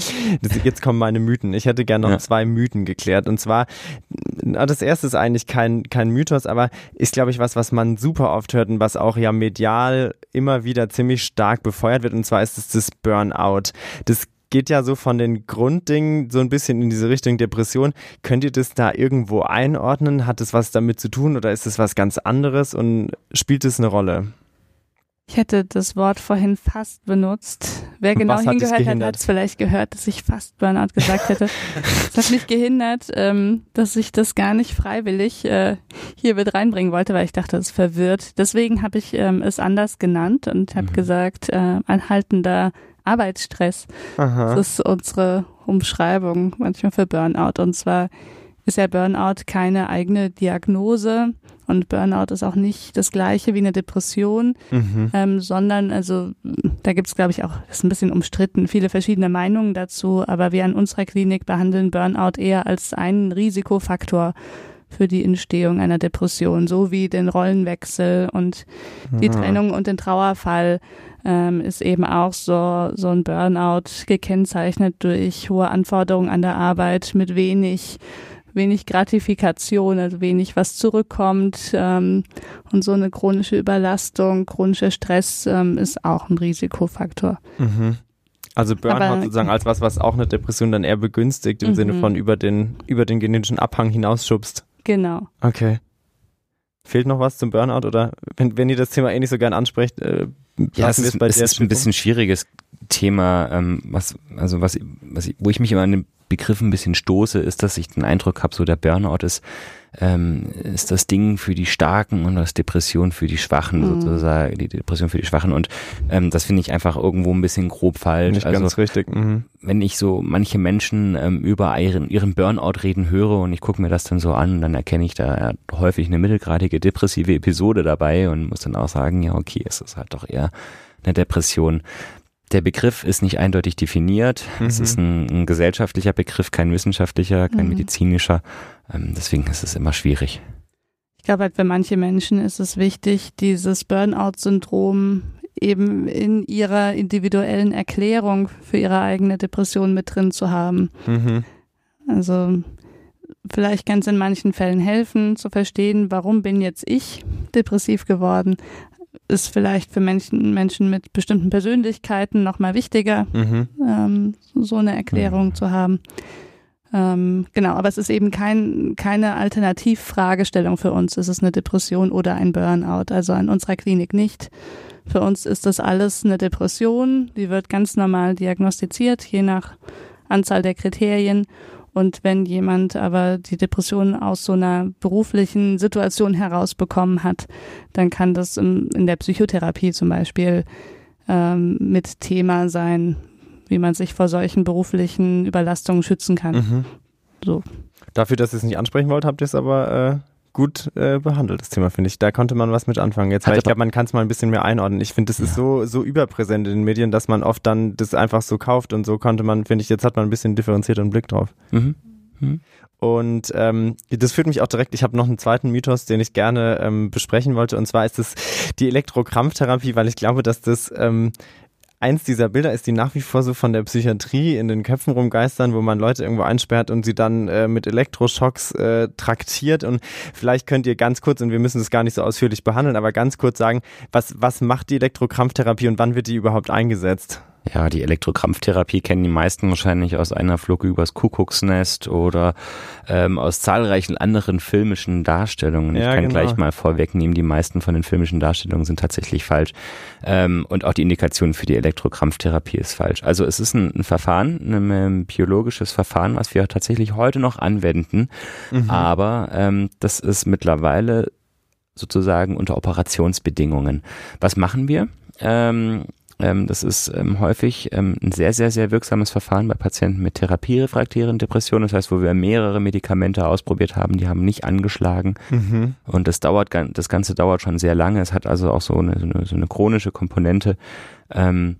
S3: jetzt kommen meine Mythen. Ich hätte gern noch
S2: Ja.
S3: zwei Mythen geklärt. Und zwar, das erste ist eigentlich kein, kein Mythos, aber ist, glaube ich, was, was man super oft hört und was auch ja medial immer wieder ziemlich stark befeuert wird. Und zwar ist es das Burnout. Das geht ja so von den Grunddingen so ein bisschen in diese Richtung Depression. Könnt ihr das da irgendwo einordnen? Hat es was damit zu tun oder ist es was ganz anderes und spielt es eine Rolle?
S1: Ich hätte das Wort vorhin fast benutzt. Wer genau
S3: was
S1: hingehört hat, hat es vielleicht gehört, dass ich fast Burnout gesagt hätte. Es hat mich gehindert, ähm, dass ich das gar nicht freiwillig äh, hier mit reinbringen wollte, weil ich dachte, es verwirrt. Deswegen habe ich ähm, es anders genannt und habe
S2: Mhm.
S1: gesagt, äh, anhaltender Arbeitsstress.
S3: Aha.
S1: Das ist unsere Umschreibung manchmal für Burnout. Und zwar ist ja Burnout keine eigene Diagnose und Burnout ist auch nicht das gleiche wie eine Depression,
S3: Mhm.
S1: ähm, sondern also da gibt es, glaube ich, auch, das ist ein bisschen umstritten, viele verschiedene Meinungen dazu, aber wir an unserer Klinik behandeln Burnout eher als einen Risikofaktor für die Entstehung einer Depression, so wie den Rollenwechsel und die
S3: Ah.
S1: Trennung und den Trauerfall ähm, ist eben auch so, so ein Burnout gekennzeichnet durch hohe Anforderungen an der Arbeit mit wenig wenig Gratifikation, also wenig was zurückkommt ähm, und so eine chronische Überlastung, chronischer Stress ähm, ist auch ein Risikofaktor.
S3: Mhm. Also Burnout
S1: Aber-
S3: sozusagen als was, was auch eine Depression dann eher begünstigt, im
S1: Mhm.
S3: Sinne von über den, über den genetischen Abhang hinausschubst.
S1: Genau.
S3: Okay. Fehlt noch was zum Burnout? Oder wenn, wenn ihr das Thema eh nicht so gern ansprecht, äh,
S2: Ja, es
S3: lassen wir
S2: ist,
S3: bei
S2: es ist ein bisschen schwieriges Thema, ähm, was, also was, was ich, wo ich mich immer an den Begriff ein bisschen stoße, ist, dass ich den Eindruck habe, so der Burnout ist, ähm, ist das Ding für die Starken und das Depression für die Schwachen
S1: Mhm.
S2: sozusagen, die Depression für die Schwachen und ähm, das finde ich einfach irgendwo ein bisschen grob falsch.
S3: Nicht
S2: also
S3: ganz richtig. Mhm.
S2: wenn ich so manche Menschen ähm, über ihren, ihren Burnout reden höre und ich gucke mir das dann so an, dann erkenne ich da häufig eine mittelgradige depressive Episode dabei und muss dann auch sagen, ja okay, es ist halt doch eher eine Depression. der Begriff ist nicht eindeutig definiert. Mhm. Es ist ein, ein, gesellschaftlicher Begriff, kein wissenschaftlicher, kein mhm. medizinischer. Ähm, deswegen ist es immer schwierig.
S1: Ich glaube, halt für manche Menschen ist es wichtig, dieses Burnout-Syndrom eben in ihrer individuellen Erklärung für ihre eigene Depression mit drin zu haben. Mhm. Also vielleicht kann es in manchen Fällen helfen zu verstehen, warum bin jetzt ich depressiv geworden, ist vielleicht für Menschen, Menschen mit bestimmten Persönlichkeiten nochmal wichtiger, mhm. ähm, so eine Erklärung mhm. zu haben. Ähm, genau, aber es ist eben kein, keine Alternativfragestellung für uns. Ist es eine Depression oder ein Burnout? Also an unserer Klinik nicht. Für uns ist das alles eine Depression. Die wird ganz normal diagnostiziert, je nach Anzahl der Kriterien. Und wenn jemand aber die Depression aus so einer beruflichen Situation herausbekommen hat, dann kann das in, der Psychotherapie zum Beispiel ähm, mit Thema sein, wie man sich vor solchen beruflichen Überlastungen schützen kann. Mhm. So.
S3: Dafür, dass ihr es nicht ansprechen wollt, habt ihr es aber äh, gut äh, behandelt, das Thema, finde ich. Da konnte man was mit anfangen. Jetzt, weil ich glaube, man kann es mal ein bisschen mehr einordnen. Ich finde, das ja. ist so, so überpräsent in den Medien, dass man oft dann das einfach so kauft und so konnte man, finde ich, jetzt hat man ein bisschen differenzierteren Blick drauf. Mhm. Mhm. Und ähm, das führt mich auch direkt, ich habe noch einen zweiten Mythos, den ich gerne ähm, besprechen wollte, und zwar ist es die Elektrokrampftherapie, weil ich glaube, dass das ähm, eins dieser Bilder ist, die nach wie vor so von der Psychiatrie in den Köpfen rumgeistern, wo man Leute irgendwo einsperrt und sie dann äh, mit Elektroschocks äh, traktiert. Und vielleicht könnt ihr ganz kurz, und wir müssen das gar nicht so ausführlich behandeln, aber ganz kurz sagen, was, was macht die Elektrokrampftherapie und wann wird die überhaupt eingesetzt?
S2: Ja, die Elektrokrampftherapie kennen die meisten wahrscheinlich aus einer Flug übers Kuckucksnest oder ähm, aus zahlreichen anderen filmischen Darstellungen. Ich ja, kann genau. gleich mal vorwegnehmen, die meisten von den filmischen Darstellungen sind tatsächlich falsch. Ähm, und auch die Indikation für die Elektrokrampftherapie ist falsch. Also es ist ein, ein Verfahren, ein, ein, biologisches Verfahren, was wir tatsächlich heute noch anwenden. Mhm. Aber ähm, das ist mittlerweile sozusagen unter Operationsbedingungen. Was machen wir? Ähm, ähm, das ist ähm, häufig ähm, ein sehr, sehr, sehr wirksames Verfahren bei Patienten mit therapierefraktären Depressionen. Das heißt, wo wir mehrere Medikamente ausprobiert haben, die haben nicht angeschlagen. Mhm. Und das dauert, das Ganze dauert schon sehr lange. Es hat also auch so eine, so eine, so eine chronische Komponente. Ähm,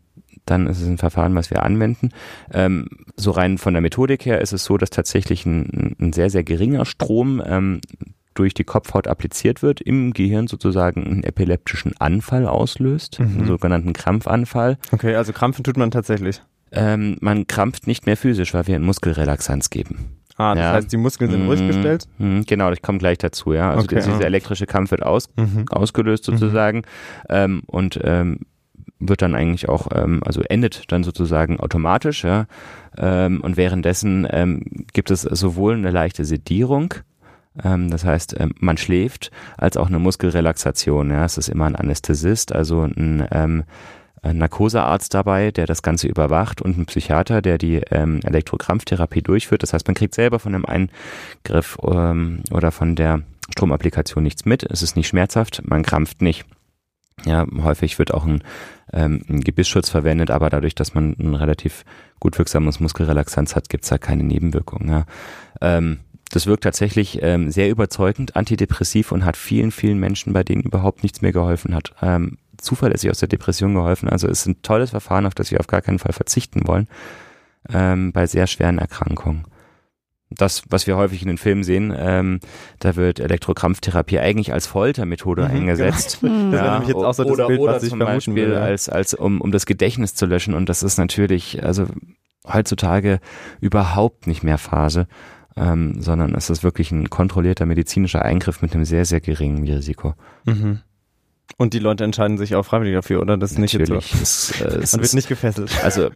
S2: dann ist es ein Verfahren, was wir anwenden. Ähm, so rein von der Methodik her ist es so, dass tatsächlich ein, ein sehr, sehr geringer Strom ähm, durch die Kopfhaut appliziert wird, im Gehirn sozusagen einen epileptischen Anfall auslöst, mhm. einen sogenannten Krampfanfall.
S3: Okay, also krampfen tut man tatsächlich.
S2: Ähm, man krampft nicht mehr physisch, weil wir einen Muskelrelaxanz geben.
S3: Ah, das ja. heißt, die Muskeln sind mhm. ruhig gestellt?
S2: Mhm, genau, ich komme gleich dazu, ja. Also okay, dieser elektrische Kampf wird aus, mhm. ausgelöst mhm. sozusagen ähm, und ähm, wird dann eigentlich auch, ähm, also endet dann sozusagen automatisch, ja. Ähm, und währenddessen ähm, gibt es sowohl eine leichte Sedierung, das heißt, ähm, man schläft, als auch eine Muskelrelaxation. Ja, es ist immer ein Anästhesist, also ein, ähm, ein Narkosearzt dabei, der das Ganze überwacht und ein Psychiater, der die ähm, Elektrokrampftherapie durchführt. Das heißt, man kriegt selber von dem Eingriff ähm, oder von der Stromapplikation nichts mit. Es ist nicht schmerzhaft, man krampft nicht. Ja, häufig wird auch ein, ähm, ein Gebissschutz verwendet, aber dadurch, dass man ein relativ gut wirksames Muskelrelaxanz hat, gibt's da keine Nebenwirkungen. Ja. Ähm, das wirkt tatsächlich ähm, sehr überzeugend, antidepressiv und hat vielen, vielen Menschen, bei denen überhaupt nichts mehr geholfen hat, ähm, zuverlässig aus der Depression geholfen. Also es ist ein tolles Verfahren, auf das wir auf gar keinen Fall verzichten wollen, ähm, bei sehr schweren Erkrankungen. Das, was wir häufig in den Filmen sehen, ähm, da wird Elektrokrampftherapie eigentlich als Foltermethode mhm, eingesetzt.
S3: Genau. Das ja, jetzt auch so das oder, Bild,
S2: oder was ich zum Beispiel will, als, als um, um das Gedächtnis zu löschen. Und das ist natürlich, also heutzutage überhaupt nicht mehr Phase ähm, sondern es ist wirklich ein kontrollierter medizinischer Eingriff mit einem sehr, sehr geringen Risiko. Mhm.
S3: Und die Leute entscheiden sich auch freiwillig dafür, oder? Das ist
S2: Natürlich.
S3: nicht
S2: so. Es, äh,
S3: es Man wird nicht gefesselt.
S2: Also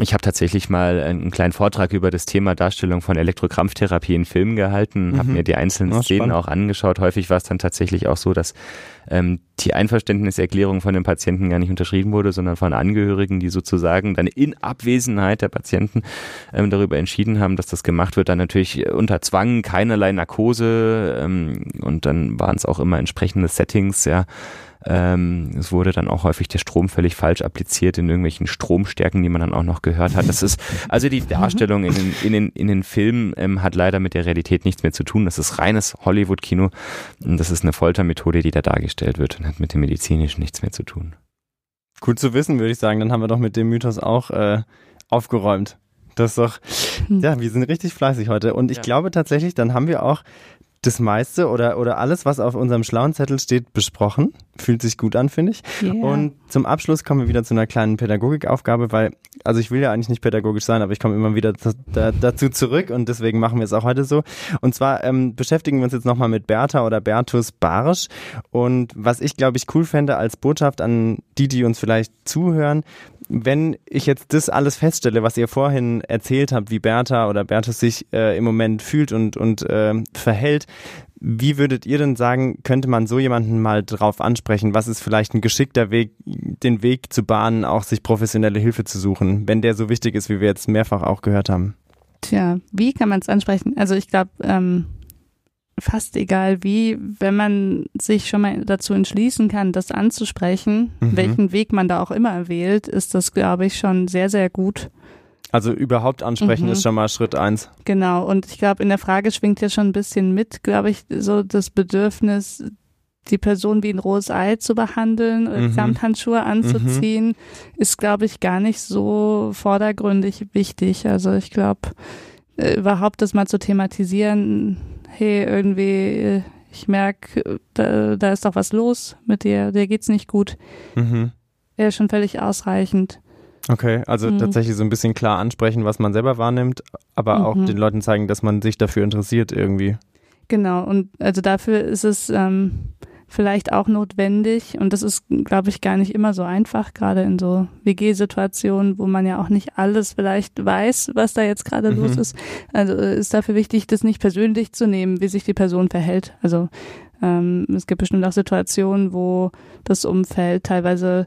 S2: ich habe tatsächlich mal einen kleinen Vortrag über das Thema Darstellung von Elektrokrampftherapie in Filmen gehalten, mhm. habe mir die einzelnen Szenen spannend. auch angeschaut. Häufig war es dann tatsächlich auch so, dass ähm, die Einverständniserklärung von dem Patienten gar nicht unterschrieben wurde, sondern von Angehörigen, die sozusagen dann in Abwesenheit der Patienten ähm, darüber entschieden haben, dass das gemacht wird. Dann natürlich unter Zwang, keinerlei Narkose ähm, und dann waren es auch immer entsprechende Settings, ja ähm, es wurde dann auch häufig der Strom völlig falsch appliziert in irgendwelchen Stromstärken, die man dann auch noch gehört hat. Das ist, also die Darstellung in den, in den, in den Filmen ähm, hat leider mit der Realität nichts mehr zu tun. Das ist reines Hollywood-Kino. Das ist eine Foltermethode, die da dargestellt wird und hat mit dem medizinischen nichts mehr zu tun.
S3: Gut zu wissen, würde ich sagen. Dann haben wir doch mit dem Mythos auch äh, aufgeräumt. Das ist doch,
S1: Hm.
S3: ja, wir sind richtig fleißig heute. Und ich
S2: Ja.
S3: glaube tatsächlich, dann haben wir auch das meiste oder, oder alles, was auf unserem schlauen Zettel steht, besprochen. Fühlt sich gut an, finde ich.
S1: Yeah.
S3: Und zum Abschluss kommen wir wieder zu einer kleinen Pädagogikaufgabe, weil, also ich will ja eigentlich nicht pädagogisch sein, aber ich komme immer wieder da, da, dazu zurück und deswegen machen wir es auch heute so. Und zwar ähm, beschäftigen wir uns jetzt nochmal mit Bertha oder Bertus Barsch. Und was ich, glaube ich, cool fände als Botschaft an die, die uns vielleicht zuhören, wenn ich jetzt das alles feststelle, was ihr vorhin erzählt habt, wie Bertha oder Bertus sich äh, im Moment fühlt und, und äh, verhält, wie würdet ihr denn sagen, könnte man so jemanden mal drauf ansprechen? Was ist vielleicht ein geschickter Weg, den Weg zu bahnen, auch sich professionelle Hilfe zu suchen, wenn der so wichtig ist, wie wir jetzt mehrfach auch gehört haben?
S1: Tja, wie kann man es ansprechen? Also ich glaube, ähm, fast egal wie, wenn man sich schon mal dazu entschließen kann, das anzusprechen,
S3: Mhm.
S1: welchen Weg man da auch immer wählt, ist das, glaube ich, schon sehr, sehr gut.
S3: Also überhaupt ansprechen
S1: Mhm.
S3: ist schon mal Schritt eins.
S1: Genau, und ich glaube, in der Frage schwingt ja schon ein bisschen mit, glaube ich, so das Bedürfnis, die Person wie ein rohes Ei zu behandeln, oder
S3: Mhm.
S1: Samthandschuhe anzuziehen, ist, glaube ich, gar nicht so vordergründig wichtig. Also ich glaube, äh, überhaupt das mal zu thematisieren, hey, irgendwie, äh, ich merke, da, da ist doch was los mit dir, dir geht's nicht gut,
S3: Mhm.
S1: wäre schon völlig ausreichend.
S3: Okay, also
S1: Mhm.
S3: tatsächlich so ein bisschen klar ansprechen, was man selber wahrnimmt, aber auch
S1: Mhm.
S3: den Leuten zeigen, dass man sich dafür interessiert irgendwie.
S1: Genau, und also dafür ist es ähm, vielleicht auch notwendig und das ist, glaube ich, gar nicht immer so einfach, gerade in so WG-Situationen, wo man ja auch nicht alles vielleicht weiß, was da jetzt gerade
S3: Mhm.
S1: los ist. Also äh, ist dafür wichtig, das nicht persönlich zu nehmen, wie sich die Person verhält. Also ähm, es gibt bestimmt auch Situationen, wo das Umfeld teilweise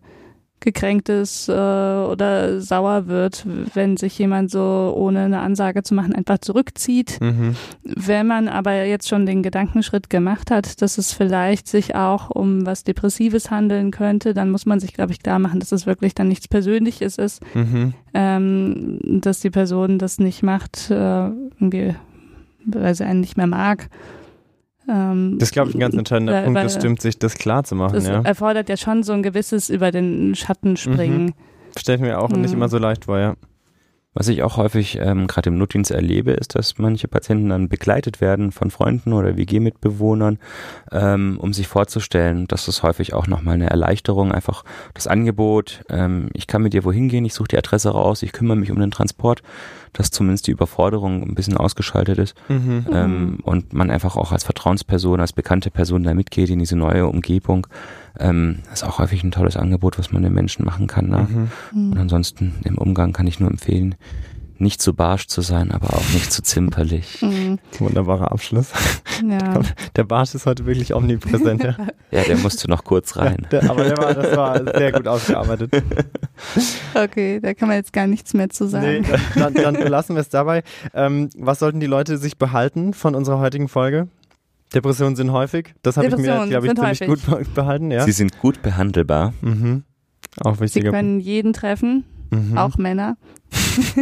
S1: gekränkt ist äh, oder sauer wird, wenn sich jemand so ohne eine Ansage zu machen einfach zurückzieht.
S3: Mhm.
S1: Wenn man aber jetzt schon den Gedankenschritt gemacht hat, dass es vielleicht sich auch um was Depressives handeln könnte, dann muss man sich, glaube ich, klar machen, dass es wirklich dann nichts Persönliches ist,
S3: Mhm.
S1: ähm, dass die Person das nicht macht, äh, weil sie einen nicht mehr mag. Ähm,
S3: Das ist, glaube ich, ein ganz entscheidender
S1: weil-
S3: Punkt,
S1: weil-
S3: das stimmt, sich das klar zu machen,
S1: das
S3: ja.
S1: erfordert ja schon so ein gewisses über den Schatten springen.
S3: Stelle ich mir auch nicht
S1: Mhm.
S3: immer so leicht vor, ja.
S2: Was ich auch häufig ähm, gerade im Notdienst erlebe, ist, dass manche Patienten dann begleitet werden von Freunden oder WG-Mitbewohnern, ähm, um sich vorzustellen. Das ist häufig auch nochmal eine Erleichterung, einfach das Angebot, ähm, ich kann mit dir wohin gehen, ich suche die Adresse raus, ich kümmere mich um den Transport, dass zumindest die Überforderung ein bisschen ausgeschaltet ist
S3: Mhm.
S2: ähm, und man einfach auch als Vertrauensperson, als bekannte Person da mitgeht in diese neue Umgebung. Ähm, das ist auch häufig ein tolles Angebot, was man den Menschen machen kann. Ne?
S3: Mhm.
S2: Und ansonsten im Umgang kann ich nur empfehlen, nicht zu barsch zu sein, aber auch nicht zu zimperlich.
S1: Mhm.
S3: Wunderbarer Abschluss.
S1: Ja.
S3: Der Barsch ist heute wirklich omnipräsent, ja.
S2: Ja, der musste noch kurz rein.
S3: Der, aber der war, das war sehr gut ausgearbeitet.
S1: Okay, da kann man jetzt gar nichts mehr zu
S3: Nee,
S1: sagen.
S3: dann, dann belassen wir es dabei. Ähm, was sollten die Leute sich behalten von unserer heutigen Folge? Depressionen sind häufig. Das habe ich mir, glaube ich, ziemlich
S1: häufig.
S3: gut be- behalten, ja.
S2: Sie sind gut behandelbar.
S3: Mhm. Auch
S1: Sie
S3: wichtiger
S1: können jeden treffen.
S3: Mhm.
S1: auch Männer,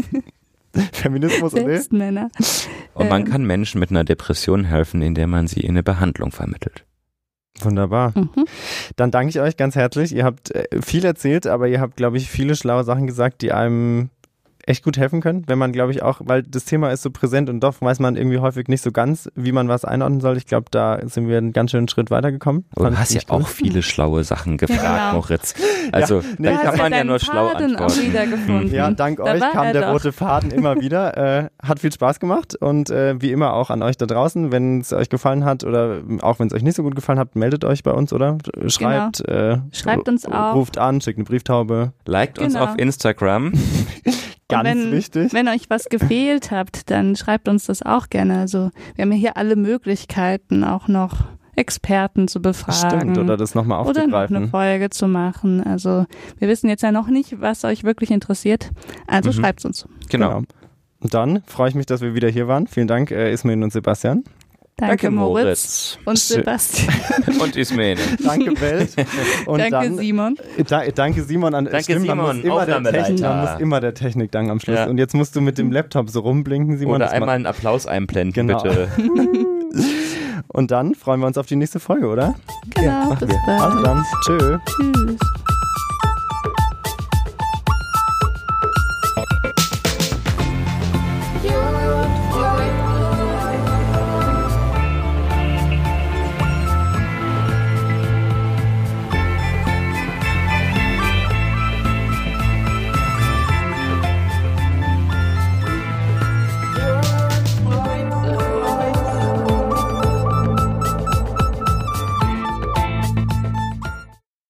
S3: Feminismus,
S1: selbst Männer.
S2: Und man
S1: Ähm.
S2: kann Menschen mit einer Depression helfen, indem man sie in eine Behandlung vermittelt.
S3: Wunderbar.
S1: Mhm.
S3: Dann danke ich euch ganz herzlich. Ihr habt äh, viel erzählt, aber ihr habt, glaube ich, viele schlaue Sachen gesagt, die einem echt gut helfen können, wenn man, glaube ich, auch, weil das Thema ist so präsent und doch weiß man irgendwie häufig nicht so ganz, wie man was einordnen soll. Ich glaube, da sind wir einen ganz schönen Schritt weitergekommen.
S2: Aber
S3: Fand
S2: du hast ja
S3: gut.
S2: auch viele schlaue Sachen gefragt,
S1: genau.
S2: Moritz. Also,
S3: nee,
S2: da
S3: ich
S2: kann
S3: hab-
S2: man ja nur schlau
S1: Faden auch
S2: antworten.
S1: wiedergefunden.
S3: Ja, dank
S1: Da
S3: euch kam
S1: er
S3: der
S1: doch.
S3: rote Faden immer wieder. Äh, hat viel Spaß gemacht und äh, wie immer auch an euch da draußen, wenn es euch gefallen hat oder auch wenn es euch nicht so gut gefallen hat, meldet euch bei uns, oder? Schreibt, äh,
S1: Genau. Schreibt uns auch.
S3: ruft an, schickt eine Brieftaube.
S2: Liked uns
S1: Genau.
S2: auf Instagram.
S3: Ganz
S1: wenn,
S3: wichtig.
S1: Wenn euch was gefehlt habt, dann schreibt uns das auch gerne. Also wir haben ja hier alle Möglichkeiten, auch noch Experten zu befragen.
S3: Stimmt, oder das nochmal
S1: oder noch eine
S3: aufzugreifen.
S1: Folge zu machen. Also wir wissen jetzt ja noch nicht, was euch wirklich interessiert. Also
S2: Mhm.
S1: schreibt's uns.
S2: Genau.
S3: Und dann freue ich mich, dass wir wieder hier waren. Vielen Dank, äh, Ismail und Sebastian.
S1: Danke, Moritz und
S3: Schön.
S1: Sebastian.
S2: Und Ismene.
S3: Danke, Welt. Und
S1: Danke,
S3: dann,
S1: Simon.
S3: Da, danke Simon an
S2: Danke,
S3: stimmt, man
S2: Simon,
S3: muss immer der
S2: Aufnahmeleiter.
S3: Technik, man muss immer der Technik danken am Schluss.
S2: Ja.
S3: Und jetzt musst du mit dem Laptop so rumblinken, Simon.
S2: Oder einmal einen Applaus einblenden,
S3: Genau.
S2: bitte.
S3: Und dann freuen wir uns auf die nächste Folge, oder?
S1: Genau,
S3: Machen
S1: bis
S3: wir.
S1: bald.
S3: Also dann, tschö.
S1: Tschüss.